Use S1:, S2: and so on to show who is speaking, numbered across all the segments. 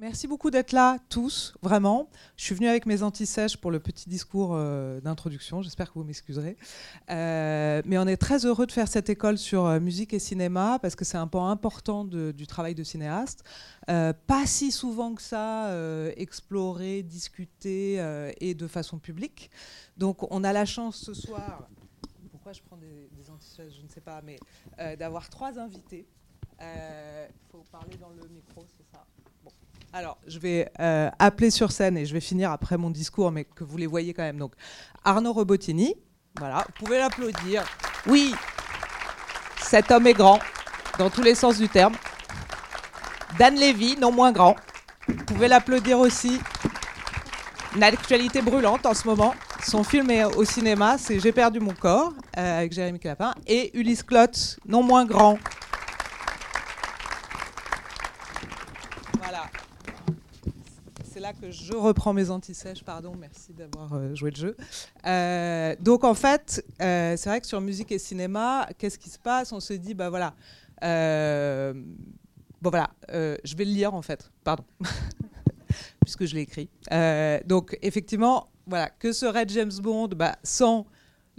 S1: Merci beaucoup d'être là, tous, vraiment. Je suis venue avec mes antisèches pour le petit discours euh, d'introduction, j'espère que vous m'excuserez. Euh, mais on est très heureux de faire cette école sur euh, musique et cinéma, parce que c'est un point important du travail de cinéaste. pas si souvent que ça exploré, discuté et de façon publique. Donc on a la chance ce soir, pourquoi je prends des antisèches, je ne sais pas, mais d'avoir trois invités. Il faut parler dans le micro, c'est ça alors, je vais euh, appeler sur scène et je vais finir après mon discours, mais que vous les voyez quand même. Donc, Arnaud Robotini, voilà, vous pouvez l'applaudir. Oui, cet homme est grand, dans tous les sens du terme. Dan Levy, non moins grand. Vous pouvez l'applaudir aussi. Une actualité brûlante en ce moment. Son film est au cinéma, c'est J'ai perdu mon corps, euh, avec Jérémy Clapin. Et Ulysse Clot, non moins grand. Là que je reprends mes antisèches, pardon, merci d'avoir euh, joué le jeu. Euh, donc en fait, euh, c'est vrai que sur musique et cinéma, qu'est-ce qui se passe? On se dit, bah voilà, bon voilà, je vais le lire en fait, pardon, puisque je l'ai écrit. donc effectivement, voilà, que serait James Bond? Bah, sans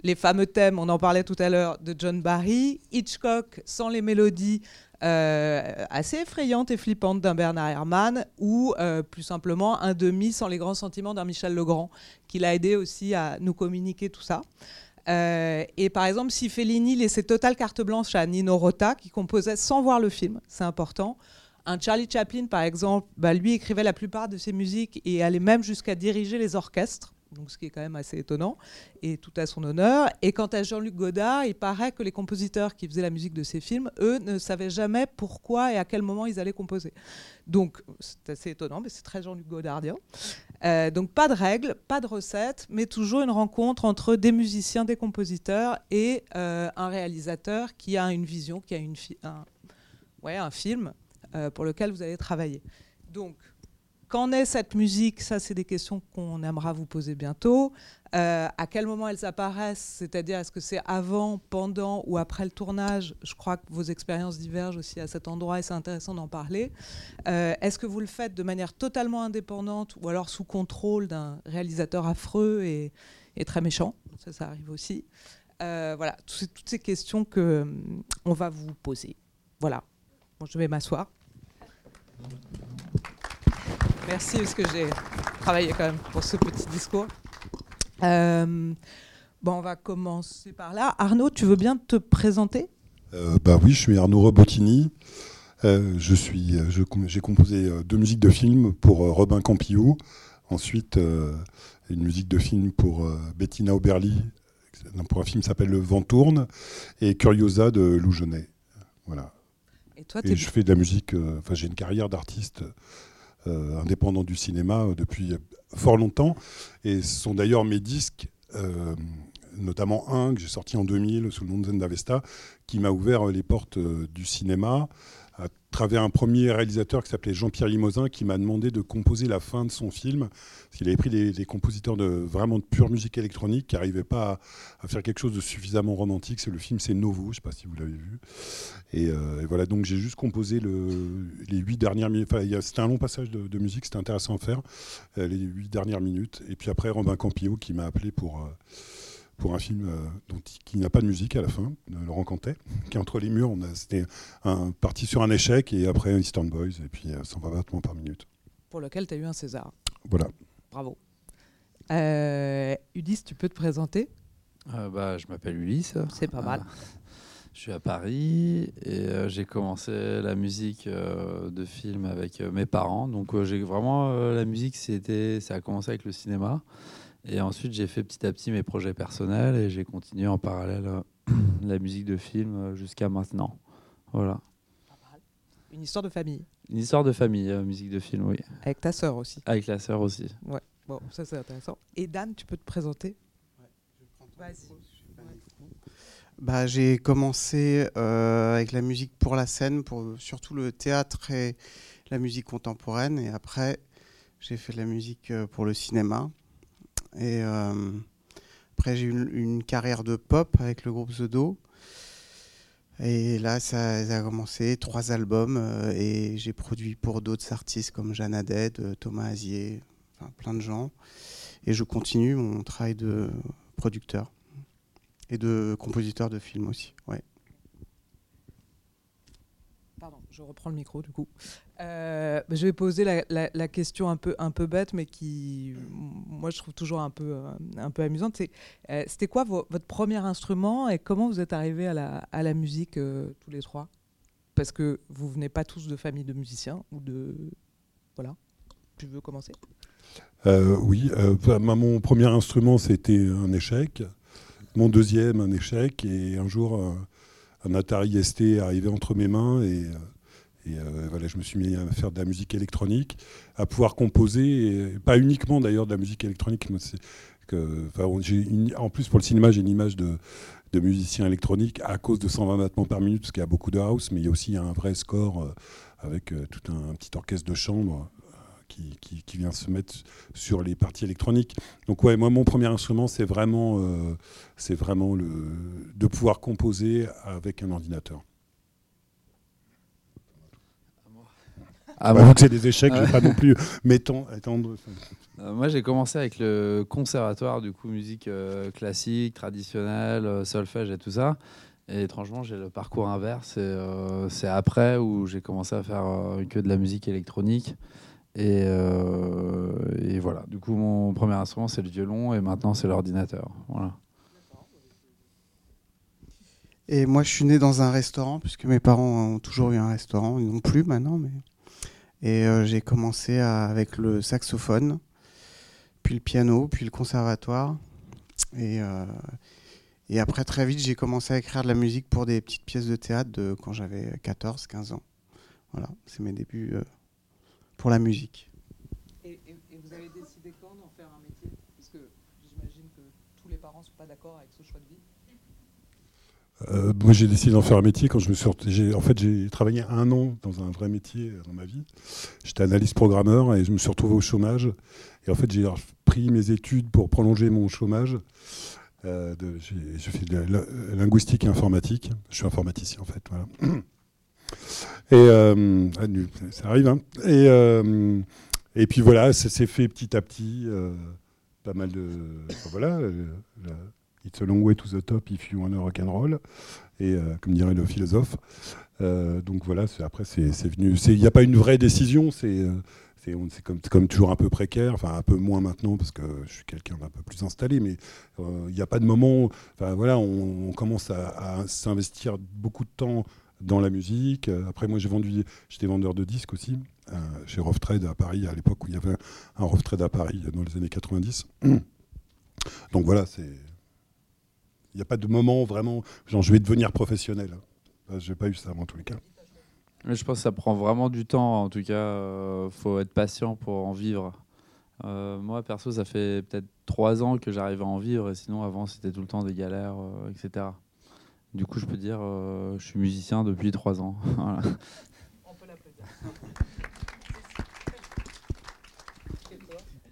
S1: les fameux thèmes, on en parlait tout à l'heure, de John Barry, Hitchcock sans les mélodies euh, assez effrayante et flippante d'un Bernard Herrmann, ou euh, plus simplement un demi sans les grands sentiments d'un Michel Legrand, qui l'a aidé aussi à nous communiquer tout ça. Euh, et par exemple, si Fellini laissait totale carte blanche à Nino Rota, qui composait sans voir le film, c'est important. Un Charlie Chaplin, par exemple, bah, lui écrivait la plupart de ses musiques et allait même jusqu'à diriger les orchestres donc ce qui est quand même assez étonnant, et tout à son honneur. Et quant à Jean-Luc Godard, il paraît que les compositeurs qui faisaient la musique de ces films, eux, ne savaient jamais pourquoi et à quel moment ils allaient composer. Donc c'est assez étonnant, mais c'est très Jean-Luc Godardien. Euh, donc pas de règles, pas de recettes, mais toujours une rencontre entre des musiciens, des compositeurs et euh, un réalisateur qui a une vision, qui a une un, ouais, un film euh, pour lequel vous allez travailler. Donc Qu'en est cette musique? Ça, c'est des questions qu'on aimera vous poser bientôt. Euh, à quel moment elles apparaissent? C'est-à-dire, est-ce que c'est avant, pendant ou après le tournage? Je crois que vos expériences divergent aussi à cet endroit et c'est intéressant d'en parler. Euh, est-ce que vous le faites de manière totalement indépendante ou alors sous contrôle d'un réalisateur affreux et, très méchant? Ça, ça arrive aussi. Euh, voilà, toutes ces questions que on va vous poser. Voilà. Je vais m'asseoir. Merci parce que j'ai travaillé quand même pour ce petit discours. Euh, bon, on va commencer par là. Arnaud, tu veux bien te présenter?
S2: Euh, Bah oui, je suis Arnaud Robotini. Euh, je suis, j'ai composé deux musiques de film pour Robin Campillo. Ensuite, une musique de film pour Bettina Oberli, pour un film qui s'appelle Le Vent tourne, et Curiosa de Lou Genet. Voilà. Et toi, et je fais de la musique. Enfin, j'ai une carrière d'artiste euh, indépendant du cinéma euh, depuis fort longtemps. Et ce sont d'ailleurs mes disques, euh, notamment un que j'ai sorti en 2000 sous le nom de Zendavesta, qui m'a ouvert les portes du cinéma travers un premier réalisateur qui s'appelait Jean-Pierre Limousin, qui m'a demandé de composer la fin de son film, parce qu'il avait pris des, compositeurs de vraiment de pure musique électronique, qui n'arrivaient pas à, faire quelque chose de suffisamment romantique. C'est le film, c'est Novo, je ne sais pas si vous l'avez vu. Euh, et, voilà, donc j'ai juste composé le, les huit dernières minutes. C'était un long passage de, musique, c'était intéressant à faire, euh, les huit dernières minutes. Et puis après, Robin Campillo qui m'a appelé pour. Euh, pour un film euh, dont, qui n'a pas de musique à la fin, de Laurent Cantet, qui est entre les murs. C'était un parti sur un échec et après Eastern Boys, et puis 120 euh, battements par minute.
S1: Pour lequel tu as eu un César.
S2: Voilà.
S1: Bravo. Euh, Ulysse, tu peux te présenter?
S3: Euh, bah, Je m'appelle Ulysse.
S1: C'est pas mal.
S3: je suis à Paris et j'ai commencé la musique de film avec mes parents. Donc j'ai vraiment la musique, c'était, ça a commencé avec le cinéma. Et ensuite, j'ai fait petit à petit mes projets personnels et j'ai continué en parallèle euh, la musique de film euh, jusqu'à maintenant. Voilà.
S1: Une histoire de famille.
S3: Une histoire de famille, euh, musique de film, oui.
S1: Avec ta sœur aussi.
S3: Avec la sœur aussi.
S1: Ouais. Bon, ça c'est intéressant. Et Dan, tu peux te présenter?
S4: Vas-y. Bah, j'ai commencé avec la musique pour la scène, pour surtout le théâtre et la musique contemporaine. Et après, j'ai fait de la musique pour le cinéma. Et euh, après, j'ai eu une, carrière de pop avec le groupe The Do. Et là, ça, a commencé, trois albums, et j'ai produit pour d'autres artistes comme Jeanne Haddad, Thomas Azier, enfin, plein de gens. Et je continue mon travail de producteur et de compositeur de films aussi. Ouais.
S1: Pardon, je reprends le micro du coup. Euh, je vais poser la, question un peu, bête, mais qui, moi, je trouve toujours un peu, euh, amusante. Euh, c'était quoi votre premier instrument et comment vous êtes arrivés à la, musique tous les trois? Parce que vous venez pas tous de famille de musiciens ou de. Voilà. Tu veux commencer?
S2: Oui. Bah, mon premier instrument, c'était un échec. Mon deuxième, un échec. Et un jour, un Atari ST est arrivé entre mes mains et, euh, euh, voilà, je me suis mis à faire de la musique électronique, à pouvoir composer, et pas uniquement d'ailleurs de la musique électronique. Que, en plus, pour le cinéma, j'ai une image de, de musicien électronique à cause de 120 battements par minute, parce qu'il y a beaucoup de house, mais il y a aussi un vrai score euh, avec tout un, petit orchestre de chambre qui, vient se mettre sur les parties électroniques. Donc ouais, moi mon premier instrument c'est vraiment, euh, c'est vraiment le, de pouvoir composer avec un ordinateur. Ah bah, que c'est des échecs, je vais pas non plus mettons, attendre.
S3: Euh, moi, j'ai commencé avec le conservatoire, du coup, musique euh, classique, traditionnelle, solfège et tout ça. Et étrangement, j'ai le parcours inverse. C'est après où j'ai commencé à faire que de la musique électronique. Euh, et, voilà, du coup, mon premier instrument, c'est le violon, et maintenant, c'est l'ordinateur. Voilà.
S4: Et moi, je suis né dans un restaurant, puisque mes parents ont toujours eu un restaurant, ils n'ont plus maintenant. Mais... Et euh, j'ai commencé avec le saxophone, puis le piano, puis le conservatoire. Et, euh, et après, très vite, j'ai commencé à écrire de la musique pour des petites pièces de théâtre de, quand j'avais 14-15 ans. Voilà, c'est mes débuts pour la musique.
S1: Et, vous avez décidé quand d'en faire un métier? Parce que j'imagine que tous les parents ne sont pas d'accord avec ce choix de vie.
S2: Euh, moi, j'ai décidé d'en faire un métier quand je me suis. En fait, j'ai travaillé un an dans un vrai métier dans ma vie. J'étais analyste programmeur et je me suis retrouvé au chômage. Et en fait, j'ai pris mes études pour prolonger mon chômage. Euh, j'ai fait de la linguistique et informatique. Je suis informaticien en fait. Voilà. Et euh, ah, ça arrive. Hein. Et, euh, et puis voilà, ça s'est fait petit à petit. Euh, pas mal de. voilà. It's a long way to the top if you wanna rock and roll. Et comme dirait le philosophe. donc voilà, après c'est venu. Il n'y a pas une vraie décision. C'est c'est comme, toujours un peu précaire, enfin un peu moins maintenant parce que je suis quelqu'un d'un peu plus installé, mais il n'y a pas de moment. Enfin voilà, on, commence à, s'investir beaucoup de temps dans la musique. Euh, après, moi, j'ai vendu, j'étais vendeur de disques aussi euh, chez Rough Trade à Paris, à l'époque où il y avait un Rough Trade à Paris dans les années 90. Donc voilà, c'est. Il n'y a pas de moment vraiment, genre je vais devenir professionnel. Je n'ai pas eu ça avant tous les cas.
S3: je pense que ça prend vraiment du temps. En tout cas, il euh, faut être patient pour en vivre. moi, perso, ça fait peut-être trois ans que j'arrive à en vivre. Et sinon, avant, c'était tout le temps des galères, etc. Du coup, je peux dire, euh, je suis musicien depuis trois ans. On peut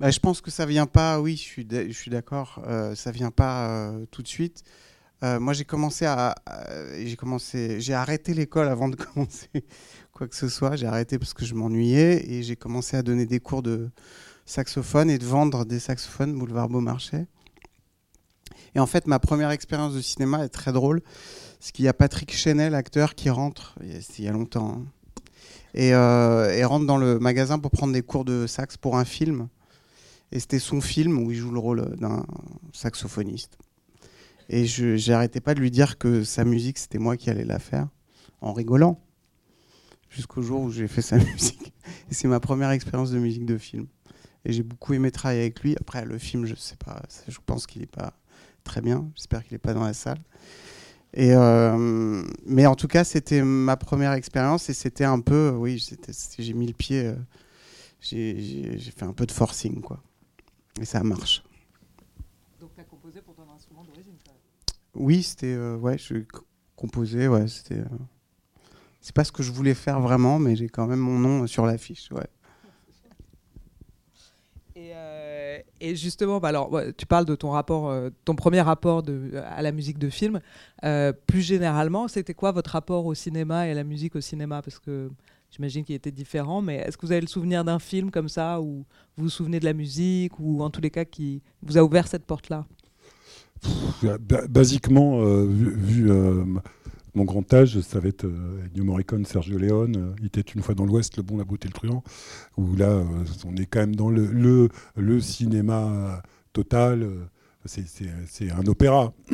S4: bah, je pense que ça vient pas, oui, je suis, d'accord, euh, ça vient pas euh, tout de suite. Moi, j'ai commencé à, j'ai commencé, j'ai arrêté l'école avant de commencer quoi que ce soit. J'ai arrêté parce que je m'ennuyais et j'ai commencé à donner des cours de saxophone et de vendre des saxophones boulevard Beaumarchais. Et en fait, ma première expérience de cinéma est très drôle. Parce qu'il y a Patrick Chenel, acteur, qui rentre, il y a longtemps, hein, euh, et, rentre dans le magasin pour prendre des cours de sax pour un film. Et c'était son film où il joue le rôle d'un saxophoniste. Et je n'arrêtais pas de lui dire que sa musique, c'était moi qui allais la faire, en rigolant. Jusqu'au jour où j'ai fait sa musique. C'est ma première expérience de musique de film. Et j'ai beaucoup aimé travailler avec lui. Après, le film, je sais pas, je pense qu'il n'est pas très bien. J'espère qu'il n'est pas dans la salle. Et euh, mais en tout cas, c'était ma première expérience et c'était un peu, oui, j'ai mis le pied, euh, j'ai fait un peu de forcing, quoi. Et ça marche.
S1: Donc, tu as composé pour ton instrument d'origine
S4: Oui, c'était, euh, ouais, je composais, ouais, c'était. c'est pas ce que je voulais faire vraiment, mais j'ai quand même mon nom sur l'affiche, ouais.
S1: Et, et justement, bah alors, tu parles de ton rapport, euh, ton premier rapport à la musique de film. Euh, plus généralement, c'était quoi votre rapport au cinéma et à la musique au cinéma? Parce que j'imagine qu'il était différent, mais est-ce que vous avez le souvenir d'un film comme ça, où vous vous souvenez de la musique, ou en tous les cas qui vous a ouvert cette porte-là?
S2: Basiquement, vu, mon grand âge, ça va être euh, Morricone, Sergio Leone, euh, Il était une fois dans l'Ouest, Le Bon, la Beauté, le Truand, où là, euh, on est quand même dans le, le, cinéma total. C'est un opéra.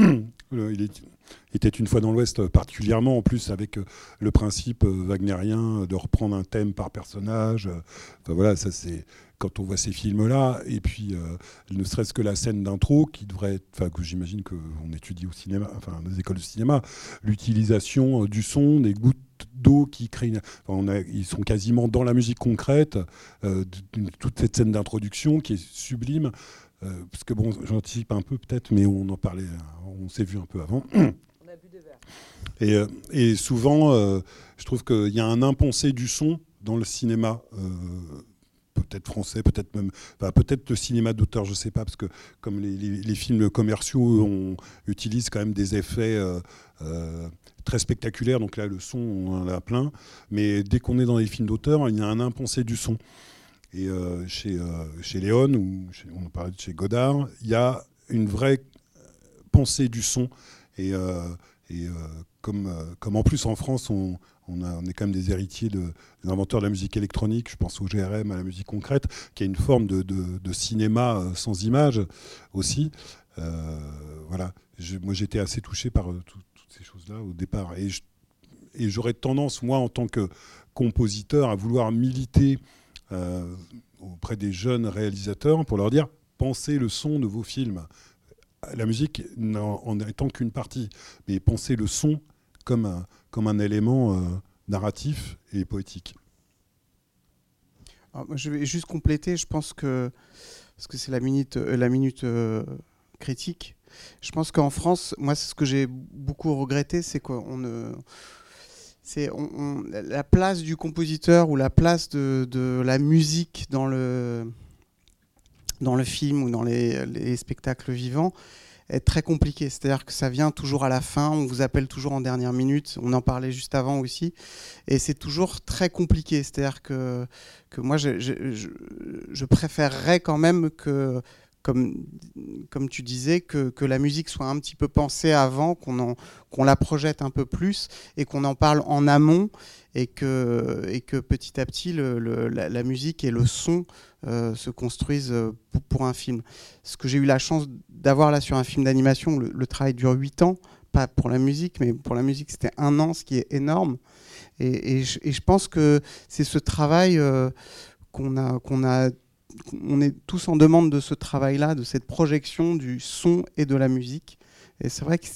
S2: était une fois dans l'Ouest, particulièrement en plus avec le principe wagnérien de reprendre un thème par personnage. Enfin, voilà, ça c'est quand on voit ces films-là, et puis euh, ne serait-ce que la scène d'intro, qui devrait enfin que j'imagine qu'on étudie au cinéma, enfin dans les écoles de cinéma, l'utilisation euh, du son, des gouttes d'eau qui a, ils sont quasiment dans la musique concrète, euh, toute cette scène d'introduction qui est sublime, parce que bon, j'anticipe un peu peut-être, mais on en parlait, on s'est vu un peu avant. On a bu des verres. Et, et souvent, je trouve qu'il y a un impensé du son dans le cinéma peut-être français, peut-être même, peut-être le cinéma d'auteur, je ne sais pas, parce que comme les, films commerciaux on utilise quand même des effets euh, euh, très spectaculaires, donc là le son on en a plein, mais dès qu'on est dans les films d'auteur, il y a un impensé du son. Et euh, chez, chez Léon, ou on parlait de chez Godard, il y a une vraie pensée du son. Et, et comme, en plus en France on, est quand même des héritiers de, des inventeurs de la musique électronique, je pense au GRM, à la musique concrète, qui a une forme de, cinéma euh, sans image aussi. Euh, voilà, moi j'étais assez touché par euh, toutes ces choses-là au départ. Et, j'aurais tendance, moi, en tant que compositeur, à vouloir militer auprès des jeunes réalisateurs pour leur dire pensez le son de vos films. La musique en étant qu'une partie, mais pensez le son comme un, comme un élément euh, narratif et poétique.
S4: je vais juste compléter, je pense que, parce que c'est la minute, euh, la minute euh, critique, je pense qu'en France, moi, ce que j'ai beaucoup regretté, c'est qu'on ne. C'est la place du compositeur ou la place de, la musique dans le, dans le film ou dans les, les spectacles vivants est très compliqué. C'est-à-dire que ça vient toujours à la fin, on vous appelle toujours en dernière minute, on en parlait juste avant aussi, et c'est toujours très compliqué. C'est-à-dire que, que moi, je, préférerais quand même que, comme, tu disais, que, la musique soit un petit peu pensée avant, qu'on la projette un peu plus et qu'on en parle en amont et que, et que petit à petit la, musique et le son euh, se construisent euh, pour, un film. Ce que j'ai eu la chance d'avoir là sur un film d'animation, le, travail dure 8 ans, pas pour la musique, mais pour la musique c'était un an, ce qui est énorme. Et, je, pense que c'est ce travail euh, qu'on a on est tous en demande de ce travail-là, de cette projection du son et de la musique. Et c'est vrai que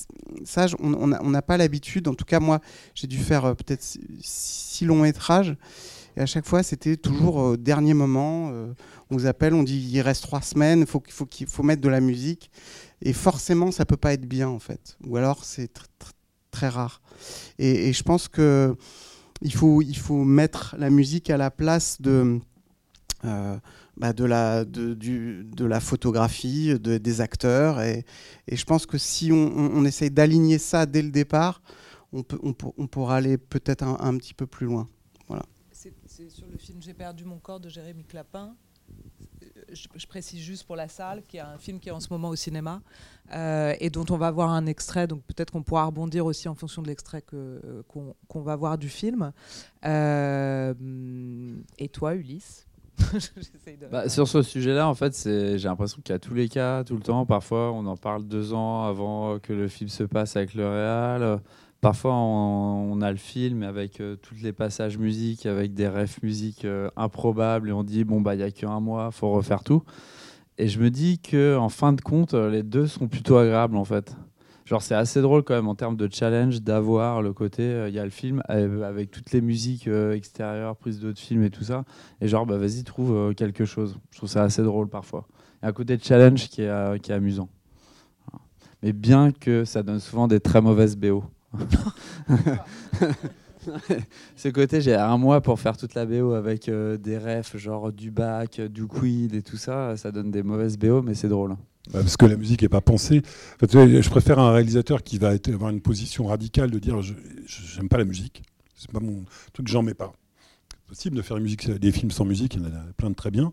S4: ça, on n'a pas l'habitude. En tout cas, moi, j'ai dû faire euh, peut-être six longs métrages. Et à chaque fois, c'était toujours au dernier moment. Euh, on vous appelle, on dit il reste trois semaines, il faut, faut, qu'il faut mettre de la musique. Et forcément, ça peut pas être bien, en fait. Ou alors, c'est très rare. Et, je pense que il faut, il faut mettre la musique à la place de. Euh, bah, de, la, de, du, de, la photographie, de, des acteurs. Et, et, je pense que si on, on, essaye d'aligner ça dès le départ, on, peut, on, on pourra aller peut-être un, un, petit peu plus loin. Voilà.
S1: C'est sur le film J'ai perdu mon corps de Jérémy Clapin. Je, je, précise juste pour la salle, qui est un film qui est en ce moment au cinéma euh, et dont on va voir un extrait. Donc peut-être qu'on pourra rebondir aussi en fonction de l'extrait qu'on va voir du film. Euh, et toi, Ulysse?
S3: bah, sur ce sujet-là, en fait, j'ai l'impression qu'il y a tous les cas, tout le temps. Parfois, on en parle deux ans avant que le film se passe avec le réal. Parfois, on, a le film avec euh, tous les passages musique, avec des refs musique euh, improbables, et on dit bon bah il y a qu'un mois, faut refaire tout. Et je me dis que en fin de compte, les deux sont plutôt agréables en fait. Genre, c'est assez drôle quand même en termes de challenge d'avoir le côté, euh, il y a le film avec toutes les musiques euh, extérieures, prises d'autres films et tout ça. Et genre, bah, vas-y, trouve euh, quelque chose. Je trouve ça assez drôle parfois. Il y a un côté challenge qui est, qui est amusant. Mais bien que ça donne souvent des très mauvaises BO. Ce côté, j'ai un mois pour faire toute la BO avec des refs, genre du bac, du quid et tout ça. Ça donne des mauvaises BO, mais c'est drôle.
S2: Parce que la musique n'est pas pensée. je préfère un réalisateur qui va avoir une position radicale de dire je n'aime pas la musique. C'est pas mon truc, j'en mets pas. C'est possible de faire des films sans musique, il y en a plein de très bien.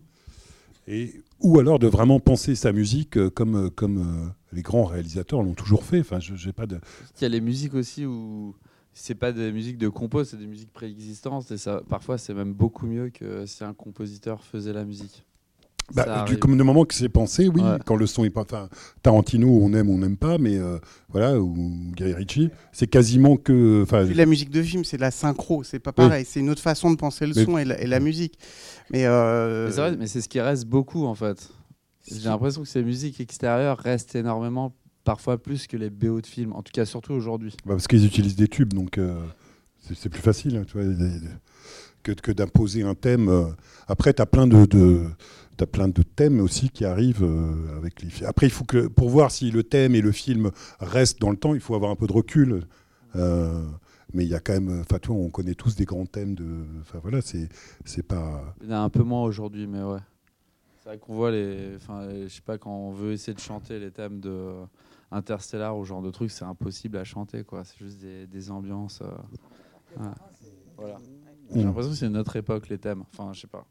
S2: Et, ou alors de vraiment penser sa musique euh, comme, euh, comme les grands réalisateurs l'ont toujours fait. Enfin, pas de.
S3: Il y a les musiques aussi où c'est pas des musiques de compos, c'est des musiques préexistantes et parfois c'est même beaucoup mieux que si un compositeur faisait la musique.
S2: Bah, du, comme le moment que c'est pensé, oui, quand le son est pas. Enfin, Tarantino, on aime, on n'aime pas, mais euh, voilà, ou Guy Ritchie, c'est quasiment que.
S4: La musique de film, c'est la synchro, c'est pas pareil, c'est une autre façon de penser le son et la, musique. Mais,
S3: euh... mais c'est ce qui reste beaucoup en fait. J'ai l'impression que ces musiques extérieures restent énormément, parfois plus que les BO de films, en tout cas surtout aujourd'hui.
S2: Bah parce qu'ils utilisent des tubes, donc euh, c'est plus facile hein, tu vois, que, que d'imposer un thème. Après, tu as plein de, de as plein de thèmes aussi qui arrivent euh, avec les films. Après, il faut que pour voir si le thème et le film restent dans le temps, il faut avoir un peu de recul. mais il y a quand même, enfin, on connaît tous des grands thèmes de, enfin voilà, c'est, c'est pas.
S3: Il y en a un peu moins aujourd'hui, mais ouais. C'est vrai qu'on voit les. Enfin, je sais pas, quand on veut essayer de chanter les thèmes de Interstellar ou genre de trucs, c'est impossible à chanter, quoi. C'est juste des, des ambiances. Euh, voilà. J'ai l'impression que c'est une autre époque, les thèmes. Enfin, je sais pas.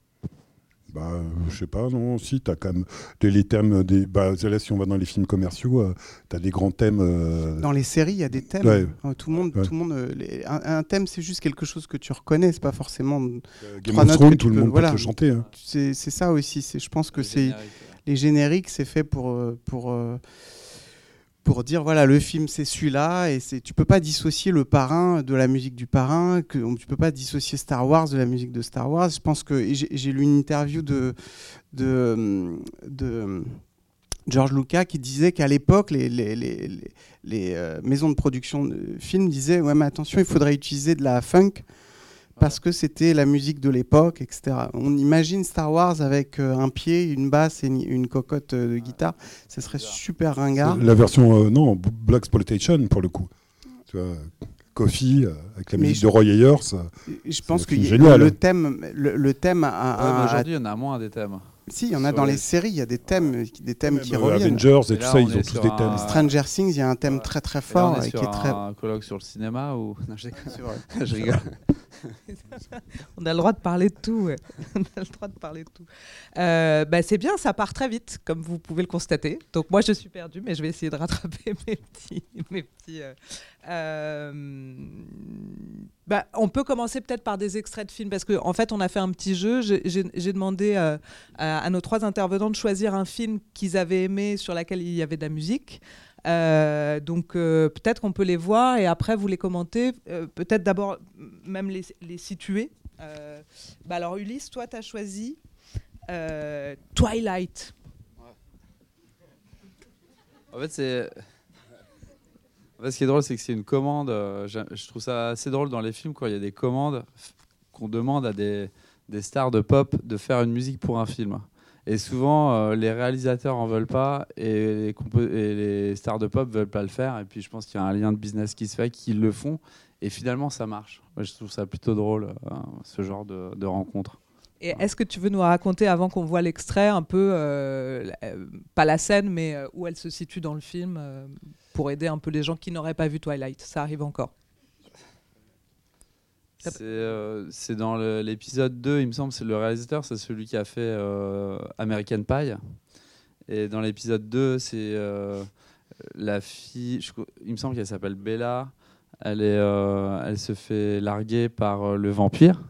S2: Bah, euh, je sais pas, non, si, tu as quand même les thèmes, des, bah, là, si on va dans les films commerciaux, euh, tu as des grands thèmes. Euh,
S4: dans les séries, il y a des thèmes. tout le monde, tout le monde un, thème, c'est juste quelque chose que tu reconnais, c'est pas forcément.
S2: Game of Thrones, tout le monde peut le chanter. Hein.
S4: C'est ça aussi, je pense que c'est. Les génériques, c'est fait pour. pour pour dire voilà le film c'est celui-là et c'est tu peux pas dissocier le parrain de la musique du parrain que tu peux pas dissocier Star Wars de la musique de Star Wars. Je pense que j'ai lu une interview de de, de George Lucas qui disait qu'à l'époque les, les, les, les euh, maisons de production de films disaient ouais mais attention il faudrait utiliser de la funk parce que c'était la musique de l'époque, etc. On imagine Star Wars avec euh, un pied, une basse et une cocotte euh, de guitare. Ce serait super ringard.
S2: La version, euh, non, Black Exploitation pour le coup. Tu vois, Coffee avec la musique de Roy Ayers.
S4: Je pense que le thème, le, thème
S3: a, Aujourd'hui, il y en a moins des thèmes.
S4: Si, il y en a dans les... séries, il y a des thèmes, des thèmes qui reviennent.
S2: Avengers et, tout ça, ils ont tous des thèmes.
S4: Stranger Things, il y a un thème très très fort.
S3: Et, qui
S4: est très...
S3: un colloque sur le cinéma ou non, je rigole.
S1: On a le droit de parler de tout. On a le droit de parler de tout. Euh, bah, c'est bien, ça part très vite, comme vous pouvez le constater. Donc moi, je suis perdue, mais je vais essayer de rattraper mes petits, mes petits, euh, euh, bah, on peut commencer peut-être par des extraits de films parce qu'en en fait, on a fait un petit jeu. J'ai demandé euh, à, nos trois intervenants de choisir un film qu'ils avaient aimé sur lequel il y avait de la musique. Euh, donc peut-être qu'on peut les voir et après vous les commentez. peut-être d'abord même les, situer. Bah alors Ulysse, toi, tu as choisi Twilight.
S3: En fait, c'est ce qui est drôle, c'est que c'est une commande. Euh, je, trouve ça assez drôle dans les films quand il y a des commandes qu'on demande à des, des, stars de pop de faire une musique pour un film. Et souvent, euh, les réalisateurs en veulent pas et les, stars de pop veulent pas le faire. Et puis, je pense qu'il y a un lien de business qui se fait, qu'ils le font. Et finalement, ça marche. Moi, je trouve ça plutôt drôle, euh, ce genre de, de rencontre.
S1: Et est-ce que tu veux nous raconter, avant qu'on voit l'extrait, un peu, pas la scène, mais où elle se situe dans le film pour aider un peu les gens qui n'auraient pas vu Twilight? Ça arrive encore.
S3: C'est euh, dans l'épisode 2, il me semble, c'est le réalisateur, c'est celui qui a fait euh, American Pie. Et dans l'épisode 2, c'est euh, la fille, il me semble qu'elle s'appelle Bella. Elle, est, elle se fait larguer par le vampire.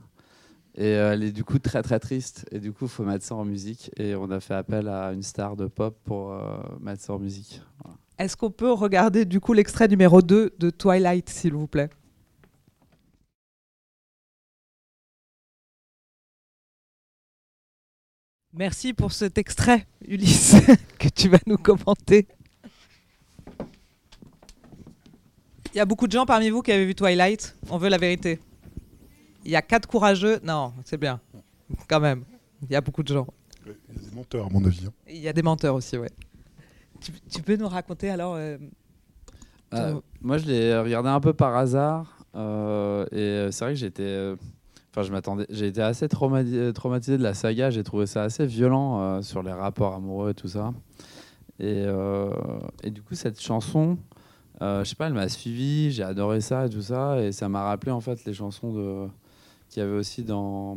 S3: Et elle est du coup très très triste. Et du coup, il faut mettre ça en musique. Et on a fait appel à une star de pop pour mettre ça en musique. Voilà.
S1: Est-ce qu'on peut regarder du coup l'extrait numéro 2 de Twilight, s'il vous plaît? Merci pour cet extrait, Ulysse, que tu vas nous commenter. Il y a beaucoup de gens parmi vous qui avaient vu Twilight. On veut la vérité. Il y a quatre courageux. Non, c'est bien. Quand même. Il y a beaucoup de gens.
S2: Il y a des menteurs, à mon avis. Hein.
S1: Il y a des menteurs aussi, ouais. Tu, peux nous raconter alors euh,
S3: euh, Moi, je l'ai regardé un peu par hasard. Euh, et c'est vrai que j'étais. Enfin, je m'attendais. J'ai été assez traumatisé de la saga. J'ai trouvé ça assez violent sur les rapports amoureux et tout ça. Et, et du coup, cette chanson, je sais pas, elle m'a suivi. J'ai adoré ça et tout ça. Et ça m'a rappelé en fait les chansons de qu'il y avait aussi dans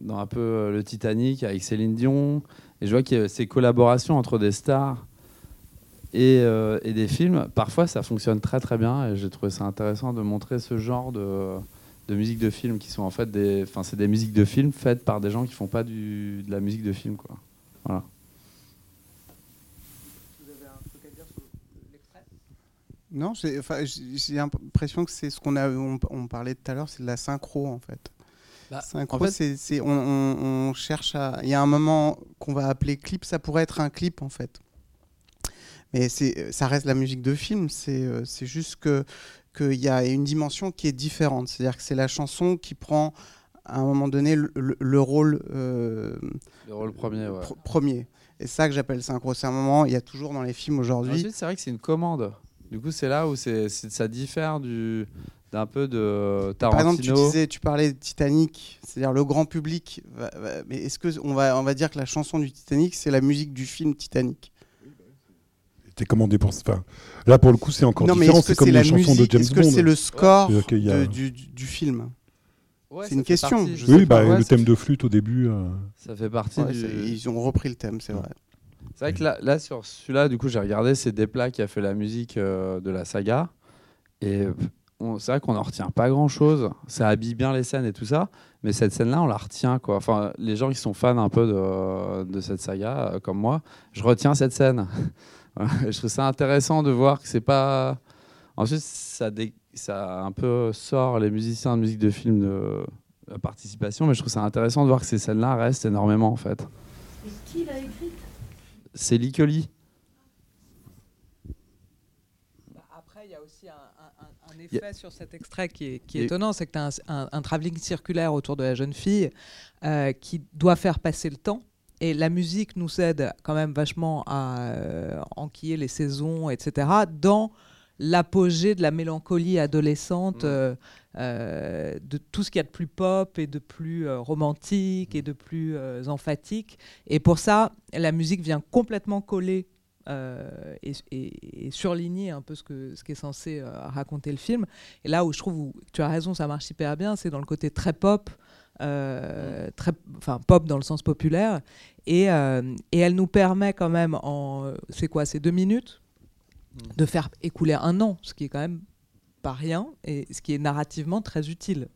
S3: dans un peu le Titanic avec Céline Dion. Et je vois a ces collaborations entre des stars et, euh, et, des films. Parfois, ça fonctionne très très bien et j'ai trouvé ça intéressant de montrer ce genre de, de musique de film qui sont en fait des, enfin, c'est des musiques de film faites par des gens qui font pas du, de la musique de film, quoi. Voilà.
S4: Vous avez un truc à dire sur l'extrait? Non, j'ai l'impression que c'est ce qu'on a, on, on parlait tout à l'heure, c'est de la synchro en fait. Bah, synchro, c'est, on, on, cherche à. Il y a un moment qu'on va appeler clip, ça pourrait être un clip en fait. Mais c'est, ça reste la musique de film, c'est, euh, c'est juste que qu'il y a une dimension qui est différente. C'est-à-dire que c'est la chanson qui prend à un moment donné le, rôle.
S3: Euh, le rôle premier, ouais.
S4: premier. Et ça que j'appelle synchro. C'est un moment, il y a toujours dans les films aujourd'hui.
S3: Ensuite, c'est vrai que c'est une commande. Du coup, c'est là où c'est, ça diffère du, d'un peu de Tarantino. Par exemple,
S4: tu disais, tu parlais de Titanic, c'est-à-dire le grand public. mais est-ce que on va, on va dire que la chanson du Titanic, c'est la musique du film Titanic?
S2: T'es commandé pour enfin, Là, pour le coup, c'est encore différent. C'est comme la chanson de James
S4: Est-ce que c'est le score du, du, film C'est une question.
S2: oui, bah, le thème de flûte au début. Euh.
S3: Ça fait partie. Du...
S4: Ils ont repris le thème, c'est vrai.
S3: C'est vrai que là, là sur celui-là, du coup, j'ai regardé, c'est Desplat qui a fait la musique euh, de la saga. Et c'est vrai qu'on n'en retient pas grand chose. Ça habille bien les scènes et tout ça, mais cette scène-là, on la retient. Quoi. Enfin, les gens qui sont fans un peu de, de cette saga, euh, comme moi, je retiens cette scène. je trouve ça intéressant de voir que c'est pas. Ensuite, ça, ça un peu sort les musiciens de musique de film de la participation, mais je trouve ça intéressant de voir que ces scènes-là restent énormément en fait.
S5: Et qui l'a écrite?
S3: C'est Licoli.
S1: effet sur cet extrait qui est, qui est étonnant, c'est que tu as un, un, travelling circulaire autour de la jeune fille euh, qui doit faire passer le temps. Et la musique nous aide quand même vachement à euh, enquiller les saisons, etc., dans l'apogée de la mélancolie adolescente, mmh. euh, de tout ce qu'il y a de plus pop et de plus romantique et de plus emphatique. Et pour ça, la musique vient complètement coller euh, et, surligner un peu ce, que, ce qui est censé euh, raconter le film. Et là où je trouve, où, tu as raison, ça marche hyper bien, c'est dans le côté très pop. Euh, très, enfin pop dans le sens populaire, et, et, elle nous permet quand même en, c'est quoi, c'est deux minutes, mm. de faire écouler un an, ce qui est quand même pas rien, et ce qui est narrativement très utile.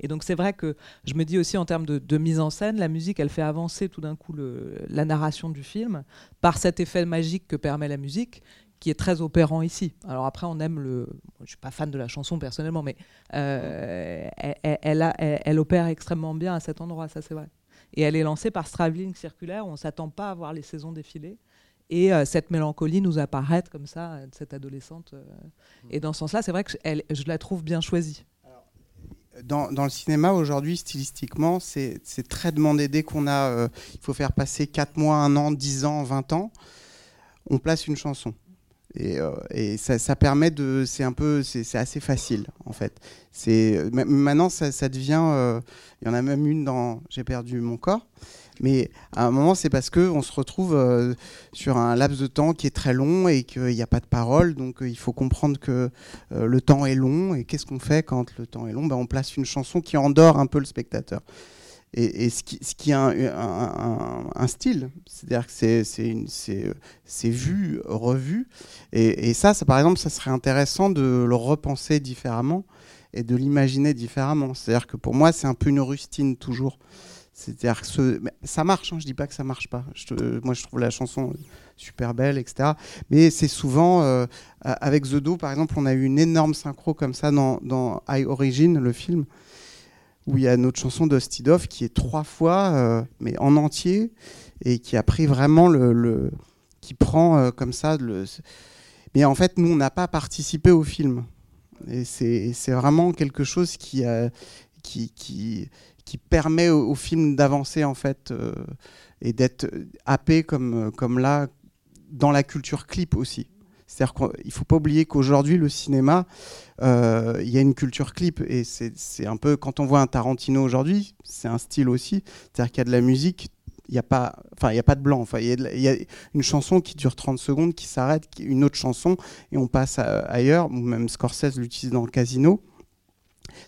S1: Et, donc c'est vrai que je me dis aussi en termes de, mise en scène, la musique, elle fait avancer tout d'un coup le, la narration du film par cet effet magique que permet la musique, qui est très opérant ici. Alors après, on aime le... Je suis pas fan de la chanson personnellement, mais euh, elle, opère extrêmement bien à cet endroit, ça c'est vrai. Et elle est lancée par Straveling Circulaire, on ne s'attend pas à voir les saisons défiler. Et euh, cette mélancolie nous apparaît comme ça, cette adolescente. Euh. et dans ce sens-là, c'est vrai que je la trouve bien choisie
S4: dans, le cinéma aujourd'hui, stylistiquement, c'est très demandé. Dès qu'on a, il faut faire passer 4 mois, 1 an, 10 ans, 20 ans, on place une chanson. Et, euh, ça, permet de, c'est un peu, c'est assez facile en fait. Maintenant ça, devient, euh, il y en a même une dans J'ai perdu mon corps. Mais à un moment, c'est parce qu'on se retrouve euh, sur un laps de temps qui est très long et qu'il n'y a pas de parole. Donc il faut comprendre que le temps est long. Et qu'est-ce qu'on fait quand le temps est long? Ben, On place une chanson qui endort un peu le spectateur. Et, ce, qui, a un, style, c'est-à-dire que c'est vu, revu. Et, et ça, par exemple, ça serait intéressant de le repenser différemment et de l'imaginer différemment. C'est-à-dire que pour moi, c'est un peu une rustine toujours. C'est-à-dire que ça marche, hein, je dis pas que ça marche pas. Moi, je trouve la chanson super belle, etc. Mais c'est souvent, euh, avec The Do, par exemple, on a eu une énorme synchro comme ça dans, dans High Origin, le film, où il y a notre chanson d'Ostidov qui est trois fois, euh, mais en entier, et qui a pris vraiment le. qui prend euh, comme ça. Mais en fait, nous, on n'a pas participé au film. Et c'est vraiment quelque chose qui, qui, qui, qui permet au, film d'avancer en fait euh, et d'être happé comme, comme là dans la culture clip aussi. C'est-à-dire qu'il ne faut pas oublier qu'aujourd'hui, le cinéma, euh, il y a une culture clip. Et c'est un peu, quand on voit un Tarantino aujourd'hui, c'est un style aussi. C'est-à-dire qu'il y a de la musique, il n'y a, pas, a pas de blanc. Il y, a une chanson qui dure 30 secondes, qui s'arrête, une autre chanson, et on passe ailleurs. Ou même Scorsese l'utilise dans le casino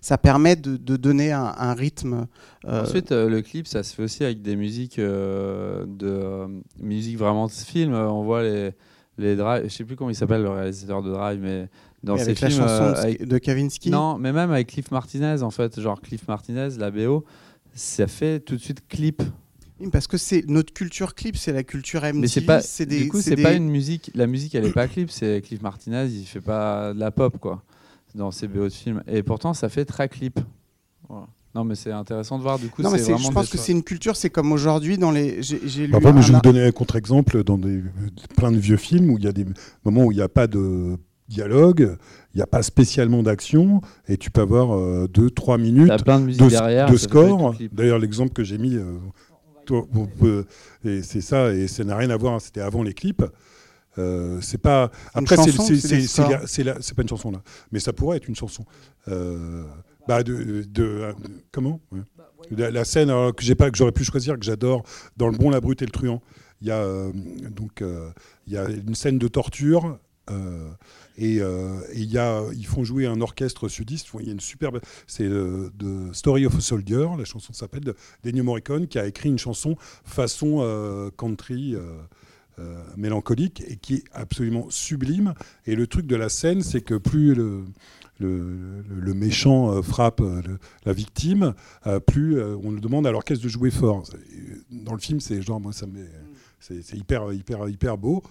S4: ça permet de, donner un, rythme.
S3: Euh, Ensuite, euh, le clip, ça se fait aussi avec des musiques de musique vraiment de film. On voit les les drive, je sais plus comment il s'appelle le réalisateur de Drive, mais dans ces films
S4: de Kavinsky.
S3: Non, mais même avec Cliff Martinez, en fait, genre Cliff Martinez, la BO, ça fait tout de suite clip.
S4: parce que c'est notre culture clip, c'est la culture MTV.
S3: Mais c'est pas, du coup, c'est pas une musique. La musique, elle est pas clip. C'est Cliff Martinez, il fait pas de la pop, quoi dans ces BO de films. Et pourtant, ça fait très clip. Non, mais c'est intéressant de voir. Du coup,
S4: non, mais je pense que c'est une culture. C'est comme aujourd'hui dans les. J'ai lu.
S2: mais je vais vous donner un contre-exemple dans des, plein de vieux films où il y a des moments où il n'y a pas de dialogue, il n'y a pas spécialement d'action, et tu peux avoir 2-3 euh, minutes
S3: de,
S2: de score. D'ailleurs, l'exemple que j'ai mis, euh, c'est ça, et ça n'a rien à voir, hein, c'était avant les clips. Euh, c'est pas. Après, c'est pas une chanson là, mais ça pourrait être une chanson. Euh, bah de, de, comment la, scène que j'ai pas, que j'aurais pu choisir, que j'adore, dans Le Bon, la Brute et le Truand. Il y a euh, donc il y a une scène de torture. et il y a, ils font jouer un orchestre sudiste. Il y a une superbe. C'est de Story of a Soldier. La chanson s'appelle d'Ennio Morricone, qui a écrit une chanson façon country. Euh, mélancolique et qui est absolument sublime. Et le truc de la scène, c'est que plus le, le, méchant euh, frappe euh, la victime, plus on lui demande à l'orchestre de jouer fort. Dans le film, c'est genre, moi, ça me c'est hyper, hyper, hyper beau.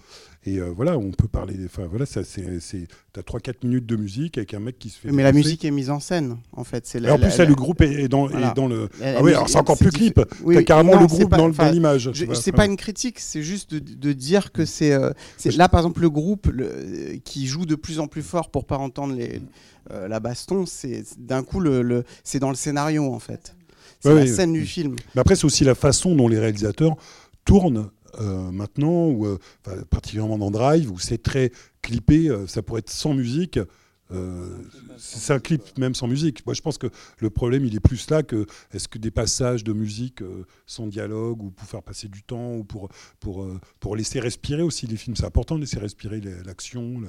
S2: Et euh, voilà, on peut parler. Enfin, voilà, ça, c'est, t'as 3-4 minutes de musique avec un mec qui se fait.
S4: Mais la musique est mise en scène, en fait.
S2: C'est en plus, le groupe est dans, dans le. ah oui, alors c'est encore plus clip. Oui, t'as carrément le groupe dans, l'image.
S4: C'est pas une critique, c'est juste de, dire que c'est. Euh, là, par exemple, le groupe qui joue de plus en plus fort pour pas entendre les, euh, la baston, c'est d'un coup, le, c'est dans le scénario, en fait. C'est la scène du film.
S2: Mais après, c'est aussi la façon dont les réalisateurs tournent euh, maintenant, ou euh, particulièrement dans Drive, où c'est très clippé, euh, ça pourrait être sans musique. c'est un clip même sans musique. Moi, je pense que le problème, il est plus là que est-ce que des passages de musique sans dialogue ou pour faire passer du temps ou pour, pour, pour laisser respirer aussi les films. C'est important de laisser respirer l'action.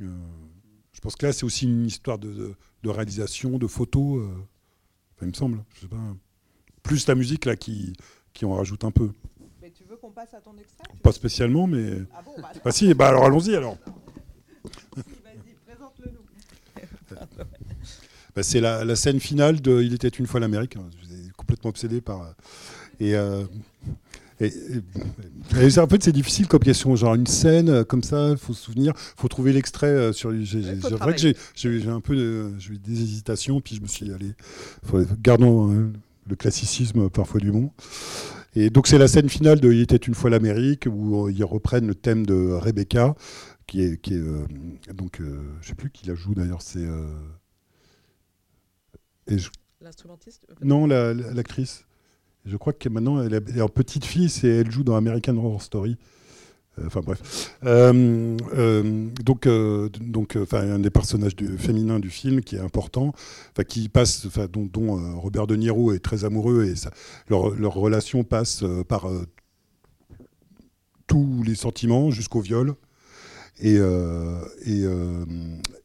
S2: je pense que là, c'est aussi une histoire de, réalisation, de photos. il me semble. Plus la musique là qui, qui en rajoute un peu
S1: qu'on passe à ton extrait
S2: Pas spécialement, mais. Ah bon bah, bah si, bah alors allons-y alors.
S1: Vas-y, présente-le nous.
S2: bah, c'est la, la, scène finale de Il était une fois l'Amérique. Hein. Je suis complètement obsédé par. Euh, et. Euh, et, et, en fait, c'est difficile comme question. Genre, une scène euh, comme ça, il faut se souvenir, il faut trouver l'extrait. sur. C'est vrai que j'ai un peu de, des hésitations, puis je me suis dit, allez, gardons hein, le classicisme parfois du bon. Et donc c'est la scène finale de Il était une fois l'Amérique où euh, ils reprennent le thème de Rebecca, qui est, qui est euh, donc euh, je sais plus qui la joue d'ailleurs, c'est
S1: l'instrumentiste.
S2: Non, l'actrice. je crois que maintenant elle est en petite fille, et elle joue dans American Horror Story. Euh, enfin bref. Euh, euh, donc, donc, un des personnages féminins du film qui est important, qui passe, dont, dont Robert De Niro est très amoureux et leur, relation passe par tous les sentiments jusqu'au viol. Et, et,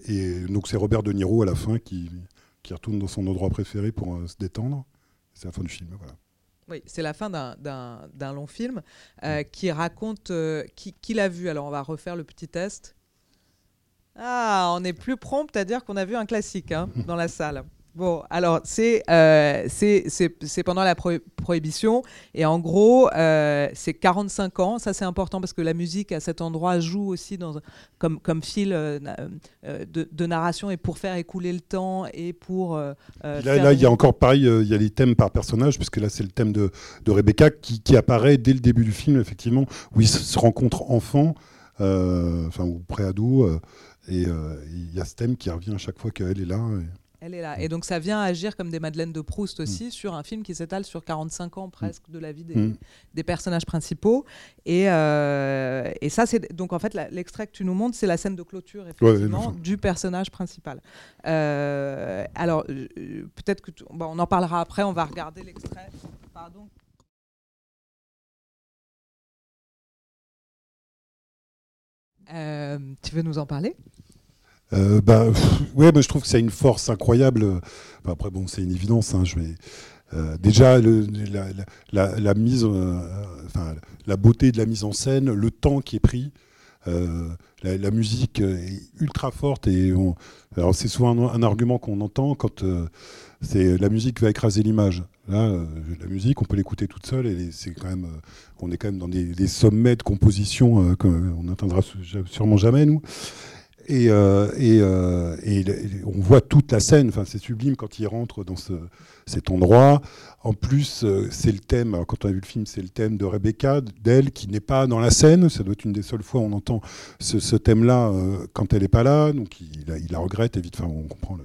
S2: et, donc c'est Robert De Niro à la fin qui, qui retourne dans son endroit préféré pour se détendre. C'est la fin du film. Voilà.
S1: Oui, c'est la fin d'un long film euh, qui raconte euh, qui, l'a vu. Alors on va refaire le petit test. Ah, on est plus prompt à dire qu'on a vu un classique hein, dans la salle. Bon, alors c'est euh, c'est pendant la prohibition et en gros euh, c'est 45 ans. Ça c'est important parce que la musique à cet endroit joue aussi dans, comme, comme fil euh, de, de, narration et pour faire écouler le temps et pour.
S2: là, là il y a encore pareil, il y a les thèmes par personnage puisque là c'est le thème de, de Rebecca qui, qui, apparaît dès le début du film effectivement où ils se rencontrent enfants, enfin ou préado et il y a ce thème qui revient à chaque fois qu'elle est là.
S1: Elle est là. Et donc ça vient agir comme des Madeleines de Proust aussi sur un film qui s'étale sur 45 ans presque de la vie des,
S2: Mm.
S1: des personnages principaux. Et, euh, et ça, c'est donc en fait l'extrait que tu nous montres, c'est la scène de clôture effectivement du personnage principal. Euh, alors euh, peut-être que tu- bon, on en parlera après. On va regarder l'extrait. Pardon. Euh, tu veux nous en parler?
S2: Euh, bah, ouais, bah, je trouve que c'est une force incroyable. Enfin, après, bon, c'est une évidence. hein, je vais, euh, déjà, la, mise, euh, enfin, la beauté de la mise en scène, le temps qui est pris. euh, la, musique est ultra forte et on- alors c'est souvent un, argument qu'on entend quand c'est la musique va écraser l'image. Là, la musique, on peut l'écouter toute seule et c'est quand même, on est quand même dans des, des sommets de composition qu'on n'atteindra sûrement jamais nous. Et, euh, et, euh, et et on voit toute la scène, enfin, c'est sublime quand il rentre dans ce, cet endroit. En plus, euh, c'est le thème, quand on a vu le film, c'est le thème de Rebecca, d'elle, qui n'est pas dans la scène. Ça doit être une des seules fois où on entend ce, thème-là quand elle n'est pas là. Donc il, la- regrette, évidemment. Enfin, on comprend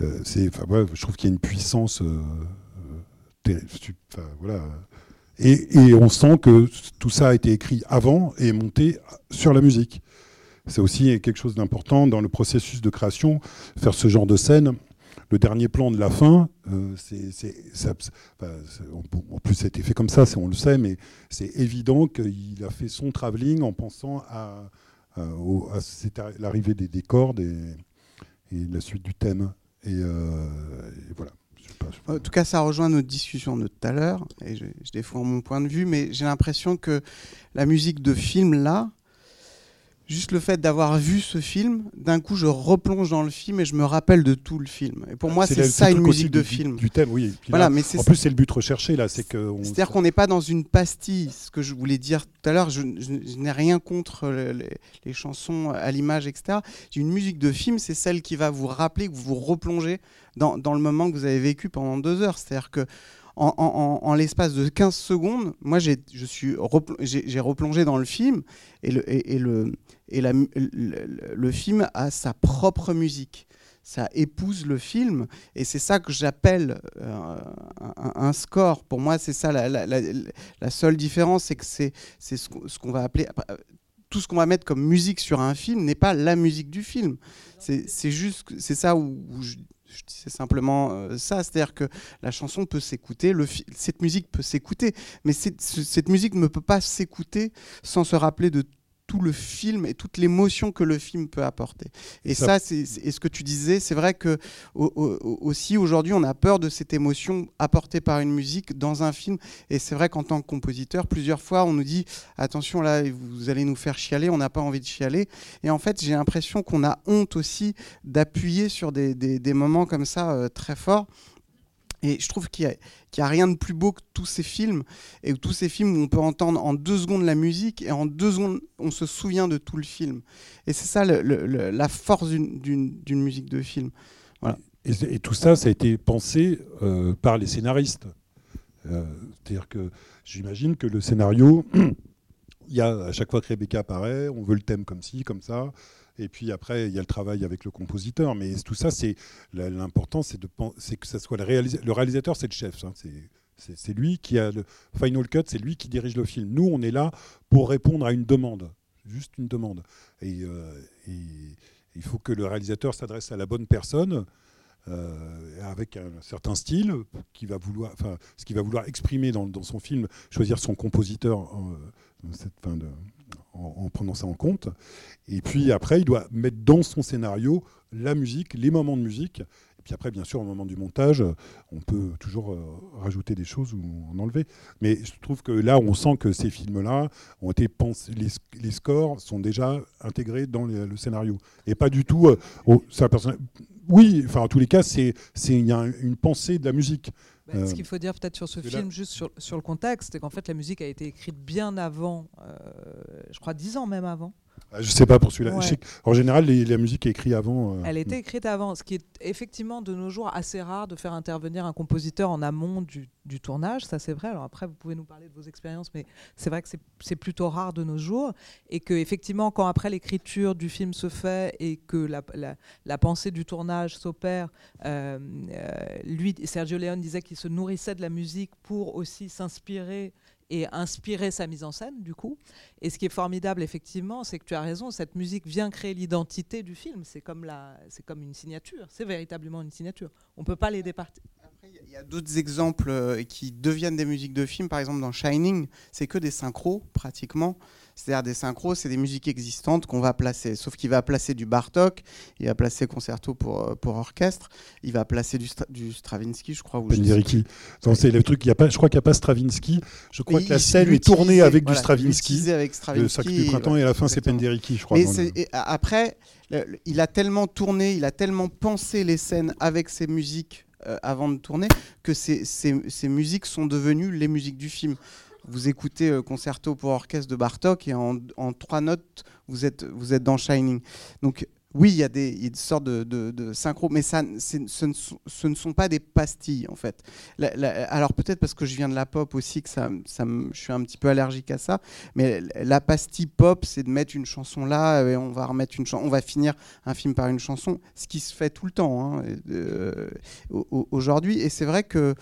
S2: je trouve qu'il y a une puissance. enfin, voilà. Et, et on sent que tout ça a été écrit avant et monté sur la musique. C'est aussi quelque chose d'important dans le processus de création, faire ce genre de scène. Le dernier plan de la fin, euh, en plus ça a été fait comme ça, on le sait, mais c'est évident qu'il a fait son travelling en pensant à, l'arrivée des, cordes et, la suite du thème. Et, euh, voilà.
S4: En tout cas, ça rejoint notre discussion de tout à l'heure, et je défends mon point de vue, mais j'ai l'impression que la musique de film, là, juste le fait d'avoir vu ce film, d'un coup, je replonge dans le film et je me rappelle de tout le film. Et pour moi, c'est ça une musique de
S2: du-
S4: film.
S2: Du thème, oui.
S4: Voilà,
S2: là,
S4: mais c'est
S2: en plus, c'est le but recherché là, c'est que. on-
S4: C'est-à-dire qu'on n'est pas dans une pastille. Ce que je voulais dire tout à l'heure, je, je- je n'ai rien contre le- les, les chansons à l'image, etc. Une musique de film, c'est celle qui va vous rappeler, que vous vous replongez dans, dans le moment que vous avez vécu pendant deux heures. C'est-à-dire que en, l'espace de 15 secondes, moi, j'ai, je suis repl- j'ai, j'ai replongé dans le film et le, et, le, et la le, film a sa propre musique. Ça épouse le film et c'est ça que j'appelle euh, un, score. Pour moi, c'est ça la, la- seule différence, c'est que c'est ce qu'on va appeler. Tout ce qu'on va mettre comme musique sur un film n'est pas la musique du film. C'est juste, c'est ça où, où je, je disais simplement euh, ça, c'est-à-dire que la chanson peut s'écouter, cette musique peut s'écouter, mais cette, ce- cette musique ne peut pas s'écouter sans se rappeler de tout le film et toute l'émotion que le film peut apporter. Et
S2: Ça-
S4: ça, c'est ce que tu disais, c'est vrai que au- au- aussi aujourd'hui, on a peur de cette émotion apportée par une musique dans un film. Et c'est vrai qu'en tant que compositeur, plusieurs fois, on nous dit attention là, vous allez nous faire chialer, on n'a pas envie de chialer. Et en fait, j'ai l'impression qu'on a honte aussi d'appuyer sur des, des- des moments comme ça euh, très forts. Et je trouve qu'il n'y a, rien de plus beau que tous ces films, et tous ces films où on peut entendre en deux secondes la musique, et en deux secondes, on se souvient de tout le film. Et c'est ça la force d'une- musique de film.
S2: Et, c'est- et tout ça, ça a été pensé euh, par les scénaristes. Euh, C'est-à-dire que j'imagine que le scénario, il y a à chaque fois que Rebecca apparaît, on veut le thème comme ci, comme ça. Et puis après, il y a le travail avec le compositeur. Mais tout ça, c'est l'important, c'est que ça soit le réalisateur. C'est le chef. hein. C'est- lui qui a le final cut, c'est lui qui dirige le film. Nous, on est là pour répondre à une demande, juste une demande. Et, euh, il faut que le réalisateur s'adresse à la bonne personne euh, avec un certain style ce qu'il va vouloir exprimer dans, son film, choisir son compositeur dans cette fin de- en- en prenant ça en compte. Et puis après, il doit mettre dans son scénario la musique, les moments de musique. Et puis après, bien sûr, au moment du montage, on peut toujours euh, rajouter des choses ou en enlever. Mais je trouve que là, on sent que ces films-là ont été pensés, les, les scores sont déjà intégrés dans le, scénario. Et pas du tout. euh, oui, enfin, en tous les cas, il y a un- une pensée de la musique.
S1: Bah,
S2: Euh,
S1: ce qu'il faut dire peut-être sur ce
S2: là-
S1: film, juste sur, sur le contexte, c'est qu'en fait la musique a été écrite bien avant, euh, je crois dix ans même avant.
S2: Ah, Je sais pas pour celui-là.
S1: Ouais.
S2: En général, les- la musique est écrite avant. euh,
S1: Elle était écrite avant, ce qui est effectivement de nos jours assez rare de faire intervenir un compositeur en amont du, du tournage, ça c'est vrai. Alors après, vous pouvez nous parler de vos expériences, mais c'est vrai que c'est- plutôt rare de nos jours. Et que effectivement, quand après l'écriture du film se fait et que la, la- la pensée du tournage s'opère, euh, euh, lui, Sergio Leone disait qu'il se nourrissait de la musique pour aussi s'inspirer et inspirer sa mise en scène, du coup. Et ce qui est formidable, effectivement, c'est que tu as raison, cette musique vient créer l'identité du film. C'est comme, la, c'est comme une signature. C'est véritablement une signature. On ne peut pas les départir.
S4: Après, il y a- d'autres exemples euh, qui deviennent des musiques de film. Par exemple, dans Shining, c'est que des synchros, pratiquement. C'est-à-dire des synchros, c'est des musiques existantes qu'on va placer. Sauf qu'il va placer du Bartok, il va placer concerto pour, euh, pour orchestre, il va placer du, Stra- du Stravinsky, je crois. Ou
S2: Penderecki. C'est le truc. Y a pas, je crois qu'il n'y a pas Stravinsky. Je crois que la scène est tournée avec
S4: voilà,
S2: du Stravinsky. Le sac du printemps et à la fin c'est. Penderecki, je crois.
S4: Mais
S2: le-
S4: et après, il a tellement tourné, il a tellement pensé les scènes avec ses musiques euh, avant de tourner que ces, ces- ces musiques sont devenues les musiques du film. Vous écoutez euh, Concerto pour orchestre de Bartok et en, en trois notes, vous êtes, vous êtes dans Shining. Oui, il y a des, sortes de, synchro, mais ça, ce, ne sont, pas des pastilles en fait. Alors peut-être parce que je viens de la pop aussi que ça, je suis un petit peu allergique à ça. Mais la pastille pop, c'est de mettre une chanson là et on va remettre une on va finir un film par une chanson, ce qui se fait tout le temps hein, euh, au- au- aujourd'hui. Et c'est vrai que,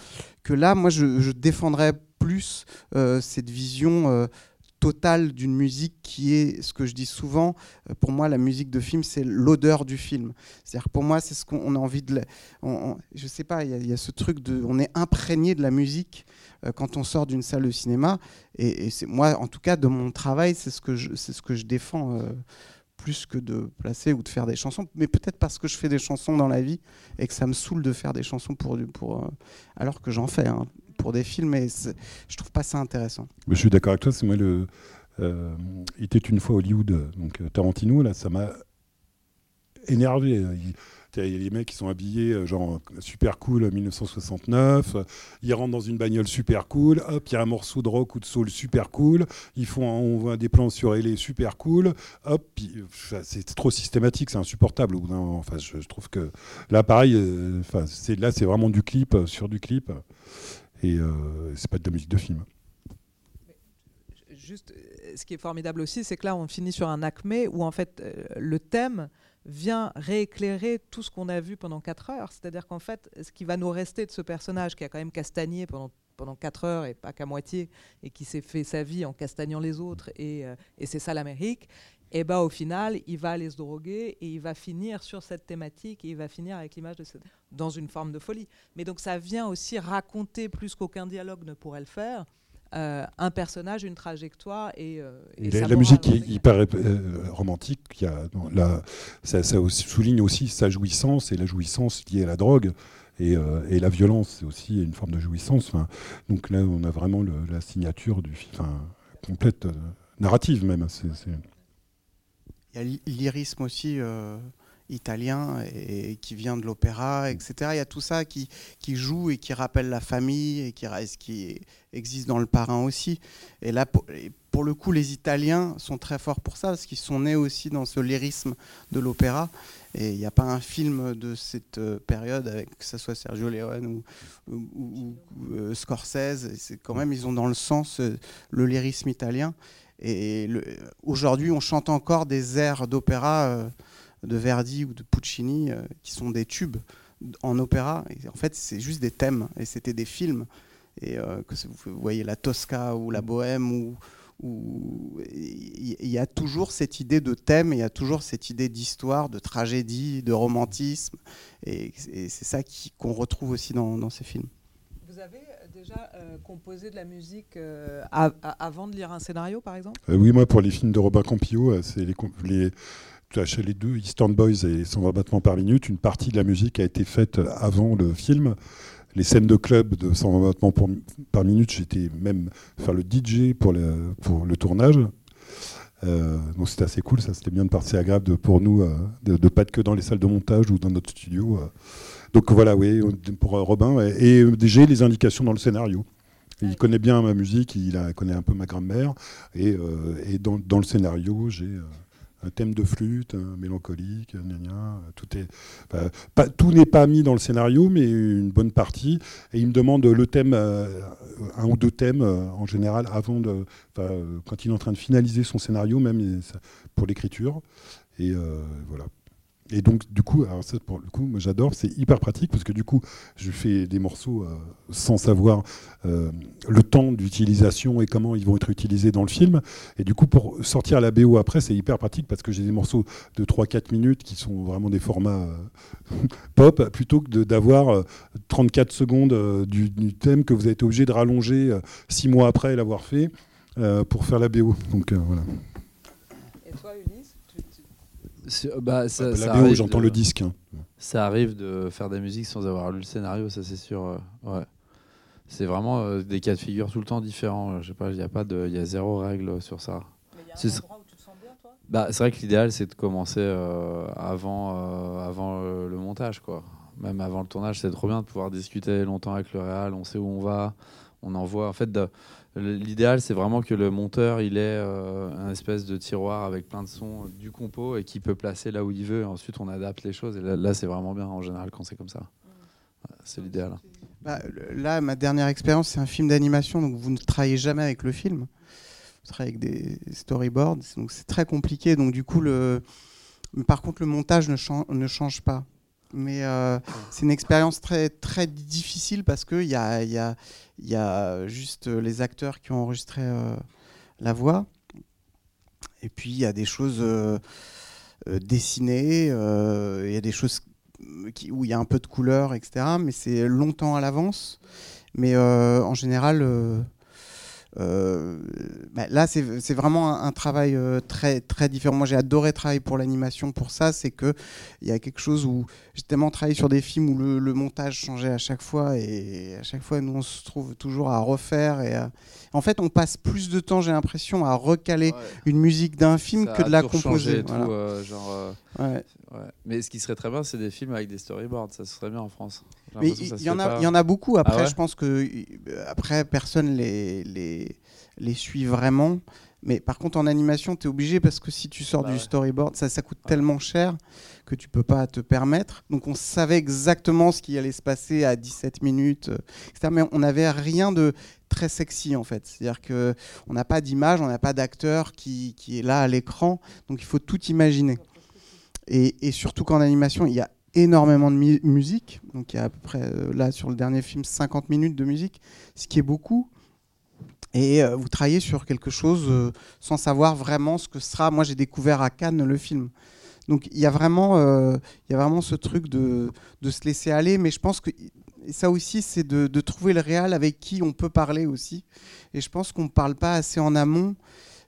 S4: que là, moi, je, je défendrais plus euh, cette vision euh, totale d'une musique qui est ce que je dis souvent. euh, pour moi, la musique de film, c'est l'odeur du film. C'est-à-dire pour moi, c'est ce qu'on a envie de. on- je sais pas, il y, y a ce truc de. On est imprégné de la musique euh, quand on sort d'une salle de cinéma. Et, c'est moi, en tout cas, de mon travail, c'est ce que je, c'est ce que je défends. euh, plus que de placer ou de faire des chansons, mais peut-être parce que je fais des chansons dans la vie et que ça me saoule de faire des chansons pour, alors que j'en fais hein, pour des films, et je trouve pas ça intéressant.
S2: Je suis d'accord avec toi, c'est moi le. euh, il était une fois Hollywood, donc euh, Tarantino, là, ça m'a énervé. Il- y a les mecs qui sont habillés euh, genre super cool euh, 1969, euh, ils rentrent dans une bagnole super cool, hop, il y a un morceau de rock ou de soul super cool, ils font on voit des plans sur LA super cool, hop, c'est trop systématique, c'est insupportable. Enfin, je, je trouve que là pareil, enfin, là c'est vraiment du clip sur du clip et euh, c'est pas de la musique de film.
S1: Juste, ce qui est formidable aussi, c'est que là, on finit sur un acmé où en fait euh, le thème vient rééclairer tout ce qu'on a vu pendant 4 heures. C'est-à-dire qu'en fait, ce qui va nous rester de ce personnage qui a quand même castagné pendant pendant 4 heures et pas qu'à moitié, et qui s'est fait sa vie en castagnant les autres, et, euh, et c'est ça l'Amérique, et ben au final, il va aller se droguer et il va finir sur cette thématique et il va finir avec l'image de cette... dans une forme de folie. Mais donc ça vient aussi raconter plus qu'aucun dialogue ne pourrait le faire. euh, un personnage, une trajectoire et, euh, et
S2: la, musique est hyper euh, romantique. Y a, la- ça, ça aussi- souligne aussi sa jouissance et la jouissance liée à la drogue. Et, et la violence, c'est aussi une forme de jouissance. Enfin, donc là, on a vraiment le- la signature du film, enfin, complète, narrative même.
S4: Il y a l'i- lyrisme aussi euh, italien et, qui vient de l'opéra, etc. Il y a tout ça qui, joue et qui rappelle la famille et qui, qui existe dans le parrain aussi. Et là, pour, le coup, les Italiens sont très forts pour ça parce qu'ils sont nés aussi dans ce lyrisme de l'opéra. Et il n'y a pas un film de cette euh, période, que ce soit Sergio Leone ou, ou- ou- euh, Scorsese, quand même, ils ont dans le sens le lyrisme italien. Et aujourd'hui, on chante encore des airs d'opéra euh, de Verdi ou de Puccini euh, qui sont des tubes en opéra. En fait, c'est juste des thèmes et c'était des films. Et euh, que vous voyez la Tosca ou la Bohème il y a toujours cette idée de thème, il y a toujours cette idée d'histoire, de tragédie, de romantisme, et, c'est ça qu'on retrouve aussi dans, dans ces films.
S1: Vous avez déjà euh, de la musique euh, avant de lire un scénario, par exemple?
S2: Euh, oui, moi, pour les films de Robin Campillo, c'est les, les, les deux, Eastern Boys et 120 battements par minute, une partie de la musique a été faite avant le film. Les scènes de club de 120 battements par minute, j'étais même faire le DJ pour le, pour le tournage. Donc c'était assez cool, ça c'était bien de partir agréable de- pour nous de ne pas être que dans les salles de montage ou dans notre studio. Donc voilà, oui, pour euh, Robin. Et, et, euh, j'ai les indications dans le scénario. Il connaît bien ma musique, il a, connaît un peu ma grammaire. Et, euh, et dans, dans le scénario, j'ai euh, un thème de flûte, un mélancolique, gna gna, tout est bah, pas, tout n'est pas mis dans le scénario, mais une bonne partie. Et il me demande le thème, euh, un ou deux thèmes euh, en général avant de, euh, quand il est en train de finaliser son scénario, même pour l'écriture. Et euh, voilà. Et donc, du coup, alors ça, pour le coup, moi, j'adore, c'est hyper pratique parce que du coup, je fais des morceaux euh, sans savoir euh, le temps d'utilisation et comment ils vont être utilisés dans le film. Et du coup, pour sortir la BO après, c'est hyper pratique parce que j'ai des morceaux de 3-4 minutes qui sont vraiment des formats euh, pop plutôt que d'avoir euh, 34 secondes du, thème que vous été obligé de rallonger 6 mois après l'avoir fait pour faire la BO. Donc voilà.
S1: Et toi, Ulysse tu- tu-
S3: Sur- bah, ça-
S2: la
S3: ça arrive
S2: j'entends
S3: de-
S2: le disque. hein.
S3: Ça arrive de faire des musiques sans avoir lu le scénario, ça c'est sûr. euh, ouais. C'est vraiment euh, des cas de figure tout le temps différents. euh, Je sais pas, il y a pas de, il y a zéro règle sur ça. C'est- Bah, c'est vrai que l'idéal c'est de commencer euh, avant, euh, avant euh, le montage, quoi. Même avant le tournage, c'est trop bien de pouvoir discuter longtemps avec le réal. On sait où on va, on envoie. En fait, de- l'idéal c'est vraiment que le monteur il ait euh, un espèce de tiroir avec plein de sons euh, du compo et qu'il peut placer là où il veut. Et ensuite, on adapte les choses. Et là, là, c'est vraiment bien en général quand c'est comme ça. C'est l'idéal.
S4: Bah, là, ma dernière expérience, c'est un film d'animation, donc vous ne travaillez jamais avec le film. Vous travaillez avec des storyboards, donc c'est très compliqué. Donc du coup, le... par contre, le montage ne change pas. Mais euh, c'est une expérience très, très difficile parce qu'il y a, y, a, y a juste les acteurs qui ont enregistré euh, la voix. Et puis, il y a des choses euh, dessinées, il y a des choses qui- où il y a un peu de couleur, etc. Mais c'est longtemps à l'avance. Mais en général, bah, là, c'est vraiment un, un travail euh, très, très différent. Moi, j'ai adoré travailler pour l'animation pour ça. C'est qu'il y a quelque chose où j'ai tellement travaillé sur des films où le, le montage changeait à chaque fois. Et à chaque fois, nous, on se trouve toujours à refaire. Et à- En fait, on passe plus de temps, j'ai l'impression, à recaler une musique d'un film
S3: Ça
S4: que de la composer. Voilà.
S3: euh, genre, euh,
S4: Ouais.
S3: Ouais. Mais ce qui serait très bien, c'est des films avec des storyboards. Ça serait bien en France.
S4: Mais il y, en a,
S3: pas.
S4: il y en a beaucoup. Après,
S3: Ah ouais
S4: je pense que euh, après personne les, les, les suit vraiment. Mais par contre, en animation, tu es obligé parce que si tu sors
S3: Bah
S4: du storyboard, ça, ça coûte tellement cher que tu peux pas te permettre. Donc, on savait exactement ce qui allait se passer à 17 minutes, euh, etc. Mais on n'avait rien de très sexy en fait. C'est-à-dire que on n'a pas d'image, on n'a pas d'acteur qui, qui est là à l'écran. Donc, il faut tout imaginer. Et, et surtout qu'en animation, il y a énormément de mu- musique. Donc il y a à peu près, euh, là, sur le dernier film, 50 minutes de musique, ce qui est beaucoup. Et euh, vous travaillez sur quelque chose euh, sans savoir vraiment ce que sera. Moi, j'ai découvert à Cannes le film. Donc il y, a vraiment, il y a vraiment ce truc de, de se laisser aller. Mais je pense que ça aussi, c'est de, de trouver le réal avec qui on peut parler aussi. Et je pense qu'on ne parle pas assez en amont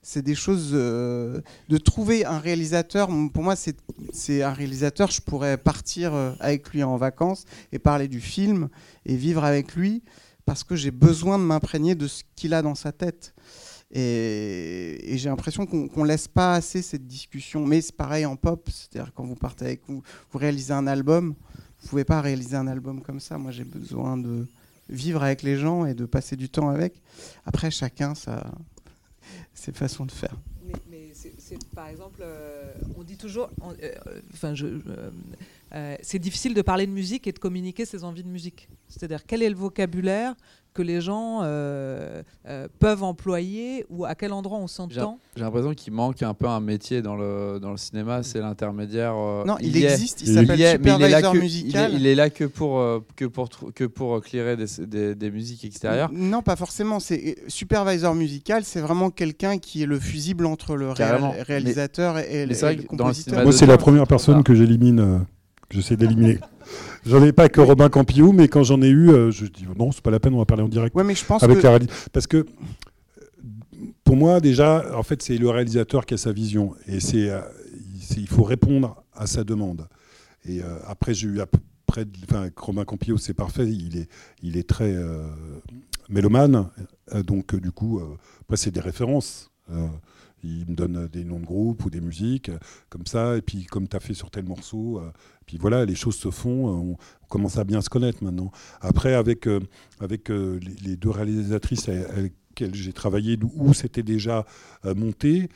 S4: c'est des choses euh, de trouver un réalisateur. Pour moi, c'est un réalisateur. Je pourrais partir euh, avec lui en vacances et parler du film et vivre avec lui parce que j'ai besoin de m'imprégner de ce qu'il a dans sa tête. Et, j'ai l'impression qu'on qu'on laisse pas assez cette discussion. Mais c'est pareil en pop, c'est-à-dire quand vous partez avec vous, vous réalisez un album, vous pouvez pas réaliser un album comme ça. Moi, j'ai besoin de vivre avec les gens et de passer du temps avec. Après, chacun ça façons de faire.
S1: Par exemple, euh, on dit toujours, euh, euh, enfin, c'est difficile de parler de musique et de communiquer ses envies de musique. C'est-à-dire quel est le vocabulaire que les gens euh, euh, peuvent employer ou à quel endroit on s'entend.
S3: J'ai l'impression qu'il manque un peu un métier dans le, dans le cinéma, c'est l'intermédiaire. euh,
S4: Non, il, existe, il,
S2: Il
S4: s'appelle
S3: mais
S4: supervisor
S3: que, il est,
S4: musical.
S3: il est là que pour, que pour, que pour clairer des, des, des musiques extérieures.
S4: Non, pas forcément. C'est supervisor musical, c'est vraiment quelqu'un qui est le fusible entre le réal- réalisateur et, et
S3: mais vrai
S4: et le
S3: que dans le
S4: compositeur.
S3: cinéma
S2: Moi, c'est la première personne que j'élimine, euh, j'essaie d'éliminer. J'en ai pas que Robin Campillo, mais quand j'en ai eu, euh, je dis non, c'est pas la peine, on va parler en direct
S4: Ouais, mais je pense
S2: avec
S4: que
S2: la Parce que pour moi, déjà, en fait, c'est le réalisateur qui a sa vision et c'est, euh, il- c'est- il faut répondre à sa demande. Et euh, après, j'ai eu à peu près, de- enfin, Robin Campillo, c'est parfait. Il est, il est très mélomane, donc du coup, après, c'est des références. Il me donne des noms de groupes ou des musiques euh, comme ça, et puis comme tu as fait sur tel morceau, euh, puis voilà, les choses se font, euh, on, commence à bien se connaître maintenant. Après, avec, avec les, deux réalisatrices avec lesquelles j'ai travaillé, où c'était déjà monté,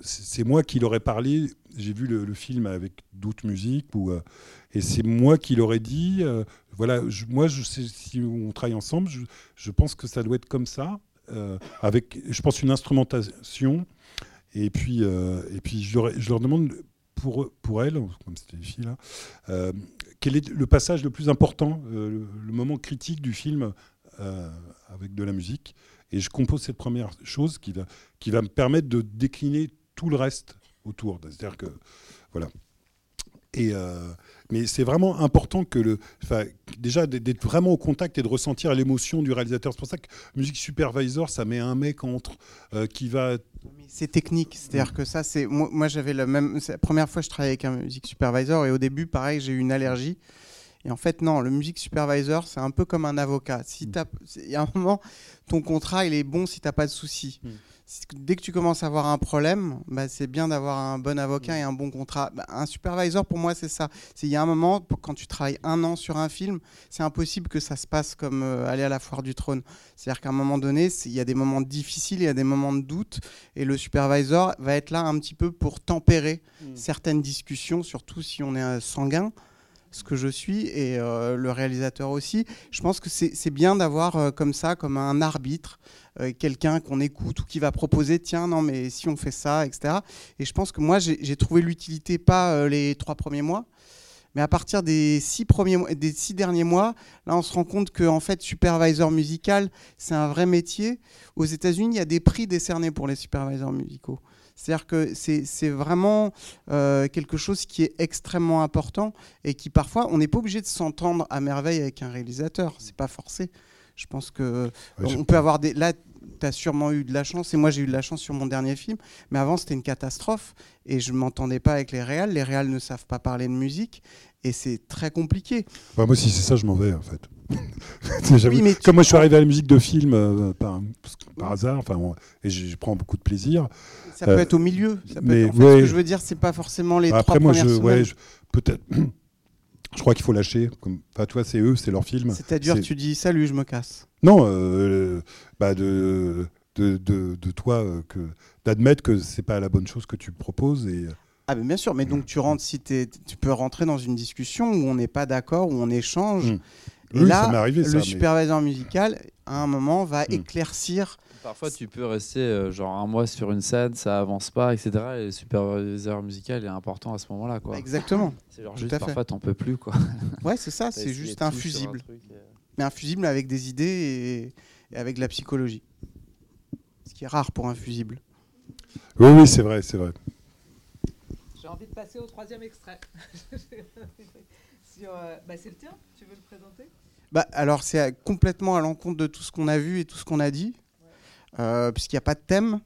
S2: c'est moi qui leur ai parlé. J'ai vu le, film avec d'autres musiques, où, et c'est moi qui leur ai dit voilà, moi, je sais, si on travaille ensemble, je, pense que ça doit être comme ça, avec, je pense, une instrumentation. Et puis, et puis je, leur, demande pour, pour elles, comme c'était les filles là, euh, quel est le passage le plus important, euh, le, moment critique du film euh, avec de la musique Et je compose cette première chose qui va, qui va me permettre de décliner tout le reste autour. C'est-à-dire que, voilà. Et, mais c'est vraiment important que le, déjà d'être vraiment au contact et de ressentir l'émotion du réalisateur. C'est pour ça que Music Supervisor, ça met un mec entre qui va
S4: c'est technique, c'est-à-dire que ça, c'est moi, j'avais la même. la première fois que je travaillais avec un music supervisor et au début, pareil, j'ai eu une allergie. Et en fait, non, le music supervisor, c'est un peu comme un avocat. Si mm. il y a un moment, ton contrat, il est bon si tu n'as pas de soucis. Mm dès que tu commences à avoir un problème, bah, c'est bien d'avoir un bon avocat et un bon contrat. Bah, un supervisor, pour moi, c'est ça. Il y a un moment, quand tu travailles un an sur un film, c'est impossible que ça se passe comme euh, aller à la foire du trône. C'est-à-dire qu'à un moment donné, il y a des moments difficiles, il y a des moments de doute, et le supervisor va être là un petit peu pour tempérer mmh. certaines discussions, surtout si on est sanguin ce que je suis et euh, le réalisateur aussi. Je pense que c'est bien d'avoir euh, comme ça, comme un arbitre, euh, quelqu'un qu'on écoute ou qui va proposer, tiens, non, mais si on fait ça, etc. Et je pense que moi, j'ai trouvé l'utilité pas les trois premiers mois, mais à partir des six, premiers, des six derniers mois, là, on se rend compte que en fait, supervisor musical, c'est un vrai métier. Aux États-Unis, il y a des prix décernés pour les supervisors musicaux. C'est-à-dire que c'est vraiment euh, quelque chose qui est extrêmement important et qui parfois, on n'est pas obligé de s'entendre à merveille avec un réalisateur. C'est pas forcé. Je pense que on peut avoir des. Là, tu as sûrement eu de la chance, et moi j'ai eu de la chance sur mon dernier film, mais avant c'était une catastrophe, et je m'entendais pas avec les réals. Les réals ne savent pas parler de musique, et c'est très compliqué.
S2: moi, si c'est ça, je m'en vais en fait. Comme moi je suis arrivé à la musique de film euh, par, par, hasard, enfin, et je prends beaucoup de plaisir.
S4: Ça peut être au milieu. mais, ce que je veux dire, c'est pas forcément les Après, trois moi,
S2: je,
S4: ouais,
S2: peut-être. je crois qu'il faut lâcher. Comme, enfin, toi, c'est eux, c'est leur film.
S4: C'est-à-dire, tu dis salut, je me casse.
S2: Non, euh, bah de, de, de, de, toi, euh, que d'admettre que c'est pas la bonne chose que tu proposes et.
S4: Ah bien sûr, mais donc tu rentres si tu peux rentrer dans une discussion où on n'est pas d'accord, où on échange. Mmh. Et là, arrivé, le superviseur musical, à un moment, va mmh. éclaircir
S3: Parfois, tu peux rester euh, genre un mois sur une scène, ça avance pas, etc. Et le superviseur musical est important à ce moment-là, quoi.
S4: Exactement.
S3: C'est genre juste parfois t'en peux plus, quoi.
S4: Ouais, c'est ça. c'est juste un fusible, mais un fusible avec des idées et, avec de la psychologie. Ce qui est rare pour un fusible.
S2: Oui, oui, c'est vrai, c'est vrai.
S1: J'ai envie de passer au troisième extrait. Euh, bah, c'est le tien. Tu veux le présenter?
S4: Bah, alors c'est complètement à l'encontre de tout ce qu'on a vu et tout ce qu'on a dit. Euh, puisqu'il n'y a pas de thème.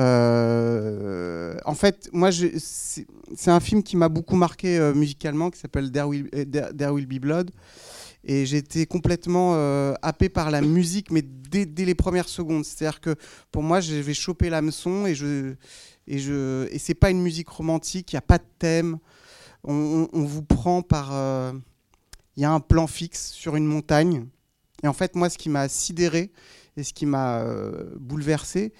S4: Euh, en fait, moi, c'est un film qui m'a beaucoup marqué euh, musicalement, qui s'appelle There, Will Be Blood. Et j'étais complètement happé par la musique, mais dès, les premières secondes. C'est-à-dire que pour moi, j'avais chopé l'hameçon et je et je et c'est pas une musique romantique. Il n'y a pas de thème. On, on vous prend par. Il y a un plan fixe sur une montagne. Et en fait, moi, ce qui m'a sidéré, et ce qui m'a euh, bouleversé,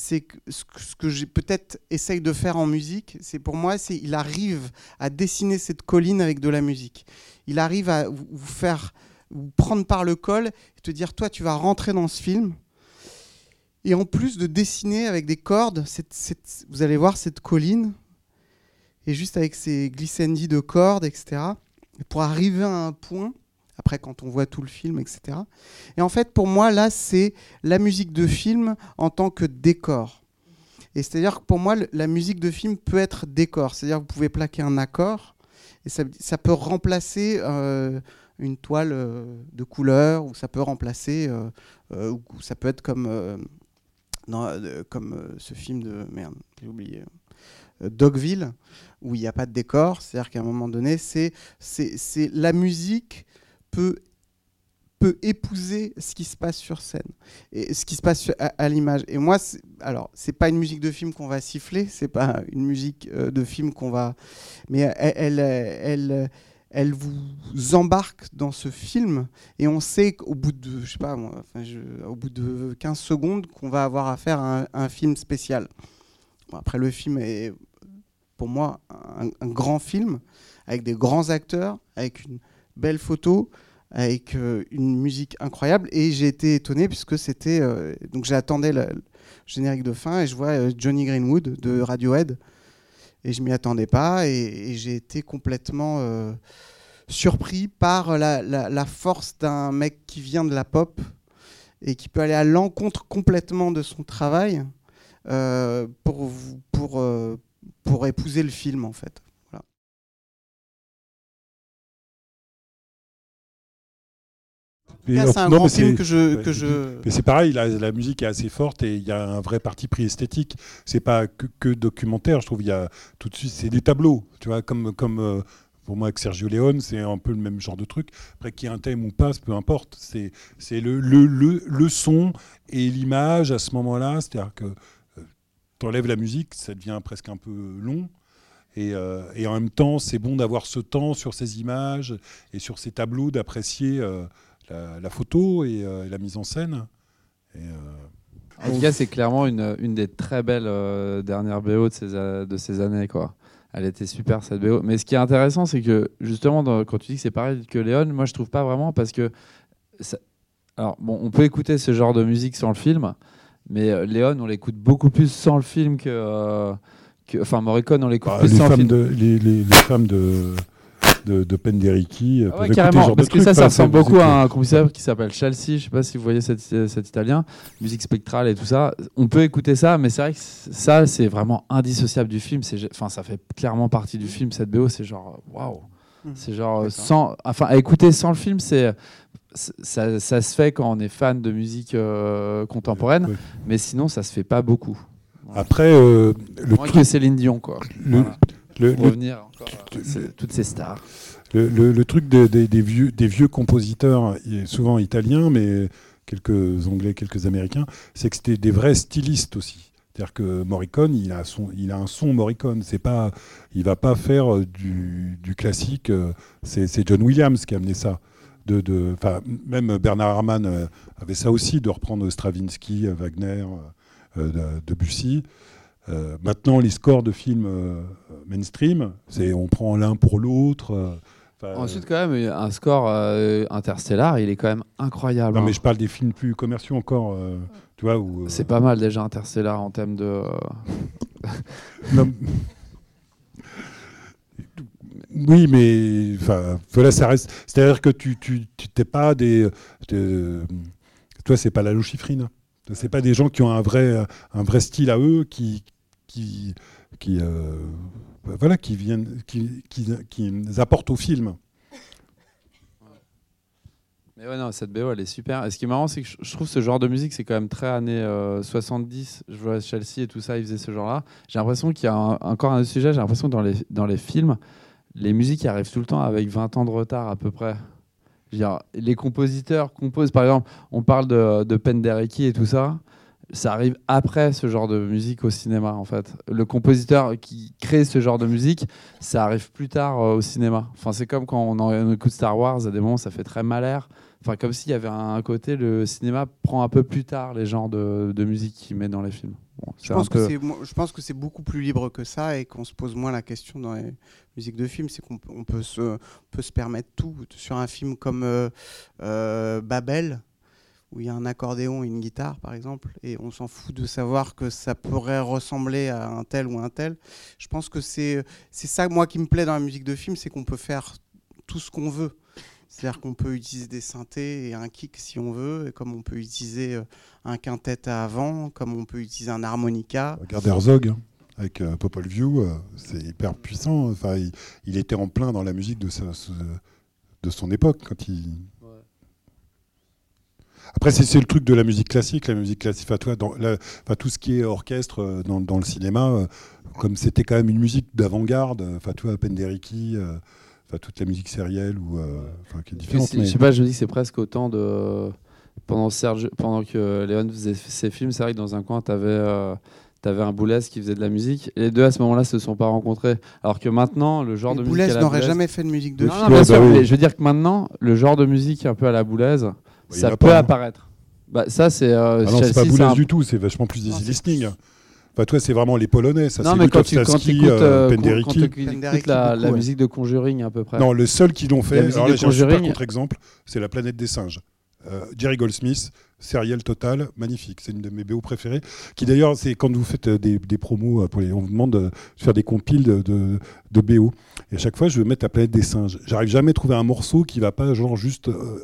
S4: c'est ce que, j'ai peut-être essaye de faire en musique, c'est pour moi, c'est il arrive à dessiner cette colline avec de la musique. Il arrive à vous faire vous prendre par le col et te dire toi tu vas rentrer dans ce film. Et en plus de dessiner avec des cordes, vous allez voir cette colline, et juste avec ces glissandi de cordes, etc. pour arriver à un point après quand on voit tout le film, etc. Et en fait, pour moi, là, c'est la musique de film en tant que décor. Et c'est-à-dire que pour moi, la musique de film peut être décor. C'est-à-dire que vous pouvez plaquer un accord et ça, peut remplacer euh, une toile euh, de couleur ou ça peut remplacer, euh, ou ça peut être comme, comme ce film de merde, j'ai oublié. Dogville, où il n'y a pas de décor, c'est-à-dire qu'à un moment donné, c'est la musique peut épouser ce qui se passe sur scène et ce qui se passe à, l'image. Et moi, alors c'est pas une musique de film qu'on va siffler, c'est pas une musique euh, de film qu'on va, mais elle, elle, elle vous embarque dans ce film et on sait qu'au bout de, je sais pas, au bout de 15 secondes qu'on va avoir affaire à un, film spécial. après, le film est pour moi un, grand film avec des grands acteurs, avec une belle photo, avec une musique incroyable et j'ai été étonné puisque c'était euh, donc j'attendais le, générique de fin et je vois euh, Johnny Greenwood de Radiohead et je m'y attendais pas et, j'ai été complètement euh, surpris par la, force d'un mec qui vient de la pop et qui peut aller à l'encontre complètement de son travail pour, pour, pour épouser le film en fait. C'est un grand film que je. Que je...
S2: Mais c'est pareil, la, la, musique est assez forte et il y a un vrai parti pris esthétique. C'est pas que, que, documentaire, je trouve. Il y a tout de suite, c'est des tableaux, tu vois, comme. comme euh, pour moi, avec Sergio Leone, c'est un peu le même genre de truc. Après, qu'il y ait un thème ou pas, peu importe. C'est, c'est le, le, le, le, son et l'image à ce moment-là. C'est-à-dire que euh, tu enlèves la musique, ça devient presque un peu long. Et, euh, et en même temps, c'est bon d'avoir ce temps sur ces images et sur ces tableaux, d'apprécier la, photo euh, et, la mise en scène. Et,
S3: euh, en tout cas, c'est clairement une, une, des très belles euh, dernières BO de ces, de ces années. Quoi. Elle était super cette BO. Mais ce qui est intéressant, c'est que justement, quand tu dis que c'est pareil que Léon, moi je trouve pas vraiment parce que. Alors, bon, on peut écouter ce genre de musique sans le film, mais Léon, on l'écoute beaucoup plus sans le film que. enfin, Morricone, on l'écoute bah, plus sans le film.
S2: De, les, les, les femmes de de, de Penderecki.
S3: Ah ouais, carrément, parce que ça, ça ressemble beaucoup à un compositeur qui s'appelle Chelsea. Je sais pas si vous voyez cet, cet, italien, musique spectrale et tout ça. On peut écouter ça, mais c'est vrai que ça, c'est vraiment indissociable du film. Enfin, ça fait clairement partie du film. Cette BO, c'est genre waouh. Mmh. C'est genre sans, enfin, à écouter sans le film, c'est ça, ça, se fait quand on est fan de musique euh, contemporaine, mais sinon, ça se fait pas beaucoup.
S2: Après, euh,
S3: le truc... que Céline Dion, quoi. Le, le, revenir encore toutes ces stars.
S2: Le, truc des, vieux, des vieux compositeurs, souvent italiens, mais quelques anglais, quelques américains, c'est que c'était des vrais stylistes aussi. C'est-à-dire que Morricone, il a, son, il a un son Morricone. C'est pas, il va pas faire euh, du, classique. Euh, c'est John Williams qui a amené ça. De, de, même Bernard Herrmann euh, avait ça aussi, de reprendre Stravinsky, Wagner, Debussy. Euh, maintenant, les scores de films euh, mainstream, c'est on prend l'un pour l'autre.
S3: Euh, Ensuite, quand même, un score interstellar, il est quand même incroyable.
S2: Non, mais hein. je parle des films plus commerciaux encore. tu vois,
S3: C'est pas mal déjà interstellar en termes de.
S2: Oui, mais voilà, ça reste. C'est-à-dire que tu, tu, t'es pas des. toi, c'est pas la louchifrine. C'est pas des gens qui ont un vrai, un vrai style à eux, qui, qui, qui, euh, voilà, qui, viennent, qui, qui, qui apportent au film.
S3: Mais ouais, non, cette BO, elle est super. Et ce qui est marrant, c'est que je trouve ce genre de musique, c'est quand même très années 70. Euh, je vois Chelsea et tout ça, ils faisaient ce genre-là. J'ai l'impression qu'il y a encore un sujet, j'ai l'impression que dans les, dans les films, les musiques arrivent tout le temps avec 20 ans de retard à peu près. les compositeurs composent, par exemple, on parle de, de Penderecki et tout ça ça arrive après ce genre de musique au cinéma en fait. Le compositeur qui crée ce genre de musique, ça arrive plus tard euh, au cinéma. Enfin, c'est comme quand on, écoute Star Wars, à des moments ça fait très malaire. Enfin, comme s'il y avait un, côté, le cinéma prend un peu plus tard les genres de, musique qu'il met dans les films.
S4: je, pense que je pense que c'est beaucoup plus libre que ça et qu'on se pose moins la question dans les musiques de films. C'est qu'on peut se, peut se permettre tout. Sur un film comme euh, euh, Babel, où il y a un accordéon et une guitare, par exemple, et on s'en fout de savoir que ça pourrait ressembler à un tel ou un tel. Je pense que c'est ça, moi, qui me plaît dans la musique de film, c'est qu'on peut faire tout ce qu'on veut. C'est-à-dire qu'on peut utiliser des synthés et un kick si on veut, et comme on peut utiliser euh, un quintet à avant, comme on peut utiliser un harmonica.
S2: Regardez Herzog hein, avec euh, Popol View, euh, c'est hyper puissant. Enfin, il, était en plein dans la musique de, de son époque quand il, après, c'est le truc de la musique classique. La musique classique, toi, dans tout ce qui est orchestre euh, dans, dans le cinéma, euh, comme c'était quand même une musique d'avant-garde, euh, enfin, toi, Penderecki, enfin, toute la musique sérielle, ou, qui est différente.
S3: Je sais pas, je me dis que c'est presque autant de. Pendant, Serge, pendant que Léon faisait ses films, c'est vrai que dans un coin, tu avais, un Boulez qui faisait de la musique. Les deux, à ce moment-là, se sont pas rencontrés. Alors que maintenant, le genre
S4: Mais
S3: de musique.
S4: Boulez
S3: la
S4: n'aurait
S3: Boulez-
S4: jamais fait de musique de
S3: Non,
S4: film.
S3: non, bien
S2: Ouais,
S3: sûr,
S2: bah oui.
S3: mais je veux dire que maintenant, le genre de musique un peu à la Boulez,
S2: y
S3: ça peut
S2: pas, hein.
S3: apparaître. Bah, ça, c'est. euh,
S2: Ah non, c'est pas Boulez
S3: un-
S2: du tout, c'est vachement plus easy listening. Enfin, toi, c'est vraiment les Polonais, ça
S3: Non,
S2: c'est
S3: mais quand tu, écoutes,
S2: euh,
S3: euh, quand-
S2: Penderecki.
S3: quand tu écoutes
S4: Penderecki,
S3: la, la
S4: ouais.
S3: musique de Conjuring à peu près.
S2: Non, le seul qui l'ont fait, alors là j'ai un contre-exemple, c'est La planète des singes. Euh, Jerry Goldsmith, Serial Total, magnifique. C'est une de mes BO préférées. Qui d'ailleurs, c'est quand vous faites des, des promos, pour les, on vous demande de faire des compiles de, de, de BO. Et à chaque fois, je veux mettre La planète des singes. J'arrive jamais à trouver un morceau qui va pas, genre, juste euh,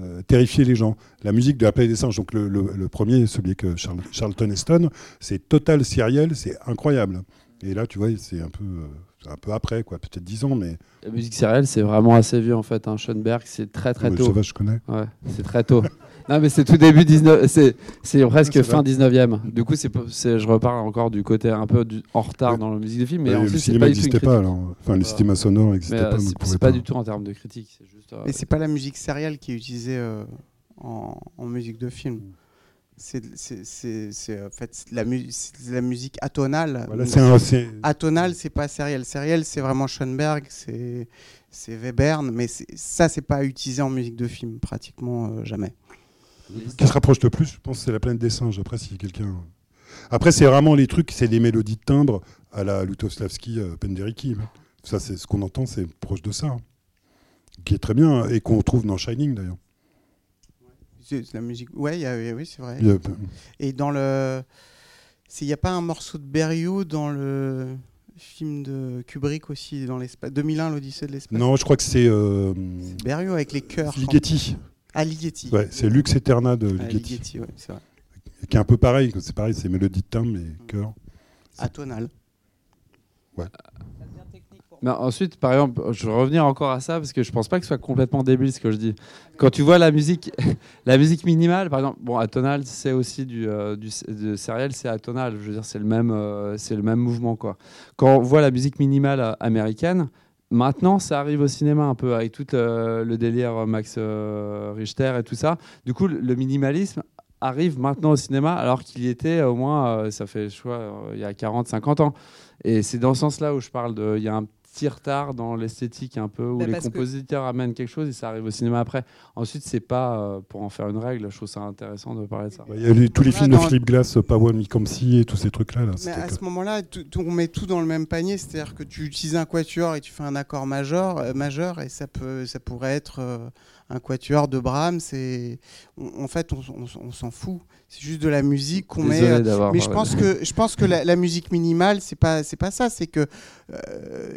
S2: euh, terrifier les gens. La musique de La planète des singes, donc le, le- le premier, celui que Charl- Charlton Heston, c'est Total Serial, c'est incroyable. Et là, tu vois, c'est un peu, euh, un peu après, quoi, peut-être 10 ans, mais
S3: La musique sérielle, c'est vraiment assez vieux en fait. Hein. Schoenberg, c'est très très tôt.
S2: ça va, je connais.
S3: Ouais, c'est très tôt. non, mais c'est tout début 19. C'est, c'est presque fin
S2: vrai.
S3: 19e. Du coup, c'est, pas- je repars encore du côté un peu du- en retard
S2: Ouais.
S3: dans la musique de film. Mais en
S2: le cinéma
S3: pas
S2: n'existait pas, alors. Enfin, le
S3: Euh,
S2: cinéma sonore
S3: Mais
S2: n'existait
S3: euh,
S2: pas,
S3: c'est, c'est pas du tout en termes de critique. C'est juste. Euh,
S4: Mais c'est pas la musique sérielle qui est utilisée euh, en, en musique de film.
S2: Mm.
S4: C'est en fait la, mu- c'est la musique atonale.
S2: Voilà, c'est un- c'est-
S4: pas sériel. Sériel, c'est vraiment Schoenberg, c'est Webern, mais ça, c'est pas utilisé en musique de film, pratiquement euh, jamais.
S2: qui se rapproche le plus, je pense, c'est la planète des singes. Après, si quelqu'un. Après, c'est vraiment les trucs, c'est des mélodies de timbre à la Lutoslavski, euh, Penderecki. Ça, c'est ce qu'on entend, c'est proche de ça. Qui est très bien, et qu'on trouve dans Shining d'ailleurs.
S4: C'est la musique. Ouais, il y a- oui, c'est vrai.
S2: Il y a-
S4: Et dans le. Il n'y a pas un morceau de Berriot dans le film de Kubrick aussi, dans l'espace 2001, l'Odyssée de l'espace?
S2: Non, je crois que c'est euh,
S4: Berriot avec les chœurs.
S2: Ligeti.
S4: Ah, Ligeti.
S2: Ouais, c'est Lux Eterna de
S4: Ah,
S2: Ligeti.
S4: Ligeti, ouais, c'est vrai.
S2: Qui est un peu pareil, c'est pareil, c'est mélodie de timbre, mais cœur.
S4: Atonal.
S3: Ensuite, par exemple, je vais revenir encore à ça parce que je pense pas que ce soit complètement débile ce que je dis. Quand tu vois la musique, la musique minimale, par exemple, bon, atonal, c'est aussi du, euh, de sériel, c'est atonal. Je veux dire, c'est le même, euh, le même mouvement quoi. Quand on voit la musique minimale euh, américaine, maintenant, ça arrive au cinéma un peu avec tout le délire Max Richter et tout ça. Du coup, le minimalisme arrive maintenant au cinéma alors qu'il y était au moins, euh, ça fait, je crois, euh, il y a 40, 50 ans. Et c'est dans ce sens-là où je parle de. Il y a un petit retard dans l'esthétique un peu, où
S1: Bah,
S3: les
S1: que-
S3: compositeurs amènent quelque chose et ça arrive au cinéma après. Ensuite, c'est pas euh, pour en faire une règle. Je trouve ça intéressant de parler de ça.
S2: Ouais, Il y a les- tous les films de Philippe Glass, Power Mikamsi et tous ces trucs-là. Là,
S4: Mais à
S2: que-
S4: ce moment-là, on met tout dans le même panier, c'est-à-dire que tu utilises un quatuor et tu fais un accord majeur, euh, majeur et ça, peut, ça pourrait être euh, un quatuor de Brahms. Et on- en fait, on, on- on s'en fout. C'est juste de la musique qu'on met. Euh. Mais je pense que je pense que la, la musique minimale c'est pas c'est pas ça c'est que euh,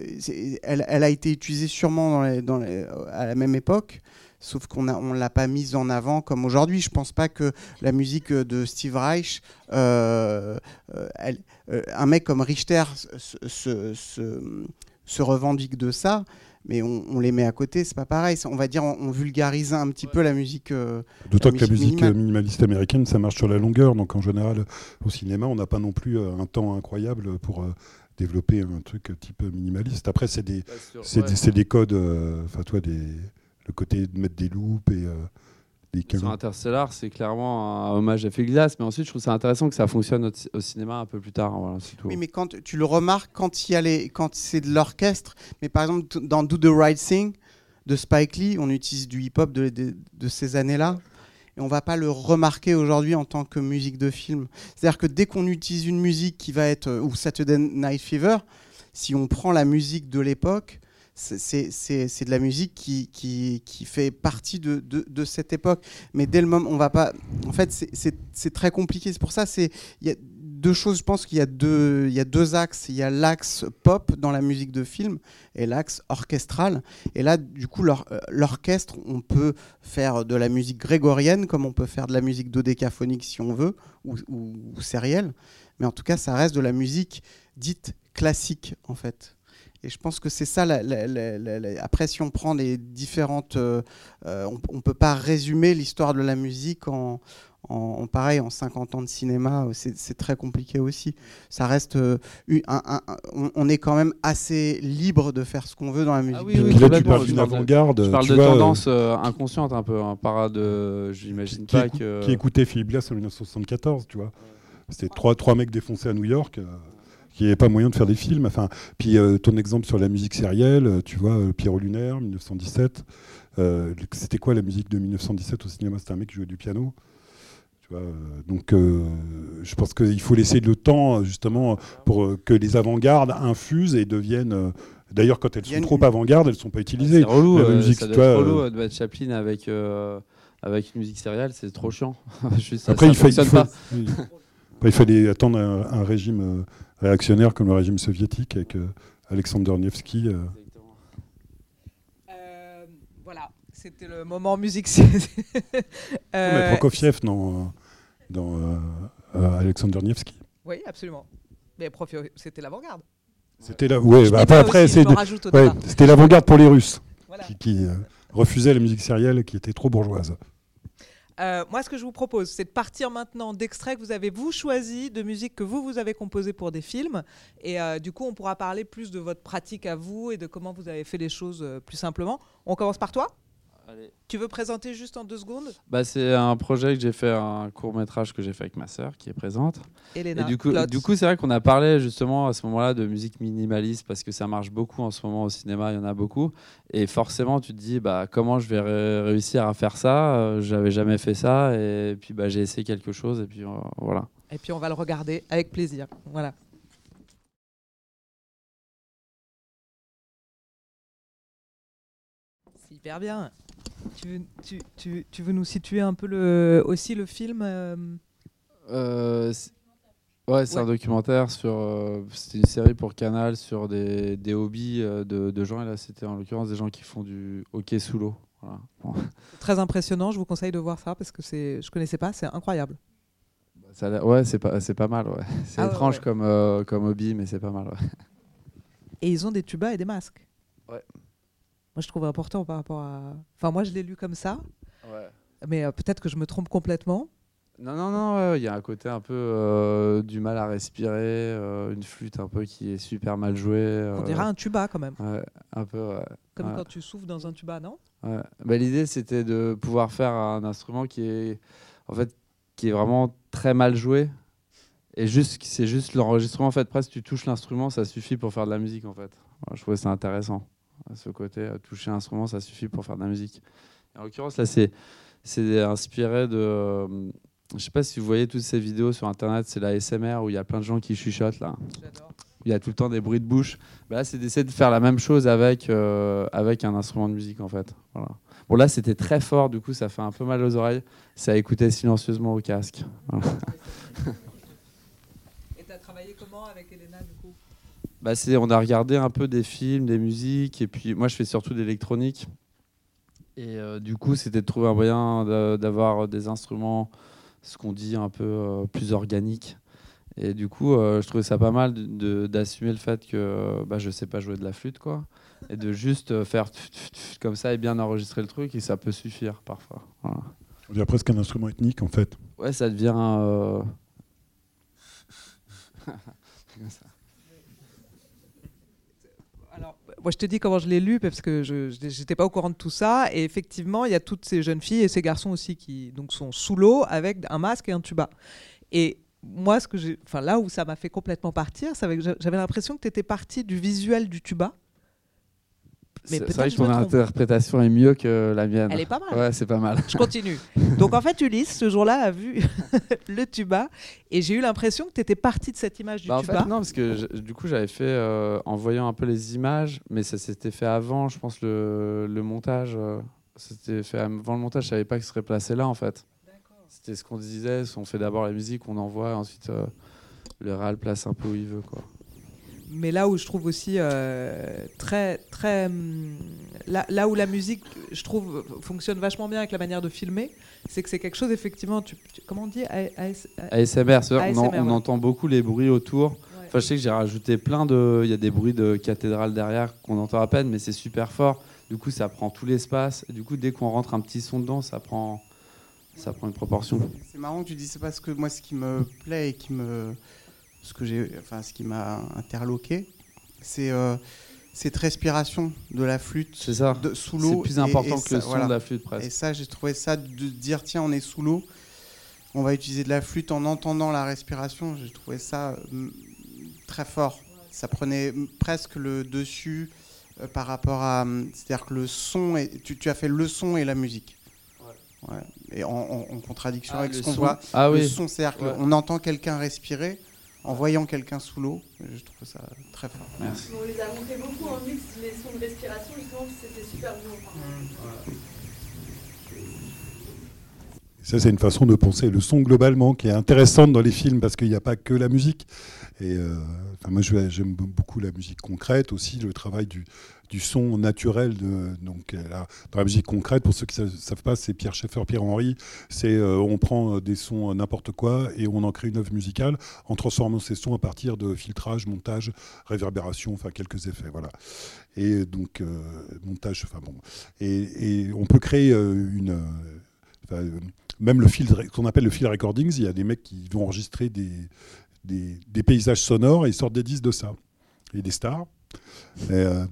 S4: elle, elle a été utilisée sûrement dans les- dans les- à la même époque sauf qu'on a on l'a pas mise en avant comme aujourd'hui je pense pas que la musique de Steve Reich euh, euh, elle- euh, un mec comme Richter se, se- se- se revendique de ça mais on, on les met à côté c'est pas pareil on va dire on, on vulgarise un petit peu la musique euh,
S2: D'autant que la
S4: musique minimale.
S2: minimaliste américaine, ça marche sur la longueur. Donc en général, au cinéma, on n'a pas non plus euh, un temps incroyable pour euh, développer un truc type minimaliste. Après, c'est des, c'est
S3: Ouais.
S2: des, c'est des codes, euh, enfin toi, des, le côté de mettre des loupes et
S3: Sur. Interstellar, c'est clairement un hommage à Phil Glass, mais ensuite je trouve ça intéressant que ça fonctionne au, au cinéma un peu plus tard. Voilà, c'est tout.
S4: Oui, mais quand tu le remarques quand il y a les, quand c'est de l'orchestre, mais par exemple dans Do the Right Thing de Spike Lee, on utilise du hip-hop de, de- de ces années-là, et on va pas le remarquer aujourd'hui en tant que musique de film. C'est-à-dire que dès qu'on utilise une musique qui va être euh, ou Saturday Night Fever, si on prend la musique de l'époque, c'est- de la musique qui, fait partie de, cette époque. Mais dès le moment, on va pas. En fait, c'est- très compliqué. C'est pour ça, c'est il y a deux choses. Je pense qu'il y a deux, y a deux axes. Il y a l'axe pop dans la musique de film et l'axe orchestral. Et là, du coup, euh, l'orchestre, on peut faire de la musique grégorienne comme on peut faire de la musique dodécaphonique si on veut ou, ou sérielle. Mais en tout cas, ça reste de la musique dite classique en fait. Et je pense que c'est ça. la- la- la- la- la- Après, si on prend les différentes, euh, euh, on, ne peut pas résumer l'histoire de la musique en, en, en pareil en 50 ans de cinéma. euh, C'est très compliqué aussi. Ça reste, euh, une- un- un- un- on, on est quand même assez libre de faire ce qu'on veut dans la musique.
S3: oui,
S2: Et
S3: oui,
S2: puis là, tu parles d'une avant-garde.
S3: Je parle
S2: tu
S3: de
S2: vois,
S3: tendance euh, inconsciente un peu, un parade. J'imagine
S2: qui,
S3: pas
S2: écou-
S3: que.
S2: qui écoutait Philippe Glass en 1974, tu vois. C'était trois, trois mecs défoncés à New York. Euh, qui n'avait pas moyen de faire des films. Enfin, puis euh, ton exemple sur la musique sérielle, euh, tu vois, euh, Pierrot Lunaire, 1917. euh, C'était quoi la musique de 1917 au cinéma? C'était un mec qui jouait du piano. Tu vois, donc, euh, je pense qu'il faut laisser le temps, justement, pour que les avant-gardes infusent et deviennent. D'ailleurs, quand elles sont
S4: une-
S2: trop avant-gardes, elles ne sont pas utilisées.
S3: C'est relou,
S2: La
S3: euh,
S2: musique,
S3: ça doit
S2: toi,
S3: être relou de mettre Chaplin avec, euh, avec une musique sérielle, c'est trop chiant.
S2: Après,
S3: ça
S2: il, fallait attendre un, un régime euh, réactionnaire comme le régime soviétique avec euh, Alexander Nevsky. euh.
S1: Euh, voilà, c'était le moment musique.
S2: Mais Prokofiev dans, dans Alexander Nevsky.
S1: oui, absolument. Mais c'était l'avant-garde.
S2: C'était là. Ouais, bah, après, ouais, c'était l'avant-garde pour les Russes
S1: Voilà.
S2: qui, qui, euh, refusaient la musique sérielle qui était trop bourgeoise.
S1: Euh, moi, ce que je vous propose, c'est de partir maintenant d'extraits que vous avez vous choisi, de musique que vous vous avez composée pour des films, et euh, du coup, on pourra parler plus de votre pratique à vous et de comment vous avez fait les choses euh, plus simplement. On commence par toi? Tu veux présenter juste en deux secondes,
S3: Bah, c'est un projet que j'ai fait, un court métrage que j'ai fait avec ma sœur qui est présente.
S1: Elena
S3: Et du coup,
S1: Plot.
S3: du coup c'est vrai qu'on a parlé justement à ce moment-là de musique minimaliste parce que ça marche beaucoup en ce moment au cinéma, il y en a beaucoup. Et forcément, tu te dis bah, comment je vais ré- réussir à faire ça? Euh, J'avais jamais fait ça. Et puis bah, j'ai essayé quelque chose. Et puis euh, voilà.
S1: Et puis on va le regarder avec plaisir. Voilà. C'est hyper bien. Tu veux, tu, tu- tu veux nous situer un peu le, aussi le film euh,
S3: Euh, c'est- ouais, c'est un documentaire sur. euh, c'était une série pour Canal sur des, des hobbies euh, de, de gens. Et là, c'était en l'occurrence des gens qui font du hockey sous l'eau. Voilà.
S1: Très impressionnant. Je vous conseille de voir ça parce que c'est, je connaissais pas. C'est incroyable.
S3: Ça l'air- ouais, c'est pas, c'est pas mal. Ouais. C'est
S1: Ah
S3: étrange
S1: ouais.
S3: Comme, comme hobby, mais c'est pas mal. ouais.
S1: Et ils ont des tubas et des masques.
S3: Ouais.
S1: Moi, je trouve important par rapport à. Enfin, moi, je l'ai lu comme ça, mais euh, peut-être que je me trompe complètement.
S3: Non, non, non, ouais, il y a un côté un peu euh, du mal à respirer, euh, une flûte un peu qui est super mal jouée.
S1: On dirait un tuba quand même,
S3: Ouais, un peu, ouais.
S1: comme
S3: ouais.
S1: quand tu souffles dans un tuba, non?
S3: Ouais. Bah, L'idée, c'était de pouvoir faire un instrument qui est, en fait, qui est vraiment très mal joué. Et juste, c'est juste l'enregistrement, en fait, presque tu touches l'instrument, ça suffit pour faire de la musique, en fait. Je trouvais ça intéressant. À ce côté, toucher l'instrument, ça suffit pour faire de la musique. Et en l'occurrence, là, c'est c'est inspiré de. euh, je sais pas si vous voyez toutes ces vidéos sur internet, c'est la SMR où il y a plein de gens qui chuchotent là. Il y a tout le temps des bruits de bouche. Bah là, c'est d'essayer de faire la même chose avec, euh, avec un instrument de musique en fait. Voilà. Bon là, c'était très fort, du coup, ça fait un peu mal aux oreilles. C'est à écouter silencieusement au casque. Voilà.
S1: Et tu as travaillé comment avec Elena du coup
S3: Bah, c'est, on a regardé un peu des films, des musiques, et puis moi je fais surtout d'électronique. Et euh, du coup, c'était de trouver un moyen d'avoir des instruments, ce qu'on dit un peu euh, plus organiques. Et du coup, euh, je trouvais ça pas mal d'assumer le fait que bah, je sais pas jouer de la flûte, quoi. Et de juste faire comme ça et bien enregistrer le truc, et ça peut suffire parfois. Voilà.
S2: On dirait presque un instrument ethnique en fait.
S3: Ouais, ça devient. euh, comme ça.
S1: Alors, je te dis comment je l'ai lu parce que je n'étais pas au courant de tout ça. Et effectivement, il y a toutes ces jeunes filles et ces garçons aussi qui donc, sont sous l'eau avec un masque et un tuba. Et moi, ce que j'ai, enfin, là où ça m'a fait complètement partir, c'est que j'a- j'avais l'impression que tu étais parti du visuel du tuba. Mais
S3: C'est vrai que ton interprétation est mieux que la mienne.
S1: Elle est pas mal.
S3: Ouais, c'est pas mal.
S1: Je continue. Donc en fait, Ulysse, ce jour-là, a vu le tuba et j'ai eu l'impression que tu étais parti de cette image du
S3: Bah, en
S1: tuba.
S3: fait, non, parce que je- du coup, j'avais fait euh, en voyant un peu les images, mais ça s'était fait avant, je pense, le, le montage. euh, C'était fait avant le montage, je savais pas que ce serait placé là, en fait. C'était ce qu'on disait, on fait d'abord la musique, on envoie, et ensuite euh, le réal place un peu où il veut, quoi.
S1: Mais là où je trouve aussi euh, très, très. hum, Là, là où la musique, je trouve, fonctionne vachement bien avec la manière de filmer, c'est que c'est quelque chose, effectivement. Tu, tu- comment on dit A- AS-
S3: ASMR, c'est vrai, on, en-
S1: ASMR,
S3: on
S1: ouais.
S3: entend beaucoup les bruits autour.
S1: Ouais.
S3: Enfin, je sais que j'ai rajouté plein de. Il y a des bruits de cathédrale derrière qu'on entend à peine, mais c'est super fort. Du coup, ça prend tout l'espace. Du coup, dès qu'on rentre un petit son dedans, ça prend, ça prend une proportion.
S4: C'est marrant que tu dis c'est parce que moi ce qui me plaît et qui me ce que j'ai enfin ce qui m'a interloqué c'est euh, cette respiration de la flûte
S3: C'est ça.
S4: de, sous
S3: C'est
S4: l'eau
S3: plus
S4: et-
S3: important
S4: et
S3: que le son
S4: voilà.
S3: de la flûte,
S4: Et
S3: presque.
S4: ça j'ai trouvé ça de dire tiens on est sous l'eau on va utiliser de la flûte en entendant la respiration. J'ai trouvé ça mm, très fort. Ça prenait presque le dessus euh, par rapport à. C'est-à-dire que le son, et, tu, tu as fait le son et la musique. Ouais. Et en, en- en contradiction
S3: Ah,
S4: avec
S3: le
S4: ce qu'on
S3: son.
S4: voit.
S3: Ah
S4: le
S3: oui.
S4: son, c'est-à-dire
S3: Ouais.
S4: qu'on entend quelqu'un respirer en voyant quelqu'un sous l'eau. Je trouve ça très fort.
S3: Merci.
S5: On les a montrés beaucoup en mix, les sons de respiration, justement, c'était super bon.
S2: Ça, c'est une façon de penser le son globalement qui est intéressante dans les films parce qu'il n'y a pas que la musique. Et euh, moi, j'aime beaucoup la musique concrète aussi, le travail du, son naturel. Donc, euh, là, dans la musique concrète, pour ceux qui ne savent pas, c'est Pierre Schaeffer, Pierre Henry. C'est euh, on prend des sons n'importe quoi et on en crée une œuvre musicale en transformant ces sons à partir de filtrage, montage, réverbération, enfin quelques effets. Voilà. Et donc montage, enfin bon. Et, on peut créer une même le fil, qu'on appelle le field recordings, il y a des mecs qui vont enregistrer des, des, paysages sonores et ils sortent des disques de ça. Et des stars et, euh,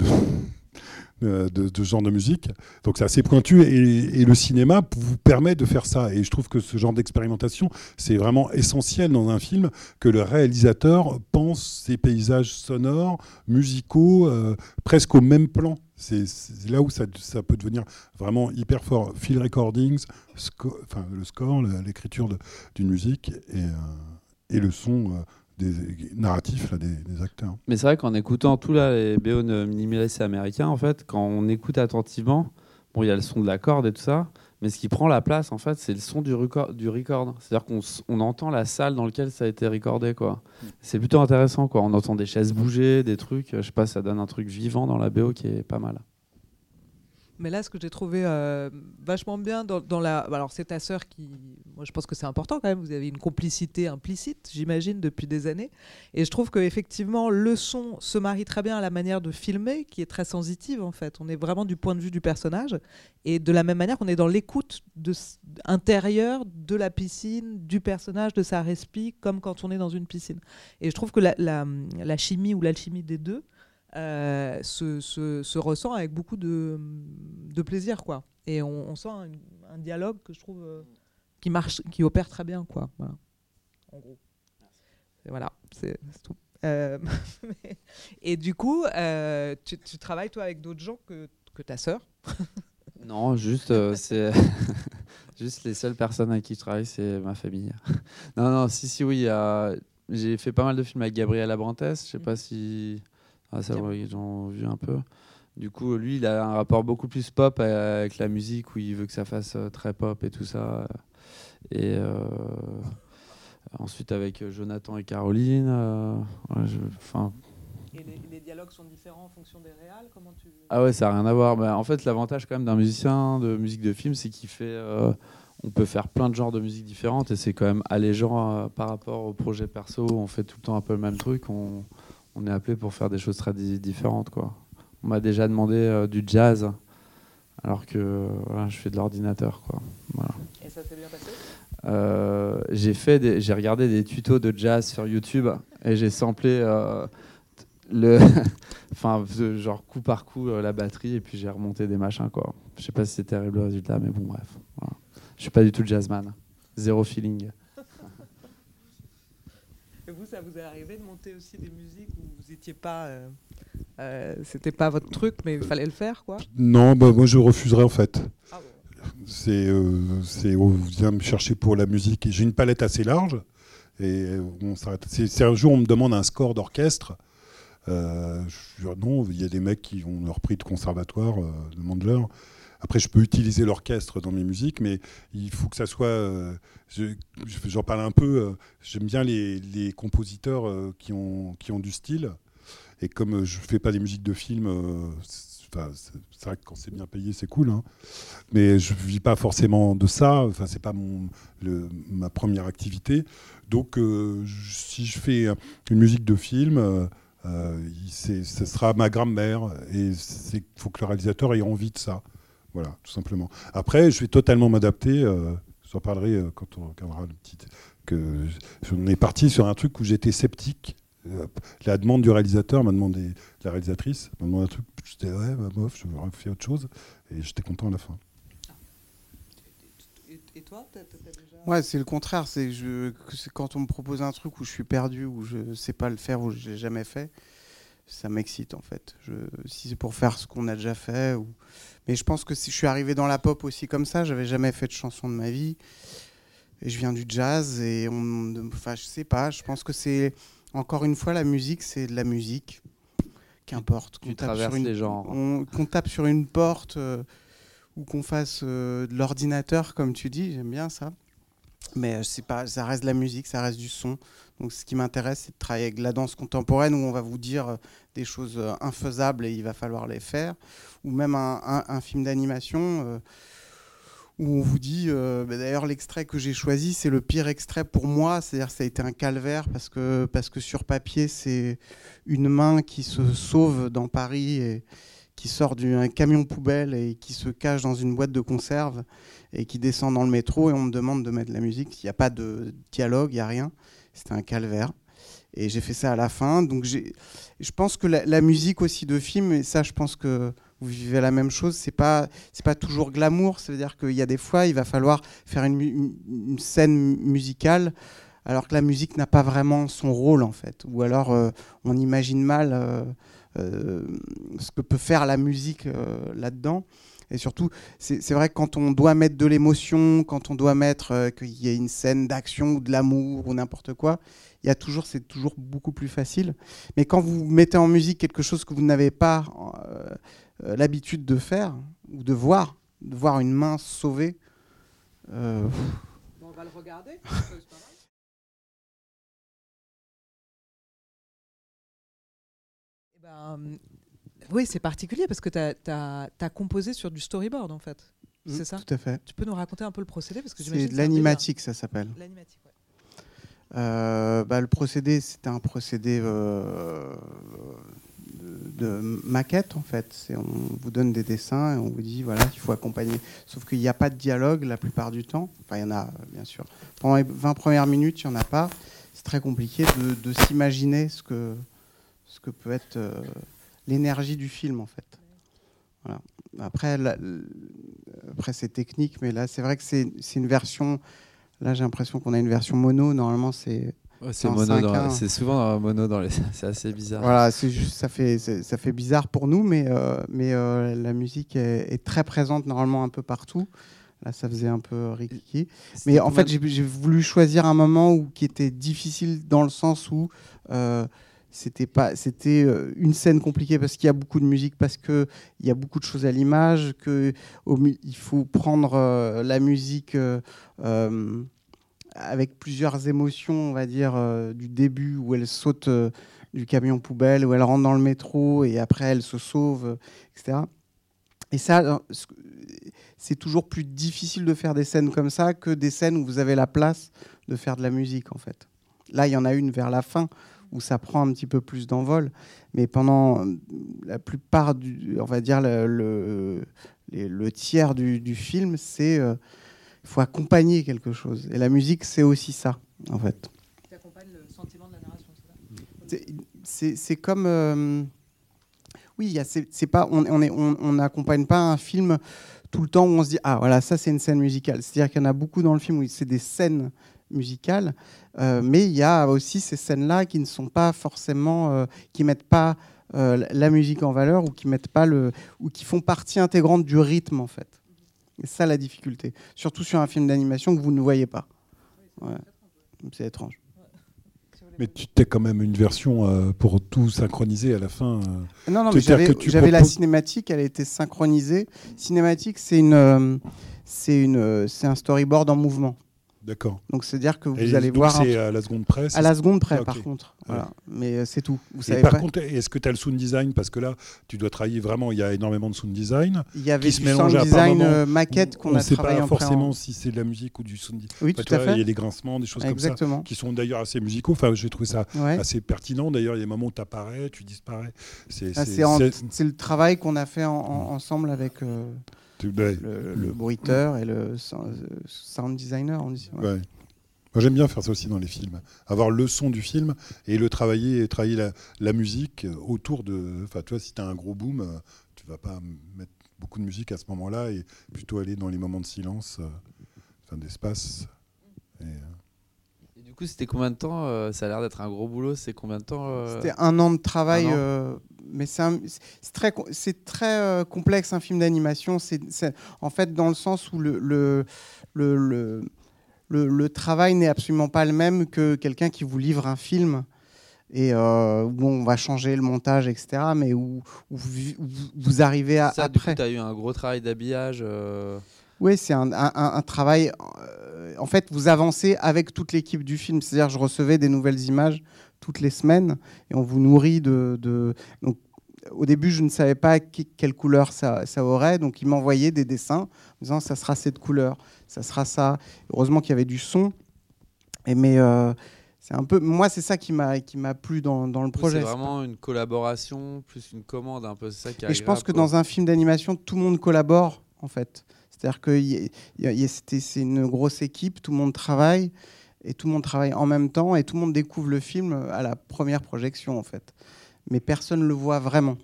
S2: de, de- ce genre de musique. Donc c'est assez pointu et, le cinéma vous permet de faire ça. Et je trouve que ce genre d'expérimentation, c'est vraiment essentiel dans un film que le réalisateur pense ces paysages sonores, musicaux, euh, presque au même plan. C'est là où ça, peut devenir vraiment hyper fort. Field recordings, sco- le score, l'écriture d'une musique et, euh, et le son euh, des acteurs.
S3: Mais c'est vrai qu'en écoutant tout là, les BO minimalistes américains, en fait, quand on écoute attentivement, bon, il y a le son de la corde et tout ça, mais ce qui prend la place, en fait, c'est le son du record. Du record. C'est-à-dire qu'on on entend la salle dans laquelle ça a été recordé. C'est plutôt intéressant, quoi. On entend des chaises bouger, des trucs. Je sais pas, ça donne un truc vivant dans la BO qui est pas mal.
S1: Mais là, ce que j'ai trouvé euh, vachement bien dans, la. bah, Alors, c'est ta sœur qui. Moi, je pense que c'est important quand même. Vous avez une complicité implicite, j'imagine, depuis des années. Et je trouve qu'effectivement, le son se marie très bien à la manière de filmer, qui est très sensitive, en fait. On est vraiment du point de vue du personnage. Et de la même manière qu'on est dans l'écoute intérieure de la piscine, du personnage, de sa respi, comme quand on est dans une piscine. Et je trouve que la chimie ou l'alchimie des deux euh, se, se- se ressent avec beaucoup de, de plaisir quoi. Et on, on sent un, un dialogue que je trouve euh, qui marche qui opère très bien quoi. Voilà. En gros. Et voilà. C'est tout. Euh, et du coup tu, tu travailles toi avec d'autres gens que, que ta sœur?
S3: Non, juste, c'est juste les seules personnes avec qui je travaille, c'est ma famille. non, non, si, si, oui, j'ai fait pas mal de films avec Gabriel Abrantes. Je sais pas si ah, ça, ouais, ils ont vu un peu. Du coup, lui, il a un rapport beaucoup plus pop avec la musique où il veut que ça fasse euh, très pop et tout ça. Et euh, ensuite avec Jonathan et Caroline. euh, ouais, je- enfin,
S1: et les, dialogues sont différents en fonction des réals comment tu
S3: ah ouais, ça n'a rien à voir. Bah, en fait, l'avantage quand même d'un musicien de musique de film, c'est qu'il fait, euh, on peut faire plein de genres de musique différentes et c'est quand même allégeant euh, par rapport au projet perso. où On fait tout le temps un peu le même truc. On, on est appelé pour faire des choses très di- différentes, quoi. On m'a déjà demandé euh, du jazz, alors que voilà, je fais de l'ordinateur, quoi. Voilà.
S1: et ça s'est bien passé?
S3: Euh, j'ai fait des- j'ai regardé des tutos de jazz sur YouTube et j'ai samplé euh, le enfin genre coup par coup la batterie et puis j'ai remonté des machins quoi je sais pas si c'est terrible le résultat mais bon bref voilà. je suis pas du tout jazzman zéro feeling
S1: et vous ça vous est arrivé de monter aussi des musiques où vous étiez pas euh, euh, c'était pas votre truc mais il fallait le faire quoi?
S2: Non, bah, moi je refuserais en fait.
S1: ah bon?
S2: C'est, euh, c'est, on vient me chercher pour la musique. J'ai une palette assez large. Et on s'arrête. C'est, un jour, on me demande un score d'orchestre. Euh, je dis, non, il y a des mecs qui ont leur prix de conservatoire, euh, demande-leur. Après, je peux utiliser l'orchestre dans mes musiques, mais il faut que ça soit. euh, je- je- j'en parle un peu. euh, j'aime bien les, compositeurs euh, qui, ont, qui ont du style. Et comme je fais pas des musiques de film, euh, c'est, vrai que quand c'est bien payé, c'est cool. hein mais je vis pas forcément de ça. Enfin, c'est pas mon ma première activité. Donc, si je fais une musique de film, euh, il- ce sera ma grammaire et c'est faut que le réalisateur ait envie de ça. Voilà, tout simplement. Après, je vais totalement m'adapter. Euh, J'en parlerai euh, quand on regardera le petit. Que on est parti sur un truc où j'étais sceptique. Euh, La demande du réalisateur m'a demandé, la réalisatrice m'a demandé un truc. J'étais ouais, bah, bof, je vais faire autre chose. Et j'étais content à la fin.
S1: Et toi, déjà...
S4: Ouais, c'est le contraire. C'est je, quand on me propose un truc où je suis perdu, où je sais pas le faire, où je l'ai jamais fait, ça m'excite en fait. Je, si c'est pour faire ce qu'on a déjà fait, ou... mais je pense que si je suis arrivé dans la pop aussi comme ça, j'avais jamais fait de chanson de ma vie, et je viens du jazz et on, enfin je sais pas. Je pense que c'est encore une fois la musique, c'est de la musique, qu'importe. Qu'on tape sur une-
S3: les genres.
S4: on- qu'on tape sur une porte euh, ou qu'on fasse euh, de l'ordinateur, comme tu dis, j'aime bien ça. Mais euh, c'est pas, ça reste de la musique, ça reste du son. Donc ce qui m'intéresse, c'est de travailler avec la danse contemporaine où on va vous dire des choses euh, infaisables et il va falloir les faire. Ou même un, film d'animation euh, où on vous dit, euh, bah, d'ailleurs l'extrait que j'ai choisi, c'est le pire extrait pour moi, c'est-à-dire ça a été un calvaire parce que, parce que sur papier, c'est une main qui se sauve dans Paris et qui sort d'un camion poubelle et qui se cache dans une boîte de conserve et qui descend dans le métro et on me demande de mettre de la musique. Il n'y a pas de dialogue, il n'y a rien. C'était un calvaire. Et j'ai fait ça à la fin. Donc je pense que la, musique aussi de film, et ça je pense que vous vivez la même chose, c'est pas, pas toujours glamour. C'est-à-dire qu'il y a des fois, il va falloir faire une, scène musicale alors que la musique n'a pas vraiment son rôle en fait. Ou alors euh, on imagine mal euh, euh, ce que peut faire la musique là-dedans. Et surtout, c'est vrai que quand on doit mettre de l'émotion, quand on doit mettre qu'il y ait une scène d'action ou de l'amour ou n'importe quoi, il y a toujours, c'est toujours beaucoup plus facile. Mais quand vous mettez en musique quelque chose que vous n'avez pas euh, euh, l'habitude de faire ou de voir, de voir une main sauvée, euh,
S1: Bon, on va le regarder. Eh ben, euh, oui, c'est particulier parce que tu as, composé sur du storyboard en fait. C'est ça?
S4: Tout à fait.
S1: Tu peux nous raconter un peu le procédé? Parce que j'imagine
S4: C'est de l'animatique, ça s'appelle.
S1: L'animatique, ouais.
S4: Euh, bah, le procédé, c'était un procédé euh, de, maquette en fait. On vous donne des dessins et on vous dit voilà, il faut accompagner. Sauf qu'il n'y a pas de dialogue la plupart du temps. Enfin, il y en a bien sûr. Pendant les 20 premières minutes, il n'y en a pas. C'est très compliqué de, s'imaginer ce que, ce que peut être euh, l'énergie du film en fait. Voilà. Après, après c'est technique, mais là c'est vrai que c'est une version. Là, j'ai l'impression qu'on a une version mono. Normalement, c'est
S3: Ouais, c'est
S4: en
S3: mono dans-
S4: 5-1.
S3: c'est souvent dans mono dans les. C'est assez bizarre.
S4: voilà, c'est juste ça fait ça fait bizarre pour nous, mais euh, mais euh, la musique est, est très présente normalement un peu partout. Là, ça faisait un peu rikiki. Mais en fait, j'ai j'ai voulu choisir un moment où qui était difficile dans le sens où euh, c'était pas c'était euh, une scène compliquée parce qu'il y a beaucoup de musique, parce que il y a beaucoup de choses à l'image, que au il faut prendre euh, la musique. euh, avec plusieurs émotions, on va dire, du début où elle saute du camion poubelle, où elle rentre dans le métro et après elle se sauve, etc. Et ça, ce- c'est toujours plus difficile de faire des scènes comme ça que des scènes où vous avez la place de faire de la musique, en fait. Là, il y en a une vers la fin où ça prend un petit peu plus d'envol, mais pendant euh, la plupart du, on va dire le, le, les- le tiers du, du film, c'est euh, il faut accompagner quelque chose. Et la musique, c'est aussi ça, en fait.
S1: Tu accompagnes le sentiment de la narration, c'est ça?
S4: C'est- comme. euh, oui, c'est pas, on on est- on- on n'accompagne pas un film tout le temps où on se dit Ah, voilà, ça, c'est une scène musicale. C'est-à-dire qu'il y en a beaucoup dans le film où c'est des scènes musicales, euh, mais il y a aussi ces scènes-là qui ne sont pas forcément. euh, qui mettent pas euh, la musique en valeur ou qui mettent pas le. ou qui font partie intégrante du rythme, en fait. C'est ça la difficulté. Surtout sur un film d'animation que vous ne voyez pas. Ouais. C'est étrange.
S2: Mais tu t'es quand même une version euh, pour tout synchroniser à la fin. euh.
S4: Non, non, j'avais la cinématique, elle a été synchronisée. Cinématique, c'est une, c'est une, c'est un storyboard en mouvement.
S2: D'accord.
S4: Donc c'est-à-dire que vous
S2: Et
S4: allez
S2: donc,
S4: voir un-
S2: c'est à la seconde près.
S4: à la seconde près,
S2: Ah,
S4: par contre. Voilà. Mais euh, c'est tout. Vous
S2: Et
S4: savez
S2: par contre, est-ce que tu as le sound design? Parce que là, tu dois travailler vraiment, il y a énormément de sound design.
S4: Il y avait
S2: qui se
S4: du
S2: mélange
S4: sound design euh, maquette qu'on
S2: on
S4: a
S2: ne sait
S4: travaillé
S2: pas
S4: en
S2: forcément si c'est de la musique ou du sound design.
S4: Oui,
S2: Enfin,
S4: tout à
S2: vois, Il y
S4: fait.
S2: a des grincements, des choses comme
S4: Exactement.
S2: ça, qui sont d'ailleurs assez musicaux. Enfin, j'ai trouvé ça
S4: Ouais.
S2: assez pertinent. D'ailleurs, il y a des moments où tu apparais, tu disparais. C'est
S4: Ah,
S2: c'est-
S4: le travail qu'on a fait en- en- ensemble avec euh,
S2: ouais.
S4: le, le bruiteur et le so- sound designer. On dit. Ouais.
S2: Ouais. Moi, j'aime bien faire ça aussi dans les films. Avoir le son du film et le travailler, et travailler la, la musique autour de. Enfin, tu vois, si tu as un gros boom, euh, tu vas pas mettre beaucoup de musique à ce moment-là et plutôt aller dans les moments de silence. euh. enfin, d'espace. Et, euh,
S3: coup, c'était combien de temps euh, Ça a l'air d'être un gros boulot. C'est combien de temps euh,
S4: C'était un an de travail,
S3: an.
S4: euh, mais c'est très, c'est très complexe un film d'animation. C'est en fait dans le sens où le, le, le, le, travail n'est absolument pas le même que quelqu'un qui vous livre un film et euh, où on va changer le montage, etc. Mais où, où vous, où vous arrivez à
S3: ça,
S4: après.
S3: tu as eu un gros travail d'habillage. euh,
S4: Oui, c'est un, un- un- un travail. euh, en fait, vous avancez avec toute l'équipe du film. C'est-à-dire, je recevais des nouvelles images toutes les semaines et on vous nourrit de. de- donc, au début, je ne savais pas qui- quelle couleur ça, ça aurait, donc ils m'envoyaient des dessins en disant ça sera cette couleur, ça sera ça. Heureusement qu'il y avait du son. Et mais euh, c'est un peu, moi, c'est ça qui m'a qui m'a plu dans, dans le projet.
S3: C'est vraiment une collaboration plus une commande, un peu. Ça qui
S4: Et je pense que dans un film d'animation, tout le monde collabore, en fait. C'est-à-dire que c'est une grosse équipe, tout le monde travaille, et tout le monde travaille en même temps, et tout le monde découvre le film à la première projection, en fait. Mais personne ne le voit vraiment.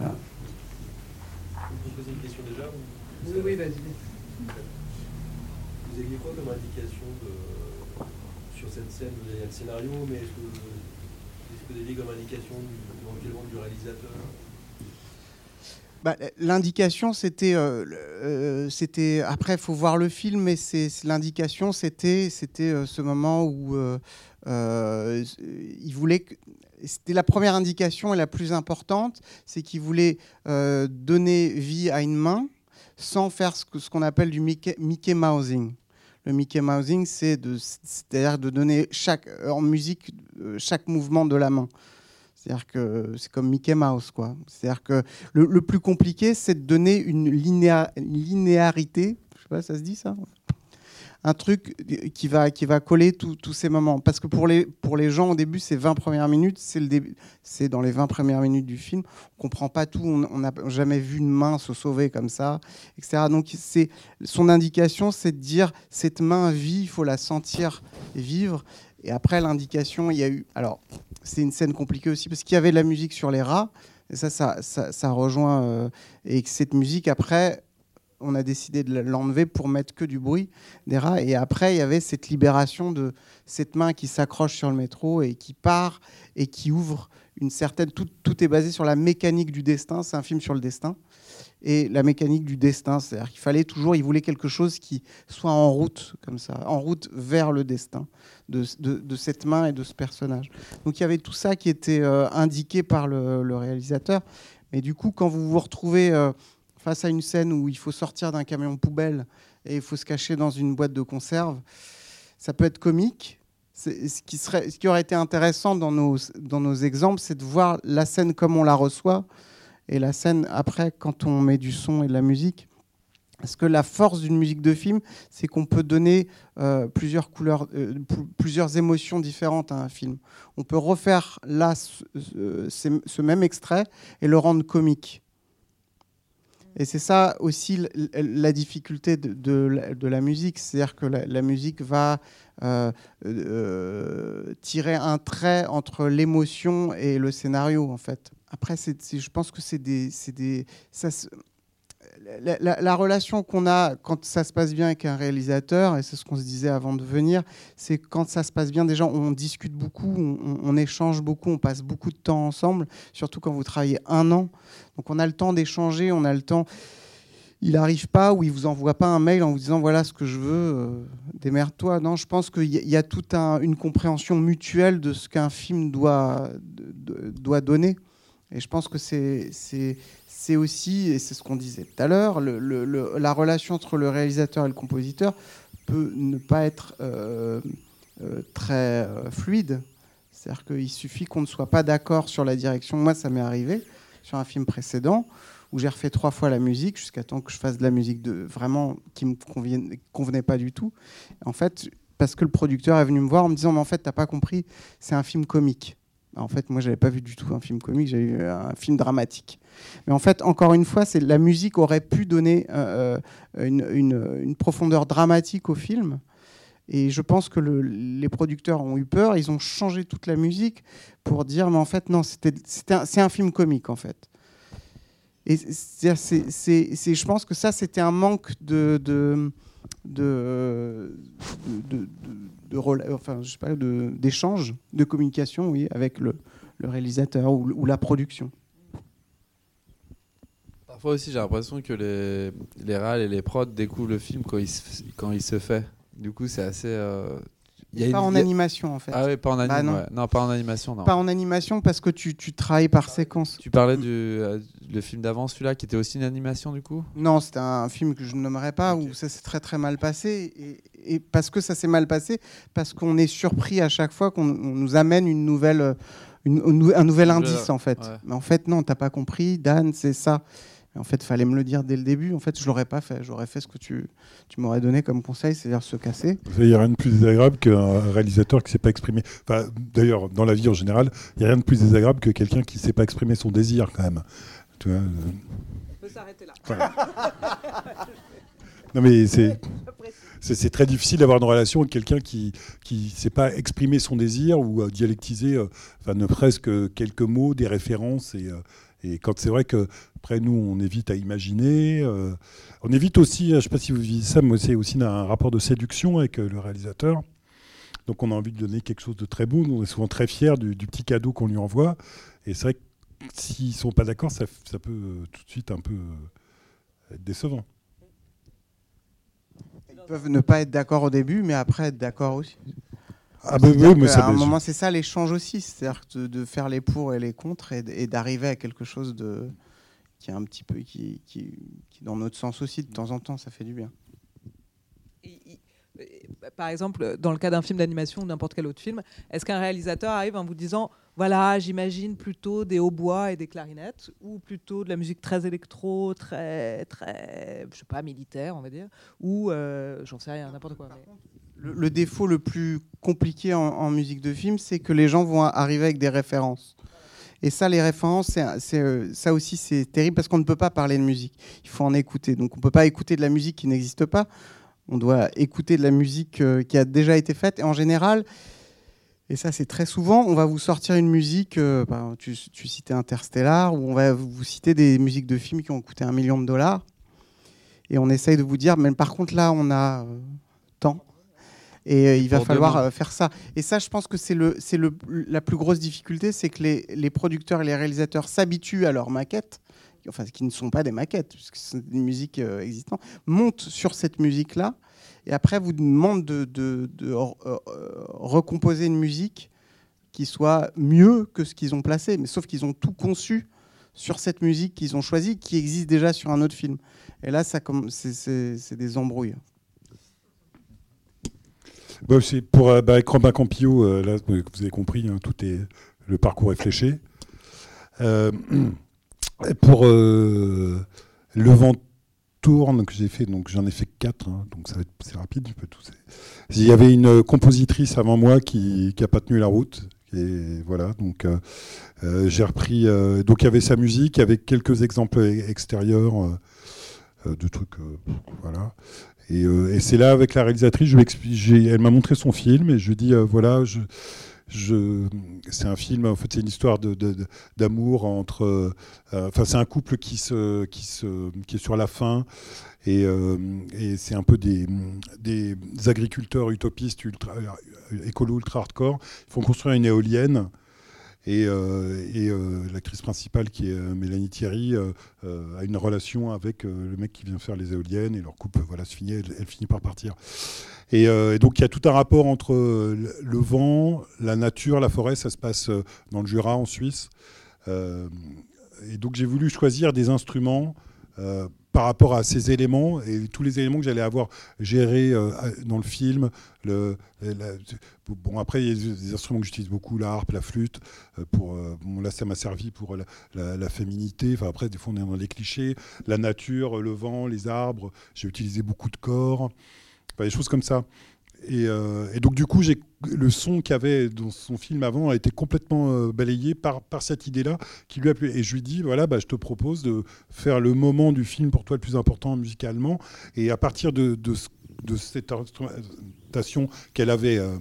S6: Je peux poser une question déjà ou-
S1: Oui, oui, vas-y.
S6: Vous aviez quoi comme indication de- sur cette scène Vous avez le scénario, mais est-ce que, vous aviez comme indication du, éventuellement du réalisateur?
S4: Bah, L'indication, c'était, euh, euh. Après, il faut voir le film, mais l'indication, c'était, c'était euh, ce moment où il voulait. C'était la première indication et la plus importante, c'est qu'il voulait donner vie à une main sans faire ce qu'on appelle du Mickey, Mickey Mousing. Le Mickey Mousing, c'est de, c'est-à-dire de donner chaque, en musique chaque mouvement de la main. C'est-à-dire que c'est comme Mickey Mouse, quoi. C'est-à-dire que le, plus compliqué, c'est de donner une, linéa- une linéarité. Je sais pas, ça se dit ça? Un truc qui va, qui va coller tous ces moments. Parce que pour les, pour les gens, au début, ces 20 premières minutes, c'est le début. C'est dans les 20 premières minutes du film. On comprend pas tout. On n'a jamais vu une main se sauver comme ça, etc. Donc, c'est son indication, c'est de dire cette main vit, il faut la sentir vivre. Et après, l'indication, il y a eu. Alors, c'est une scène compliquée aussi parce qu'il y avait de la musique sur les rats. Et ça, ça, ça, rejoint. euh, et cette musique, après, on a décidé de l'enlever pour mettre que du bruit des rats. Et après, il y avait cette libération de cette main qui s'accroche sur le métro et qui part et qui ouvre une certaine. Tout, tout est basé sur la mécanique du destin. C'est un film sur le destin. Et la mécanique du destin, c'est-à-dire qu'il fallait toujours, il voulait quelque chose qui soit en route, comme ça, en route vers le destin de, de- cette main et de ce personnage. Donc il y avait tout ça qui était euh, indiqué par le, réalisateur. Mais du coup, quand vous vous retrouvez euh, face à une scène où il faut sortir d'un camion poubelle et il faut se cacher dans une boîte de conserve, ça peut être comique. Ce qui, serait, ce qui aurait été intéressant dans nos, dans nos exemples, c'est de voir la scène comme on la reçoit et la scène après quand on met du son et de la musique. Parce que la force d'une musique de film, c'est qu'on peut donner euh, plusieurs couleurs, euh, pl- plusieurs émotions différentes à un film? On peut refaire là ce même extrait et le rendre comique. Et c'est ça aussi la difficulté de, la- musique, c'est-à-dire que la, musique va euh, euh, tirer un trait entre l'émotion et le scénario, en fait. Après, je pense que c'est des, des, la, la- la relation qu'on a quand ça se passe bien avec un réalisateur, et c'est ce qu'on se disait avant de venir, c'est quand ça se passe bien, déjà on discute beaucoup, on, échange beaucoup, on passe beaucoup de temps ensemble, surtout quand vous travaillez un an. Donc on a le temps d'échanger, on a le temps. Il n'arrive pas ou il vous envoie pas un mail en vous disant voilà ce que je veux, euh, démerde-toi. Non, je pense qu'il y, a- toute un- une compréhension mutuelle de ce qu'un film doit, doit donner. Et je pense que c'est c'est- aussi, et c'est ce qu'on disait tout à l'heure, la relation entre le réalisateur et le compositeur peut ne pas être euh, euh, très euh, fluide. C'est-à-dire qu'il suffit qu'on ne soit pas d'accord sur la direction. Moi, ça m'est arrivé sur un film précédent où j'ai refait trois fois la musique jusqu'à temps que je fasse de la musique vraiment qui me convenait pas du tout. En fait, parce que le producteur est venu me voir en me disant mais en fait t'as pas compris, c'est un film comique. En fait, moi, j'avais pas vu du tout un film comique, j'avais vu un film dramatique. Mais en fait, encore une fois, la musique aurait pu donner euh, euh, une, profondeur dramatique au film. Et je pense que le- les producteurs ont eu peur, ils ont changé toute la musique pour dire, mais en fait, non, c'est un film comique, en fait. Et je pense que ça, c'était un manque de, de, de, de, de enfin, je sais pas, d'échange, de, communication, oui, avec le, le réalisateur ou, la production.
S3: Parfois aussi, j'ai l'impression que les, les réals et les prods découvrent le film quand il se, quand il se fait. Du coup, c'est assez. euh, y a
S4: Pas
S3: une-
S4: en animation, en fait.
S3: Ah oui, pas en
S4: Bah
S3: animation.
S4: non.
S3: non. pas en animation, non.
S4: Pas en animation parce que tu, tu travailles par séquence.
S3: Tu parlais du euh, le film d'avant, celui-là, qui était aussi une animation, du coup?
S4: Non, c'était un film que je ne nommerai pas où ça s'est très très mal passé. Et, et parce que ça s'est mal passé, parce qu'on est surpris à chaque fois qu'on on nous amène une nouvelle, euh, une- un nou- un nouvel indice en fait.
S3: ouais.
S4: Mais en fait, non, t'as pas compris, Dan, c'est ça. Mais en fait, fallait me le dire dès le début. En fait, je l'aurais pas fait. J'aurais fait ce que tu, tu m'aurais donné comme conseil, c'est-à-dire se casser.
S2: Il n'y a rien de plus désagréable qu'un réalisateur qui ne sait pas exprimer. Enfin, D'ailleurs, dans la vie en général, il n'y a rien de plus désagréable que quelqu'un qui ne sait pas exprimer son désir, quand même. Tu vois,
S1: On peut s'arrêter là.
S2: voilà. Non, mais c'est. C'est très difficile d'avoir une relation avec quelqu'un qui qui ne sait pas exprimer son désir ou euh, dialectiser, euh, enfin ne presque que quelques mots, des références et, euh, et quand c'est vrai que après nous on évite à imaginer, euh, on évite aussi, je ne sais pas si vous vivez ça, mais c'est aussi un rapport de séduction avec euh, le réalisateur. Donc on a envie de donner quelque chose de très beau, nous, on est souvent très fiers du, petit cadeau qu'on lui envoie et c'est vrai que s'ils sont pas d'accord, ça, peut euh, tout de suite un peu être décevant.
S4: Ils peuvent ne pas être d'accord au début, mais après être d'accord aussi.
S2: Ah bah oui, mais ça
S4: un
S2: mais-
S4: moment, c'est ça l'échange aussi, c'est-à-dire de, de faire les pour et les contre et, d'arriver à quelque chose de qui est un petit peu qui, qui, qui est dans notre sens aussi de temps en temps, ça fait du bien.
S1: Et- et- et, bah, Par exemple, dans le cas d'un film d'animation ou n'importe quel autre film, est-ce qu'un réalisateur arrive en vous disant voilà, j'imagine plutôt des hautbois et des clarinettes, ou plutôt de la musique très électro, très, très, je sais pas, militaire, on va dire, ou euh, j'en sais rien, n'importe quoi. mais-
S4: Le, défaut le plus compliqué en, musique de film, c'est que les gens vont arriver avec des références. Et ça, les références, euh, ça aussi, c'est terrible parce qu'on ne peut pas parler de musique. Il faut en écouter. Donc, on ne peut pas écouter de la musique qui n'existe pas. On doit écouter de la musique euh, qui a déjà été faite. Et en général, et ça, c'est très souvent, on va vous sortir une musique. euh, ben, tu, citais Interstellar, ou on va vous citer des musiques de films qui ont coûté un million de dollars. Et on essaye de vous dire, mais par contre, là, on a. Et euh, il va falloir
S3: demain.
S4: euh, faire ça. Et ça, je pense que c'est le, c'est le, la plus grosse difficulté, c'est que les, les producteurs et les réalisateurs s'habituent à leurs maquettes, enfin, qui ne sont pas des maquettes, puisque c'est des musiques euh, existantes, montent sur cette musique-là, et après vous demandent de, de- de, euh, recomposer une musique qui soit mieux que ce qu'ils ont placé, mais sauf qu'ils ont tout conçu sur cette musique qu'ils ont choisie, qui existe déjà sur un autre film. Et là, ça, comm- c'est- c'est c'est des embrouilles.
S2: Bah, pour euh, bah, avec Campillo, euh, là, vous avez compris, hein, tout est le parcours est fléché. Euh, pour le vent tourne que j'ai fait, donc j'en ai fait quatre, hein, donc ça va être c'est rapide. Il y avait une compositrice avant moi qui qui a pas tenu la route. Et voilà, donc j'ai repris. donc il y avait sa musique avec quelques exemples extérieurs de trucs, voilà. Et, euh, et c'est là avec la réalisatrice, elle m'a montré son film et je lui dis euh, voilà, c'est un film, en fait c'est une histoire d'amour entre, euh, enfin c'est un couple qui est sur la fin et, c'est un peu des, des agriculteurs utopistes ultra, écolo ultra hardcore. Ils font construire une éolienne. Et, euh, et, euh, l'actrice principale, qui est euh, Mélanie Thierry, a une relation avec le mec qui vient faire les éoliennes et leur couple voilà, se finit, elle, finit par partir. Et, donc il y a tout un rapport entre le- vent, la nature, la forêt, ça se passe dans le Jura en Suisse. Et donc j'ai voulu choisir des instruments euh, par rapport à ces éléments et tous les éléments que j'allais avoir gérés euh, dans le film. Le, bon après il y a des, instruments que j'utilise beaucoup, la harpe, la flûte. euh, pour là ça m'a servi pour la, féminité. Enfin après des fois on est dans les clichés, la nature, le vent, les arbres. J'ai utilisé beaucoup de corps, des choses comme ça. Et, euh, et donc du coup, le son qu'il avait dans son film avant a été complètement euh, balayé par, par cette idée-là qui lui a plu. Et je lui dis voilà, bah, je te propose de faire le moment du film pour toi le plus important musicalement. Et à partir de, de, ce- de cette instrumentation qu'elle avait euh,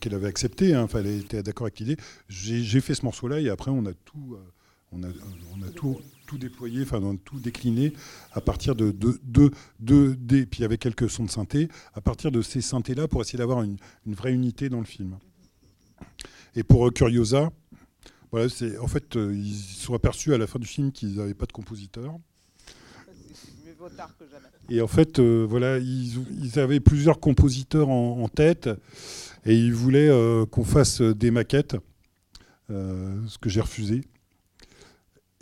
S2: qu'elle avait acceptée, hein, elle était d'accord avec l'idée. J'ai fait ce morceau-là et après on a tout, on a, on a tout, tout déployé, enfin tout décliné à partir de deux, deux, deux, des, puis avec quelques sons de synthé, à partir de ces synthés-là pour essayer d'avoir une, vraie unité dans le film. Et pour euh, Curiosa, voilà, en fait euh, ils se sont aperçus à la fin du film qu'ils n'avaient pas de compositeur. Et en fait, euh, voilà, ils, avaient plusieurs compositeurs en, tête et ils voulaient qu'on fasse des maquettes, ce que j'ai refusé.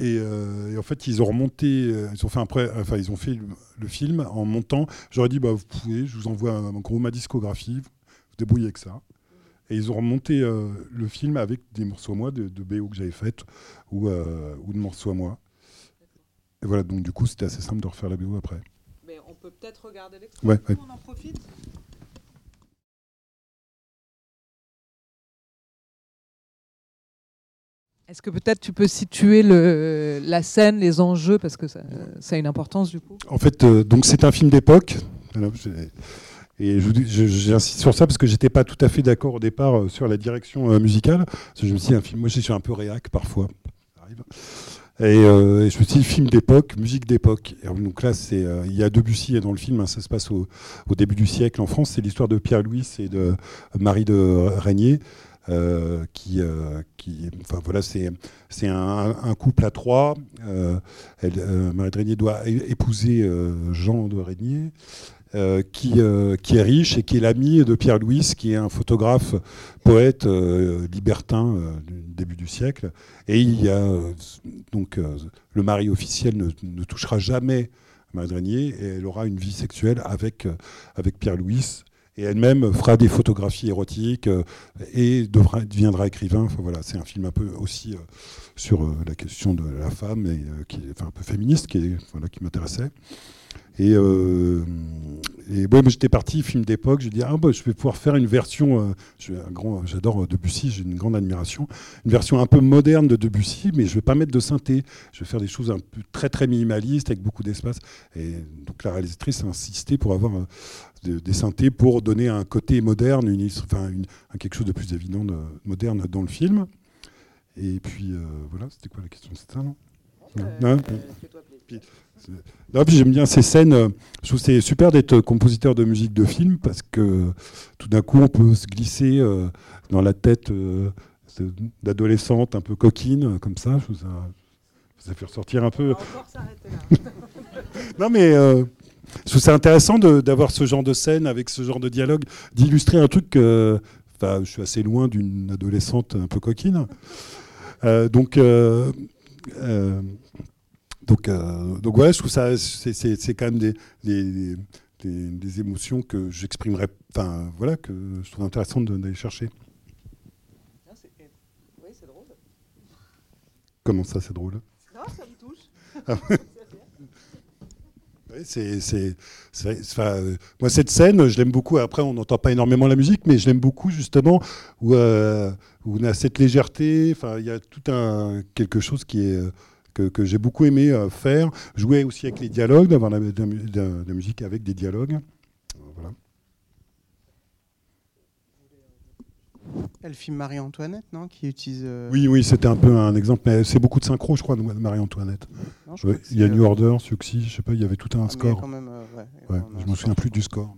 S2: Et, euh, et en fait, ils ont remonté, euh, ils ont fait un prêt- enfin, ils ont fait le, le film en montant. J'aurais dit, bah, vous pouvez, je vous envoie en gros ma discographie, vous vous débrouillez avec ça. Et ils ont remonté euh, le film avec des morceaux à moi, de, de BO que j'avais faites, ou, euh, ou de morceaux à moi. Et voilà, donc du coup, c'était assez simple de refaire la BO après.
S1: Mais on peut peut-être regarder l'extrait.
S2: Ouais, ouais.
S1: On en profite. Est-ce que peut-être tu peux situer la scène, les enjeux, parce que ça, a une importance du coup?
S2: En fait, euh, donc c'est un film d'époque. Et j'insiste sur ça parce que j'étais pas tout à fait d'accord au départ euh, sur la direction euh, musicale. Je me suis dit, un film, moi je suis un peu réac parfois. Et, et je me suis dit, film d'époque, musique d'époque. Donc là, c'est, il y a Debussy dans le film, hein, ça se passe au, au début du siècle en France. C'est l'histoire de Pierre-Louis et de Marie de Régnier. Euh, qui, euh, voilà, c'est un, couple à trois. Euh, Marie de doit épouser Jean de Régnier, qui, est riche et qui est l'ami de Pierre Louis, qui est un photographe, poète, libertin du début du siècle. Et donc le mari officiel ne, touchera jamais Marie de et elle aura une vie sexuelle avec, avec Pierre Louis. Et elle-même fera des photographies érotiques euh, et deviendra écrivain. Voilà, c'est un film un peu aussi euh, sur euh, la question de la femme, et, qui un peu féministe, qui, voilà, qui m'intéressait. Et, euh, j'étais parti, film d'époque, j'ai dit, ah, bah, je vais pouvoir faire une version, je j'adore Debussy, j'ai une grande admiration, une version un peu moderne de Debussy, mais je ne vais pas mettre de synthé, je vais faire des choses un peu très très minimalistes, avec beaucoup d'espace. Et donc la réalisatrice a insisté pour avoir de- des synthés pour donner un côté moderne, une, enfin, une- quelque chose de plus évident, de, moderne dans le film. Et puis euh, voilà, c'était quoi la question C'était ça, non? Non, Puis, c'est- non, puis j'aime bien ces scènes. euh, Je trouve c'est super d'être compositeur de musique de film parce que tout d'un coup, on peut se glisser euh, dans la tête euh, d'adolescente un peu coquine, euh, comme ça. Je trouve ça, ça fait ressortir un peu.
S1: encore s'arrêter là.
S2: Non, mais euh, je trouve ça intéressant d'avoir ce genre de scène avec ce genre de dialogue, d'illustrer un truc. que- Enfin, je suis assez loin d'une adolescente un peu coquine. Euh, donc, euh, euh, donc, euh, donc ouais, je trouve ça, c'est- quand même des, des, des- des émotions que j'exprimerais, enfin voilà, que je trouve intéressant d'aller chercher.
S1: Oui, c'est drôle.
S2: Comment ça, c'est drôle?
S1: Non, ça me touche.
S2: Oui, c'est, c'est, c'est- enfin, moi, cette scène, je l'aime beaucoup. Après, on n'entend pas énormément la musique, mais je l'aime beaucoup, justement, où, euh, où on a cette légèreté. Enfin, il y a tout un, quelque chose qui est, que, que j'ai beaucoup aimé euh, faire. Jouer aussi avec les dialogues, d'avoir de la musique avec des dialogues. Voilà.
S4: Elle filme Marie-Antoinette, non Qui utilise. euh,
S2: Oui, oui, c'était un peu un exemple, mais c'est beaucoup de synchro, je crois, de Marie-Antoinette. Ouais, il y a New
S4: euh,
S2: Order, Suxy, je sais pas, il y avait tout
S4: ah,
S2: un
S4: mais
S2: score.
S4: quand même, euh, ouais,
S2: Ouais, je m'en souviens plus du score.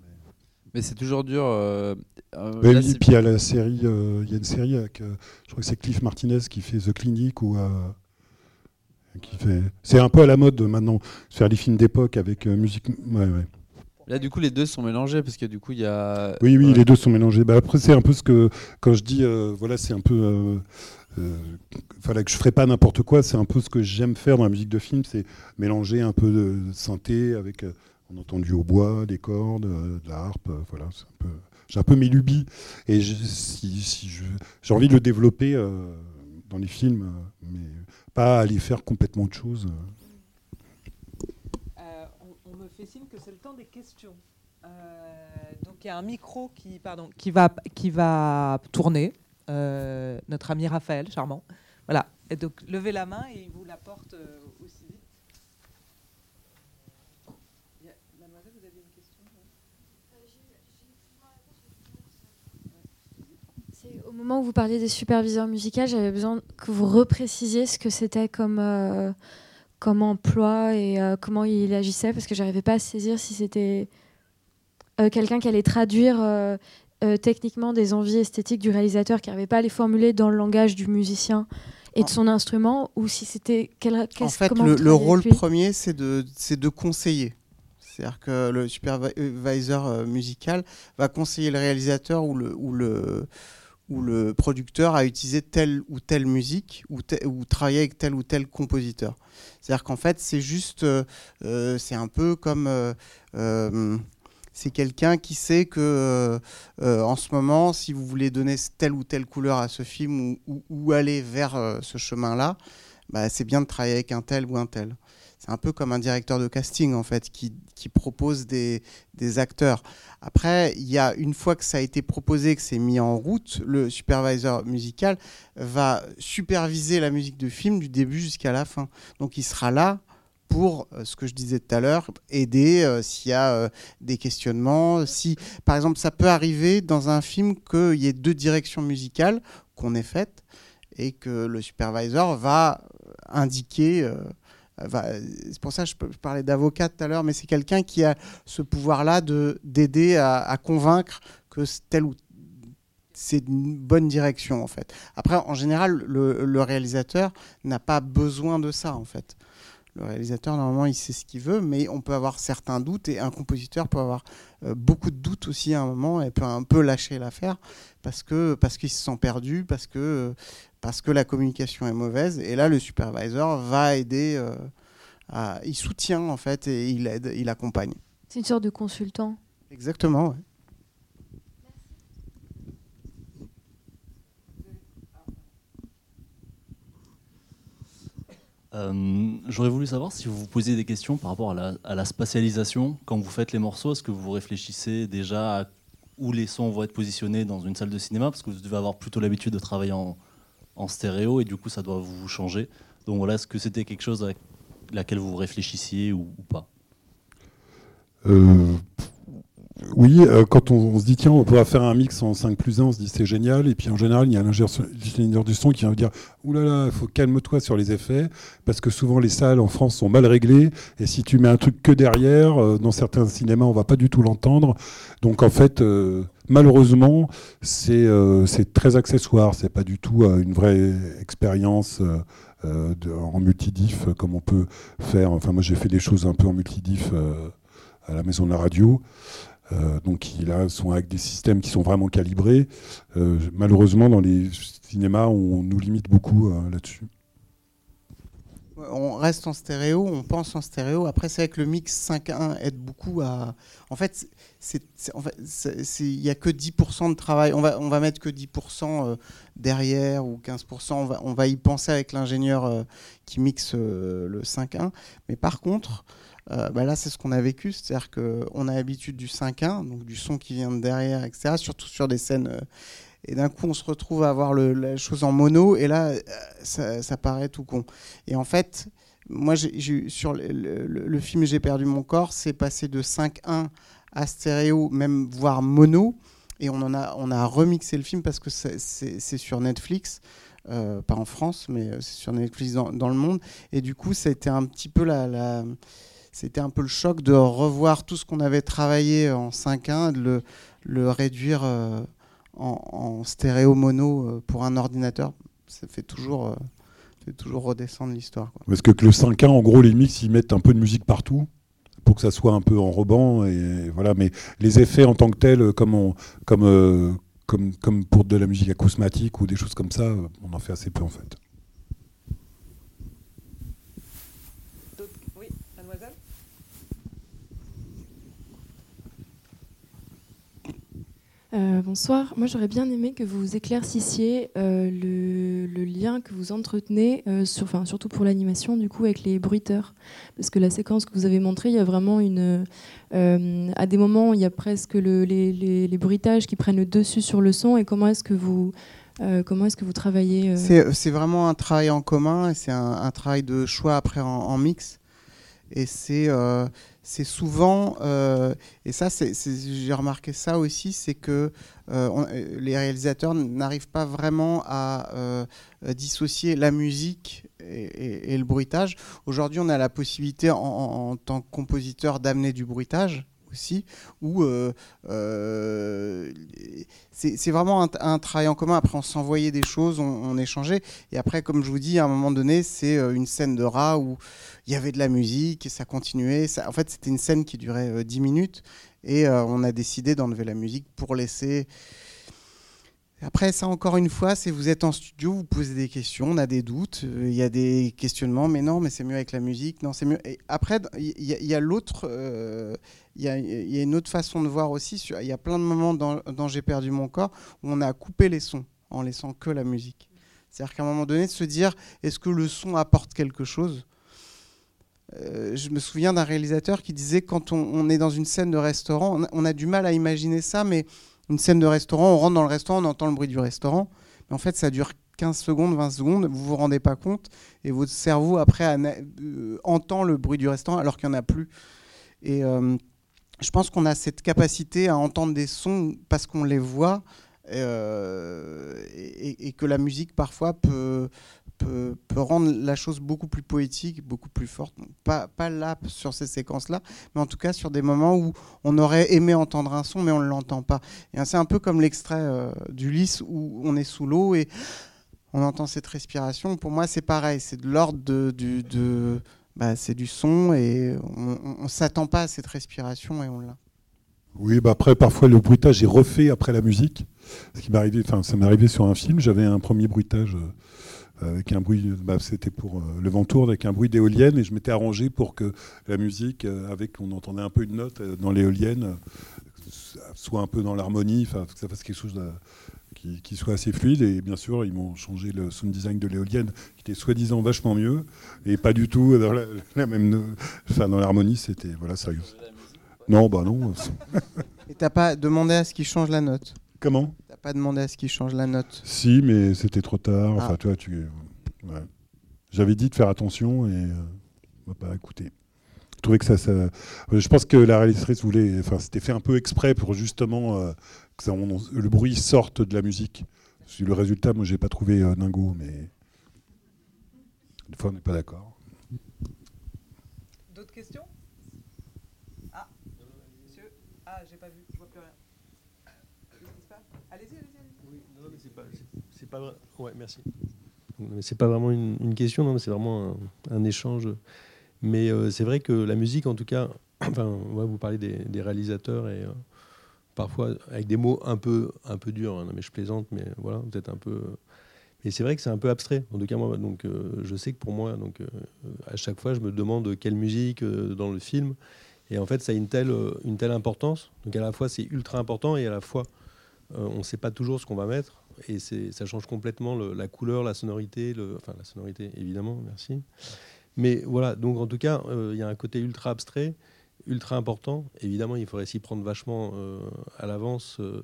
S3: Mais c'est toujours dur. euh, euh, là, c'est-
S2: puis il y a la série, euh, il y a une série avec, euh, je crois que c'est Cliff Martinez qui fait The Clinic ou euh, qui fait. C'est un peu à la mode maintenant faire des films d'époque avec euh, musique. Ouais, ouais.
S3: Là, du coup, les deux sont mélangés parce que du coup, il y a.
S2: Oui, oui,
S3: Ouais.
S2: les deux sont mélangés. Bah, après, c'est un peu ce que quand je dis, euh, voilà, c'est un peu. Euh, euh, voilà, que je ferai pas n'importe quoi. C'est un peu ce que j'aime faire dans la musique de film, c'est mélanger un peu de synthé avec, euh, on entend du hautbois, des cordes, de la harpe. voilà, c'est un peu. J'ai un peu mes lubies et je- si, si je- j'ai envie de le développer dans les films, mais pas aller faire complètement autre chose.
S1: Euh, on, on me fait signe que c'est le temps des questions. Euh, donc il y a un micro qui, pardon, qui, va, qui va tourner. Euh, notre ami Raphaël, charmant. Voilà. Et donc levez la main et il vous la porte euh, aussi vite. Mademoiselle, vous aviez une question
S7: C'est Au moment où vous parliez des superviseurs musicaux, j'avais besoin que vous reprécisiez ce que c'était comme, euh, comme emploi et euh, comment il agissait, parce que j'arrivais pas à saisir si c'était euh, quelqu'un qui allait traduire techniquement des envies esthétiques du réalisateur, qui n'arrivait pas à les formuler dans le langage du musicien et de son instrument, ou si c'était quel,
S4: En fait, le, rôle premier, c'est de, de conseiller. C'est-à-dire que le supervisor musical va conseiller le réalisateur ou le, ou le, où le producteur a utilisé telle ou telle musique ou, travaillé avec tel ou tel compositeur. C'est-à-dire qu'en fait, c'est juste, euh, euh, c'est un peu comme, euh, c'est quelqu'un qui sait que en ce moment, si vous voulez donner telle ou telle couleur à ce film ou, ou aller vers ce chemin-là, bah, c'est bien de travailler avec un tel ou un tel c'est un peu comme un directeur de casting en fait qui, propose des, acteurs. Après, il y a une fois que ça a été proposé, que c'est mis en route, le supervisor musical va superviser la musique de film du début jusqu'à la fin. Donc il sera là pour euh, ce que je disais tout à l'heure, aider euh, s'il y a euh, des questionnements. Si, par exemple, ça peut arriver dans un film qu'il y ait deux directions musicales qu'on ait faites et que le supervisor va indiquer c'est pour ça que je, parlais d'avocat tout à l'heure, mais c'est quelqu'un qui a ce pouvoir-là d'aider à, convaincre que ou c'est une bonne direction en fait. Après, en général, le, réalisateur n'a pas besoin de ça en fait. Le réalisateur, normalement, il sait ce qu'il veut, mais on peut avoir certains doutes et un compositeur peut avoir euh, beaucoup de doutes aussi à un moment et peut un peu lâcher l'affaire parce que parce qu'il se sent perdu, parce que parce que la communication est mauvaise. Et là, le supervisor va aider, euh, à, il soutient en fait et il aide, il accompagne.
S7: C'est une sorte de consultant.
S4: Exactement. Ouais.
S8: Euh, j'aurais voulu savoir si vous vous posiez des questions par rapport à la, spatialisation. Quand vous faites les morceaux, est-ce que vous réfléchissez déjà à où les sons vont être positionnés dans une salle de cinéma? Parce que vous devez avoir plutôt l'habitude de travailler en, en stéréo et du coup ça doit vous changer. Donc voilà, est-ce que c'était quelque chose à laquelle vous réfléchissiez ou, pas?
S2: Euh, Oui, euh, quand on, se dit tiens on pourra faire un mix en 5 plus 1, on se dit c'est génial et puis en général il y a l'ingénieur du son qui va dire oulala, il faut calme-toi sur les effets parce que souvent les salles en France sont mal réglées et si tu mets un truc que derrière, euh, dans certains cinémas on va pas du tout l'entendre. Donc en fait malheureusement, euh, c'est très accessoire. C'est pas du tout euh, une vraie expérience euh, en multidif comme on peut faire. Enfin, moi, j'ai fait des choses un peu en multidif à la maison de la radio. Donc, là, sont avec des systèmes qui sont vraiment calibrés. malheureusement, dans les cinémas, on nous limite beaucoup là-dessus
S4: on reste en stéréo, on pense en stéréo. Après, c'est vrai que le mix 5.1 aide beaucoup à. En fait, il n'y a que 10% de travail. On va, on va mettre que 10% euh, derrière ou 15%. On va, on va y penser avec l'ingénieur euh, qui mixe euh, le 5.1. Mais par contre, bah là, c'est ce qu'on a vécu. C'est-à-dire qu'on a l'habitude du 5.1, donc du son qui vient de derrière, etc. Surtout sur des scènes et d'un coup on se retrouve à avoir la chose en mono et là ça, paraît tout con. Et en fait, moi sur le, film J'ai perdu mon corps, c'est passé de 5.1 à stéréo, même voire mono, et on en a on a remixé le film parce que c'est, sur Netflix. Euh, pas en France, mais c'est sur Netflix dans, le monde. Et du coup, ça a été un petit peu la, c'était un peu le choc de revoir tout ce qu'on avait travaillé en 5.1, de le, réduire euh, en, stéréo mono euh, pour un ordinateur, ça fait toujours, euh, toujours redescendre l'histoire.
S2: Parce que, le 5.1, en gros, les mix, ils mettent un peu de musique partout pour que ça soit un peu enrobant. Et, voilà. Mais les effets en tant que tels, comme, comme pour de la musique acousmatique ou des choses comme ça, on en fait assez peu en fait.
S9: Euh, bonsoir. Moi, j'aurais bien aimé que vous éclaircissiez euh, le, lien que vous entretenez, euh, enfin, surtout pour l'animation, du coup, avec les bruiteurs. Parce que la séquence que vous avez montrée, il y a vraiment une. à des moments, il y a presque le, les, bruitages qui prennent le dessus sur le son. Et comment est-ce que vous. comment est-ce que vous travaillez
S4: C'est vraiment un travail en commun et c'est un, travail de choix après en, mix. Et c'est c'est souvent, euh, et ça, j'ai remarqué ça aussi, c'est que euh, euh, les réalisateurs n'arrivent pas vraiment à dissocier la musique et, le bruitage. Aujourd'hui, on a la possibilité en, tant que compositeur d'amener du bruitage aussi, où c'est vraiment un, travail en commun. Après, on s'envoyait des choses, on, on échangeait. Et après, comme je vous dis, à un moment donné, c'est une scène de rat où il y avait de la musique et ça continuait. Ça, en fait, c'était une scène qui durait euh, 10 minutes et euh, on a décidé d'enlever la musique pour laisser. Après, ça, encore une fois, si vous êtes en studio, vous posez des questions, on a des doutes, euh, il y a des questionnements, mais non, mais c'est mieux avec la musique, non, c'est mieux. Et après, il y, a- l'autre, euh, il y, y a une autre façon de voir aussi. Il y a plein de moments dans, dans J'ai perdu mon corps où on a coupé les sons en laissant que la musique. C'est-à-dire qu'à un moment donné, de se dire, est-ce que le son apporte quelque chose? Euh, je me souviens d'un réalisateur qui disait quand on, est dans une scène de restaurant, on a, du mal à imaginer ça, mais une scène de restaurant, on rentre dans le restaurant, on entend le bruit du restaurant, mais en fait ça dure 15 secondes, 20 secondes, vous vous rendez pas compte, et votre cerveau après euh, entend le bruit du restaurant alors qu'il n'y en a plus. Et euh, je pense qu'on a cette capacité à entendre des sons parce qu'on les voit, euh, et, que la musique parfois peut, rendre la chose beaucoup plus poétique, beaucoup plus forte. Pas, là sur ces séquences-là, mais en tout cas sur des moments où on aurait aimé entendre un son, mais on ne l'entend pas. C'est un peu comme l'extrait euh, d'Ulysse où on est sous l'eau et on entend cette respiration. Pour moi, c'est pareil, c'est de l'ordre de, bah, c'est du son et on ne s'attend pas à cette respiration et on l'a.
S2: Oui, bah après, parfois, le bruitage est refait après la musique. Ce qui arrivé, enfin, ça m'est arrivé sur un film. J'avais un premier bruitage euh, avec un bruit, bah, c'était pour euh, le Ventour, avec un bruit d'éolienne, et je m'étais arrangé pour que la musique, euh, avec, on entendait un peu une note euh, dans l'éolienne, euh, soit un peu dans l'harmonie, enfin, que ça fasse quelque chose qui, soit assez fluide. Et bien sûr, ils m'ont changé le sound design de l'éolienne, qui était soi-disant vachement mieux, et pas du tout dans la, la même, enfin, dans l'harmonie, c'était, voilà, sérieux. Non, bah non.
S4: Et t'as pas demandé à ce qu'il change la note
S2: Comment
S4: T'as pas demandé à ce qu'il change la note
S2: Si, mais c'était trop tard. Enfin,
S4: Ah.
S2: toi, tu. ouais. J'avais dit de faire attention et euh, on m'a pas écouté. Je trouvais que ça, ça- Je pense que la réalisatrice voulait. Enfin, c'était fait un peu exprès pour justement euh, que ça- on- le bruit sorte de la musique. Le résultat, moi, j'ai pas trouvé euh, dingo, mais des fois, on n'est pas d'accord.
S1: D'autres questions Ah, monsieur Ah, j'ai pas vu, je vois plus rien. Qu'est-ce qui se passe Allez-y, allez-y. allez-y.
S6: Oui, non, mais c'est pas, c'est- c'est pas vrai. Ouais, merci. C'est pas vraiment une, question, c'est vraiment un, échange. Mais euh, c'est vrai que la musique, en tout cas, enfin, ouais, vous parlez des, réalisateurs et euh, parfois avec des mots un peu, un peu durs. hein. mais je plaisante, mais voilà, peut-être un peu. Et c'est vrai que c'est un peu abstrait. En tout cas, moi, donc, euh, je sais que pour moi, donc, euh, à chaque fois, je me demande quelle musique euh, dans le film. Et en fait, ça a une telle, euh, une telle importance. Donc, à la fois, c'est ultra important et à la fois, euh, on ne sait pas toujours ce qu'on va mettre. Et ça change complètement la couleur, la sonorité. Enfin, la sonorité, évidemment, merci. Mais voilà, donc en tout cas, euh, il y a un côté ultra abstrait, ultra important. Évidemment, il faudrait s'y prendre vachement euh, à l'avance. euh,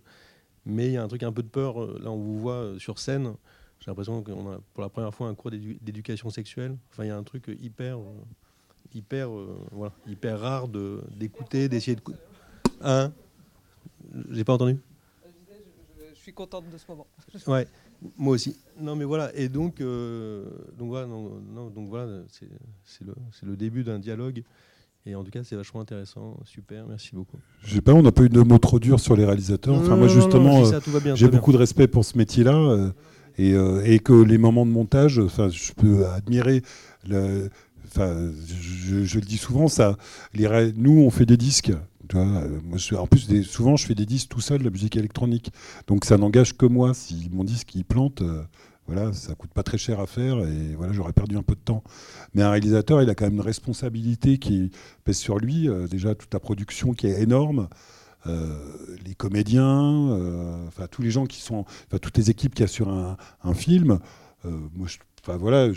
S6: mais il y a un truc un peu de peur. Là, on vous voit sur scène. J'ai l'impression qu'on a pour la première fois un cours d'édu- d'éducation sexuelle. Enfin, il y a un truc hyper, hyper, voilà, hyper rare d'écouter, d'essayer de. Hein? J'ai pas entendu?
S1: Je disais, je- je- je suis contente de ce moment.
S6: Ouais, moi aussi. Non, mais voilà. Et donc, euh, donc voilà, non, non, donc voilà, c'est le, début d'un dialogue. Et en tout cas, c'est vachement intéressant. Super, merci beaucoup.
S2: Je sais pas, on n'a pas eu de mots trop durs sur les réalisateurs. Enfin,
S6: Non,
S2: moi, justement,
S6: je
S2: euh,
S6: bien,
S2: j'ai beaucoup de respect pour ce métier-là. euh, et, euh, et que les moments de montage, enfin, je peux admirer. Le, enfin, je, je le dis souvent, ça. Les, nous, on fait des disques. Euh, en plus, souvent, je fais des disques tout seul, la musique électronique. Donc, ça n'engage que moi. Si mon disque il plante, euh, voilà, ça coûte pas très cher à faire. Et voilà, j'aurais perdu un peu de temps. Mais un réalisateur, il a quand même une responsabilité qui pèse sur lui. euh, déjà, toute la production qui est énorme. Les comédiens, enfin tous les gens qui sont, enfin toutes les équipes qui assurent un, un film. Enfin voilà,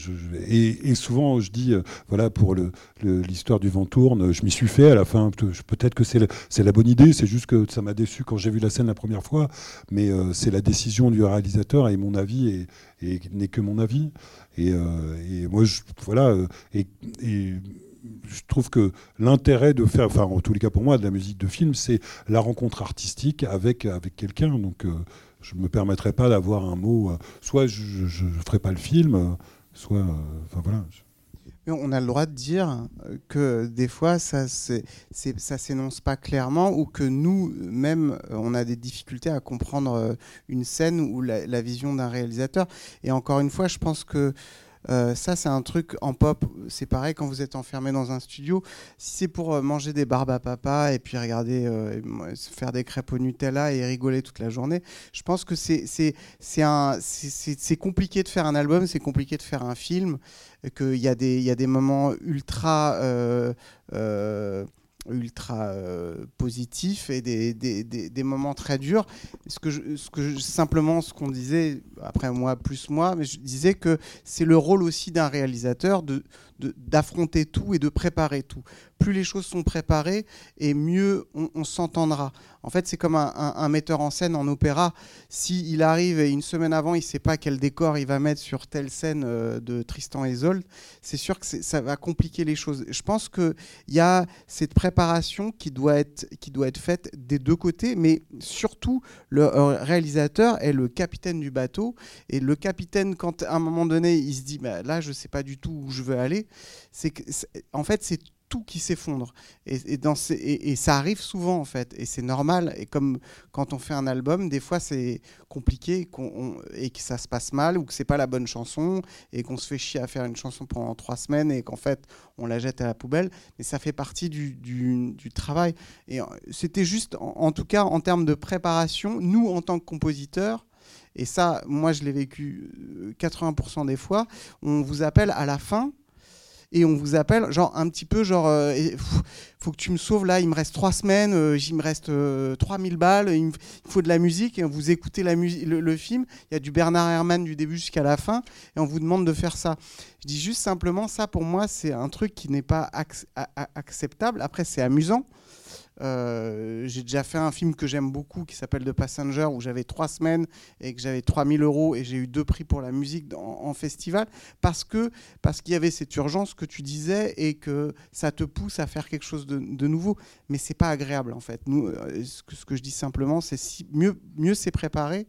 S2: et, souvent je dis, euh, voilà pour l'histoire du vent tourne, je m'y suis fait à la fin. peut- Peut-être que c'est la bonne idée, c'est juste que ça m'a déçu quand j'ai vu la scène la première fois, mais euh, c'est la décision du réalisateur et mon avis est- est- n'est que mon avis. Et, euh, moi, je, voilà, et, je trouve que l'intérêt de faire, enfin en tous les cas pour moi, de la musique de film, c'est la rencontre artistique avec, avec quelqu'un. Donc je ne me permettrai pas d'avoir un mot, euh, soit je ne ferai pas le film, euh, soit... euh, Enfin voilà.
S4: Mais on a le droit de dire que des fois ça ça s'énonce pas clairement ou que nous même euh, on a des difficultés à comprendre une scène ou la vision d'un réalisateur. Et encore une fois, je pense que euh, ça c'est un truc en pop. C'est pareil quand vous êtes enfermé dans un studio. Si c'est pour euh, manger des barbes à papa et puis regarder euh, faire des crêpes au Nutella et rigoler toute la journée, je pense que c'est compliqué de faire un album, c'est compliqué de faire un film qu'il y, y a des moments ultra, ultra euh, positifs et des, des- des- moments très durs. Ce que je- ce que je- simplement, ce qu'on disait, après moi, plus moi, mais je disais que c'est le rôle aussi d'un réalisateur de- d'affronter tout et de préparer tout. Plus les choses sont préparées et mieux on, s'entendra. En fait, c'est comme un, metteur en scène en opéra. Si il arrive et une semaine avant, il ne sait pas quel décor il va mettre sur telle scène euh, de Tristan et Isolde, c'est sûr que ça va compliquer les choses. Je pense qu'il y a cette préparation qui doit, être, qui doit être faite des deux côtés, mais surtout, le euh, réalisateur est le capitaine du bateau. Et le capitaine, quand à un moment donné, il se dit bah, là, je ne sais pas du tout où je veux aller, c'est que, en fait, c'est tout qui s'effondre. Et, et dans ces- et- ça arrive souvent, en fait. Et c'est normal. Et comme quand on fait un album, des fois, c'est compliqué on- et que ça se passe mal ou que c'est pas la bonne chanson et qu'on se fait chier à faire une chanson pendant trois semaines et qu'en fait, on la jette à la poubelle. Mais ça fait partie du, du- travail. Et euh, c'était juste, en, en tout cas, en termes de préparation, nous, en tant que compositeurs, et ça, moi, je l'ai vécu euh, 80% des fois, on vous appelle à la fin et on vous appelle genre un petit peu genre euh, faut que tu me sauves là il me reste trois semaines euh, il me reste euh, 3000 balles il faut de la musique et vous écoutez la le, le film il y a du Bernard Herrmann du début jusqu'à la fin et on vous demande de faire ça. Je dis juste simplement ça pour moi c'est un truc qui n'est pas acceptable. Après c'est amusant euh, j'ai déjà fait un film que j'aime beaucoup qui s'appelle The Passenger où j'avais trois semaines et que j'avais 3000 euros et j'ai eu deux prix pour la musique en, festival. Parce que parce qu'il y avait cette urgence que tu disais et que ça te pousse à faire quelque chose de, nouveau. Mais c'est pas agréable en fait. Euh, ce que, je dis simplement c'est mieux mieux c'est préparé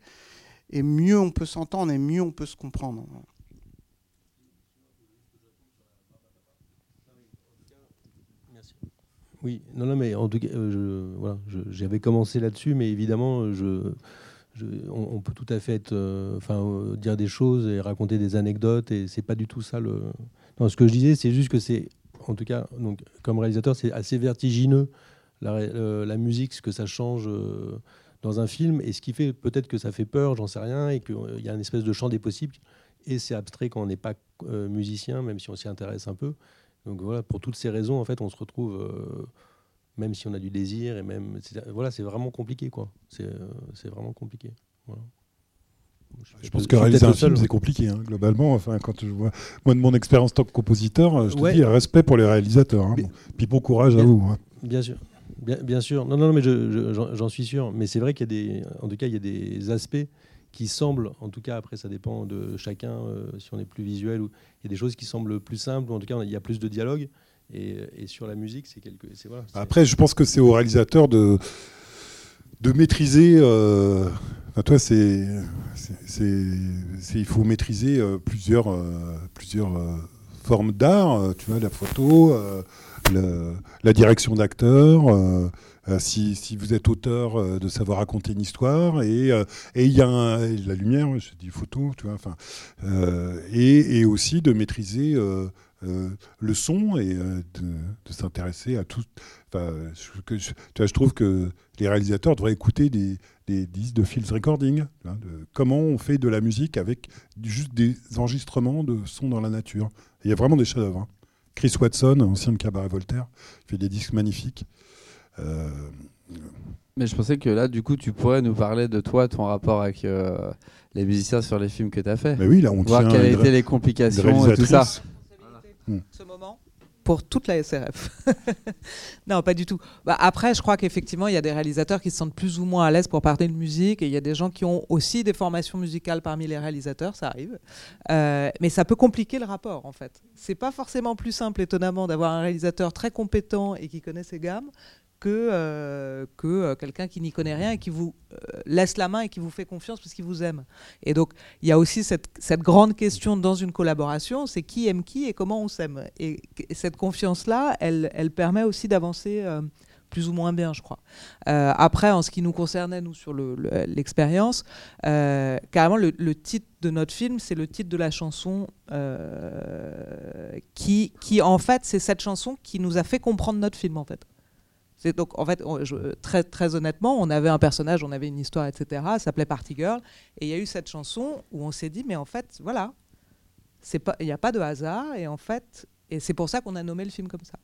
S4: et mieux on peut s'entendre et mieux on peut se comprendre
S6: Oui, non, non, mais en tout cas, euh, voilà, j'avais commencé là-dessus, mais évidemment, je- on, peut tout à fait euh, euh, dire des choses et raconter des anecdotes, et c'est pas du tout ça le. Non, ce que je disais, c'est juste que c'est, en tout cas, donc, comme réalisateur, c'est assez vertigineux la, euh, la musique, ce que ça change euh, dans un film, et ce qui fait peut-être que ça fait peur, j'en sais rien, et qu'il y a une espèce de champ des possibles, et c'est abstrait quand on n'est pas euh, musicien, même si on s'y intéresse un peu. Donc voilà, pour toutes ces raisons, en fait, on se retrouve, euh, même si on a du désir, et même, c'est- voilà, c'est vraiment compliqué, quoi. C'est euh, vraiment compliqué. Voilà.
S2: Je pense que réaliser un film, c'est compliqué, hein, globalement. Enfin, quand je vois, moi, de mon expérience en tant que compositeur, euh, je te
S6: Ouais.
S2: dis respect pour les réalisateurs. hein. Puis bon courage à vous. hein.
S6: Bien sûr. Bien, bien sûr. Non, non, non, mais je- je- j'en j'en suis sûr. Mais c'est vrai qu'il y a des, en tout cas, il y a des aspects qui semblent, en tout cas, après, ça dépend de chacun, euh, si on est plus visuel, ou il y a des choses qui semblent plus simples, ou en tout cas, il y a plus de dialogue. Et, et sur la musique, c'est quelque, voilà.
S2: Après, je pense que c'est au réalisateur de, de maîtriser. euh, enfin, toi, c'est, il faut maîtriser euh, plusieurs, euh, plusieurs euh, formes d'art. euh, tu vois, la photo, euh, la direction d'acteur. Euh, si, vous êtes auteur, euh, de savoir raconter une histoire, et euh, il y a un- la lumière, je dis photo, tu vois, enfin, et, et aussi de maîtriser le son et de, s'intéresser à tout. Je, je- trouve que les réalisateurs devraient écouter des, des disques de Fields Recording, comment on fait de la musique avec juste des enregistrements de sons dans la nature. Il y a vraiment des chefs-d'œuvre. hein. Chris Watson, ancien de Cabaret Voltaire, fait des disques magnifiques. Euh,
S3: Mais je pensais que là, du coup, tu pourrais nous parler de toi, ton rapport avec euh, les musiciens sur les films que tu as fait.
S2: mais oui, là, on
S3: Voir
S2: tient
S3: quelles étaient les complications et tout ça.
S2: Hmm.
S1: ce moment pour toute la SRF. non, pas du tout. Bah, après, je crois qu'effectivement, il y a des réalisateurs qui se sentent plus ou moins à l'aise pour parler de musique, et il y a des gens qui ont aussi des formations musicales parmi les réalisateurs, ça arrive. Euh, mais ça peut compliquer le rapport, en fait. C'est pas forcément plus simple, étonnamment, d'avoir un réalisateur très compétent et qui connaît ses gammes que, euh, euh, quelqu'un qui n'y connaît rien et qui vous euh, laisse la main et qui vous fait confiance parce qu'il vous aime. Et donc, il y a aussi cette, grande question dans une collaboration, c'est qui aime qui et comment on s'aime. Et, et cette confiance-là, elle, elle permet aussi d'avancer plus ou moins bien, je crois. Après, en ce qui nous concernait, nous, sur l'expérience, le, euh, carrément, le, le, titre de notre film, c'est le titre de la chanson qui, en fait, c'est cette chanson qui nous a fait comprendre notre film, en fait. Donc, en fait, très, très honnêtement, on avait un personnage, on avait une histoire, etc. Ça s'appelait Party Girl. Et il y a eu cette chanson où on s'est dit, mais en fait, voilà, il n'y a pas de hasard. Et en fait, et c'est pour ça qu'on a nommé le film comme ça.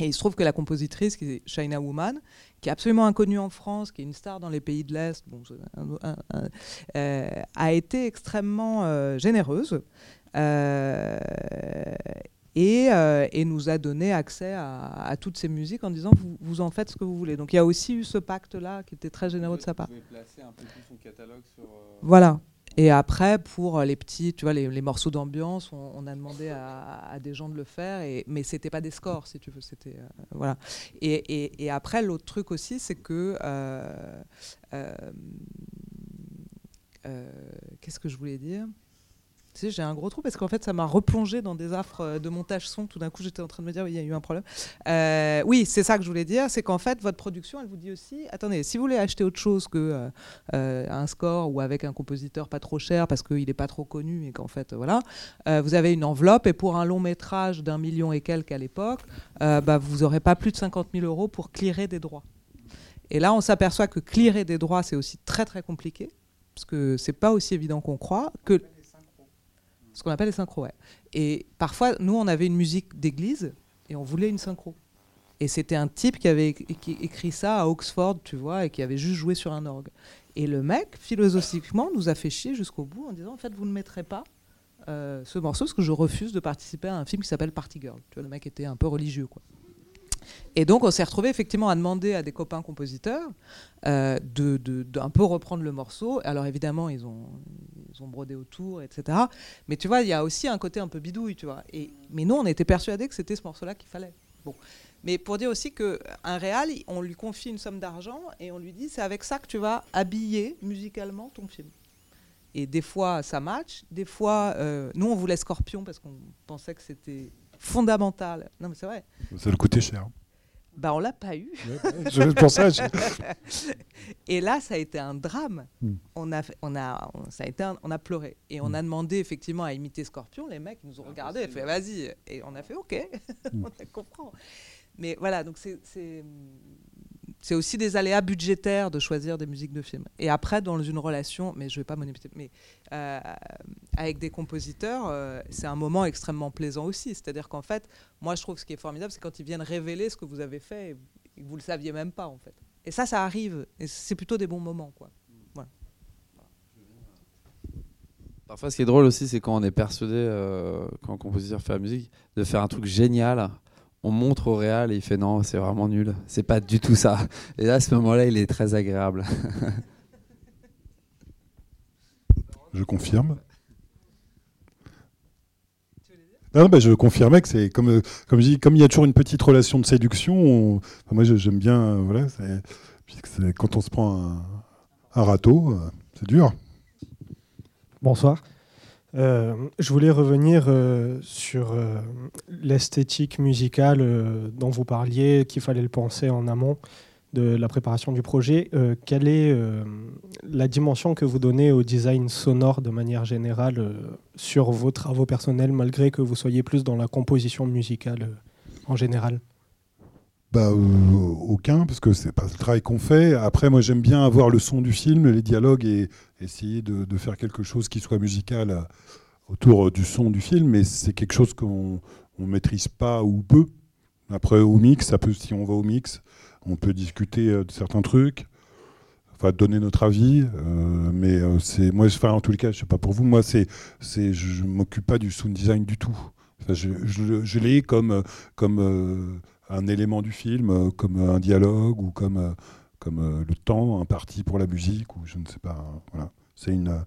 S1: Et il se trouve que la compositrice, qui est China Woman, qui est absolument inconnue en France, qui est une star dans les pays de l'Est, bon, euh, a été extrêmement euh, généreuse. Euh, et, euh, et, nous a donné accès à, à, toutes ces musiques en disant vous, vous en faites ce que vous voulez. Donc il y a aussi eu ce pacte-là qui était très généreux de sa part.
S3: Vous placer un peu tout son catalogue sur. Euh...
S1: Voilà. Et après, pour les petits, tu vois, les, les morceaux d'ambiance, on, on, a demandé à, à, des gens de le faire, et, mais c'était pas des scores, si tu veux. C'était euh, voilà. Et, et, et après, l'autre truc aussi, c'est que euh, euh, qu'est-ce que je voulais dire? J'ai un gros trou parce qu'en fait, ça m'a replongé dans des affres de montage son. Tout d'un coup, j'étais en train de me dire, il y a eu un problème. Euh, oui, c'est ça que je voulais dire, c'est qu'en fait, votre production, elle vous dit aussi, attendez, si vous voulez acheter autre chose que euh, un score ou avec un compositeur pas trop cher parce qu'il n'est pas trop connu et qu'en fait, voilà, euh, vous avez une enveloppe et pour un long métrage d'un million et quelques à l'époque, bah, vous n'aurez pas plus de 50 000 euros pour clearer des droits. Et là, on s'aperçoit que clearer des droits, c'est aussi très très compliqué parce que c'est pas aussi évident qu'on croit que ce qu'on appelle les synchros. Et parfois, nous, on avait une musique d'église et on voulait une synchro. Et c'était un type qui avait écrit ça à Oxford, tu vois, et qui avait juste joué sur un orgue. Et le mec, philosophiquement, nous a fait chier jusqu'au bout en disant, en fait, vous ne mettrez pas euh, ce morceau parce que je refuse de participer à un film qui s'appelle Party Girl. Tu vois, le mec était un peu religieux, quoi. Et donc, on s'est retrouvé effectivement à demander à des copains compositeurs euh, de, un peu reprendre le morceau. Alors évidemment, ils ont, ils ont brodé autour, etc. Mais tu vois, il y a aussi un côté un peu bidouille, tu vois. Et, mais nous, on était persuadés que c'était ce morceau-là qu'il fallait. Bon. Mais pour dire aussi qu'un réal, on lui confie une somme d'argent et on lui dit c'est avec ça que tu vas habiller musicalement ton film. Et des fois, ça match. Des fois, euh, nous, on voulait Scorpion parce qu'on pensait que c'était fondamental. Non, mais c'est vrai.
S2: Ça le coûtait cher.
S1: Bah, on l'a pas eu.
S2: je, pour ça, je...
S1: Et là, ça a été un drame. Mm. On a, on a, on, ça a été un, on a pleuré et on mm. a demandé effectivement à imiter Scorpion. Les mecs nous ont ah, regardé et fait vas-y. Et on a fait ok, mm. on comprend. Mais voilà, donc c'est c'est aussi des aléas budgétaires de choisir des musiques de film. Et après, dans une relation, mais je vais pas monopoliser, mais euh, avec des compositeurs, euh, c'est un moment extrêmement plaisant aussi. C'est-à-dire qu'en fait, moi, je trouve ce qui est formidable, c'est quand ils viennent révéler ce que vous avez fait et que vous ne le saviez même pas, en fait. Et ça, ça arrive. Et c'est plutôt des bons moments, quoi.
S3: Parfois, ce qui est drôle aussi, c'est quand on est persuadé, euh, quand un compositeur fait la musique, de faire un truc génial on montre au réal et il fait non, c'est vraiment nul. C'est pas du tout ça. Et là, à ce moment-là, il est très agréable.
S2: je confirme. Non, bah, je confirmais que c'est comme comme je dis, comme il y a toujours une petite relation de séduction. On, enfin, moi, j'aime bien, euh, voilà, quand on se prend un, un râteau, euh, c'est dur.
S10: Bonsoir. Euh, je voulais revenir euh, sur euh, l'esthétique musicale dont vous parliez, qu'il fallait le penser en amont de la préparation du projet. Quelle est la dimension que vous donnez au design sonore de manière générale sur vos travaux personnels, malgré que vous soyez plus dans la composition musicale en général?
S2: Bah, aucun, parce que c'est pas le travail qu'on fait. Après, moi, j'aime bien avoir le son du film, les dialogues et essayer de, faire quelque chose qui soit musical à, autour du son du film, mais c'est quelque chose qu'on ne maîtrise pas ou peu. Après, au mix, ça peut, si on va au mix, on peut discuter de certains trucs, enfin, donner notre avis, euh, mais euh, c'est moi, enfin, en tous les cas, je sais pas pour vous, moi, c'est, c'est, je, je m'occupe pas du sound design du tout. Je je, je l'ai comme, comme euh, un élément du film, euh, comme un dialogue ou comme, euh, comme euh, le temps imparti pour la musique ou je ne sais pas. hein, voilà. C'est une, euh,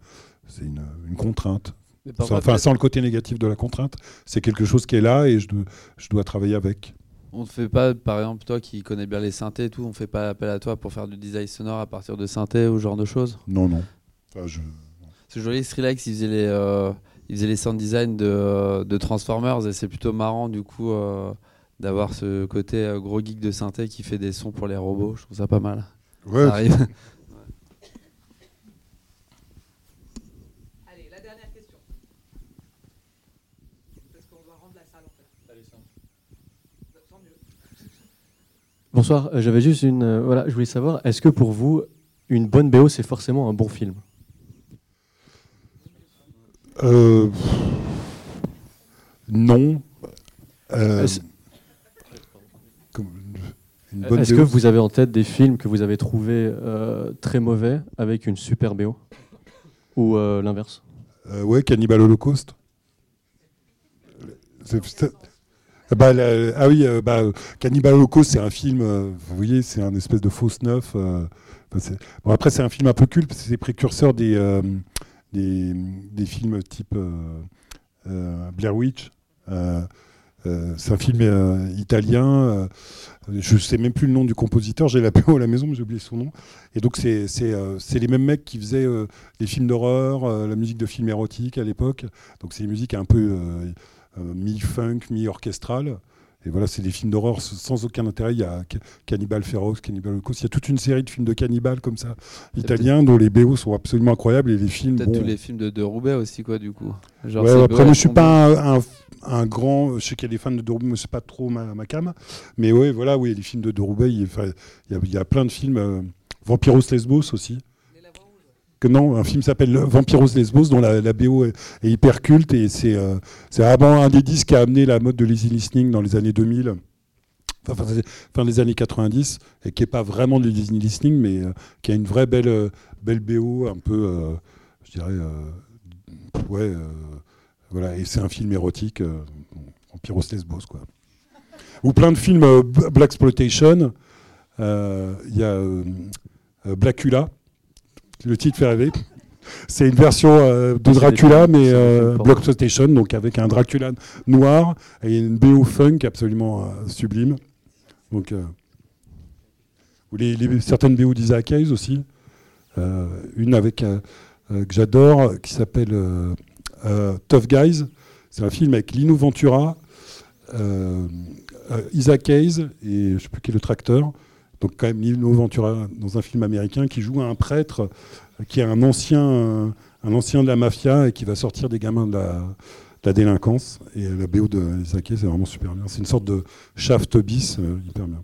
S2: c'est une, une contrainte. Sans, enfin, sans le côté négatif de la contrainte, c'est quelque chose qui est là et je, dois- je dois travailler avec.
S3: On ne fait pas, par exemple, toi qui connais bien les synthés et tout, on fait pas appel à toi pour faire du design sonore à partir de synthés ou ce genre de choses?
S2: Non, non. Enfin, je-
S3: je voyais Skrillex, il faisait les, euh, il faisait les sound design de, de Transformers et c'est plutôt marrant du coup euh, d'avoir ce côté euh, gros geek de synthé qui fait des sons pour les robots. Je trouve ça pas mal.
S2: Ouais.
S3: Ça arrive.
S1: Allez, la dernière question. Parce qu'on doit rendre la salle en fait. Tant mieux.
S11: Bonsoir, euh, j'avais juste une. euh, voilà, je voulais savoir, est-ce que pour vous, une bonne BO, c'est forcément un bon film?
S2: Euh, non. Euh, une bonne
S11: Est-ce que vous avez en tête des films que vous avez trouvés euh, très mauvais avec une super BO Ou euh, l'inverse?
S2: Euh, ouais, Cannibal Holocaust. C'est- bah, la- ah oui, euh, bah, Cannibal Holocaust, c'est un film, euh, vous voyez, c'est un espèce de fausse neuf. euh, bon, après, c'est un film un peu culte, c'est précurseur des, euh, des, des films type euh, euh, Blair Witch. Euh, c'est un film euh, italien. euh, je sais même plus le nom du compositeur. J'ai la PO à la maison, mais j'ai oublié son nom. Et donc, c'est les mêmes mecs qui faisaient des films d'horreur, la musique de films érotiques à l'époque. Donc, c'est une musique un peu mi-funk, mi-orchestrale. Et voilà, c'est des films d'horreur sans aucun intérêt. Il y a Ca- Cannibal Ferox, Cannibal Holocaust. Il y a toute une série de films de cannibales comme ça, italiens, dont les BO sont absolument incroyables. Et les films.
S3: Peut-être
S2: bon,
S3: tous les films de, de Roubaix aussi, quoi, du coup. Genre,
S2: Ouais, après, je suis
S3: sont
S2: pas un, un- un grand. Je sais qu'il y a des fans de Deroubaix, mais c'est pas trop ma, ma cam. Mais ouais, voilà, oui, les films de il y, a, il y a plein de films. euh, Vampiros Lesbos aussi. Que non, un film s'appelle Vampiros Lesbos, dont la, BO est, hyper culte et c'est euh, vraiment un des disques qui a amené la mode de l'easy listening dans les années 2000. Enfin, fin, des années 90, et qui n'est pas vraiment de l'easy listening, mais euh, qui a une vraie belle, euh, belle BO, un peu, euh, je dirais, ouais, voilà, et c'est un film érotique, Vampiros Lesbos, quoi. Ou plein de films Black Exploitation. Il y a Blackula, le titre fait rêver. C'est une version euh, de Dracula, mais euh, Exploitation, donc avec un Dracula noir et une BO funk absolument euh, sublime. Donc, euh, ou les, les- certaines BO d'Isaac Hayes aussi. Une avec que j'adore, qui s'appelle Tough Guys. C'est un film avec Lino Ventura, Isaac Hayes et je sais plus qui est le tracteur. Donc quand même Lino Ventura dans un film américain qui joue un prêtre qui est un ancien, euh, de la mafia et qui va sortir des gamins de la, délinquance. Et la BO de Isaac c'est vraiment super bien. C'est une sorte de shaft bis euh, hyper bien.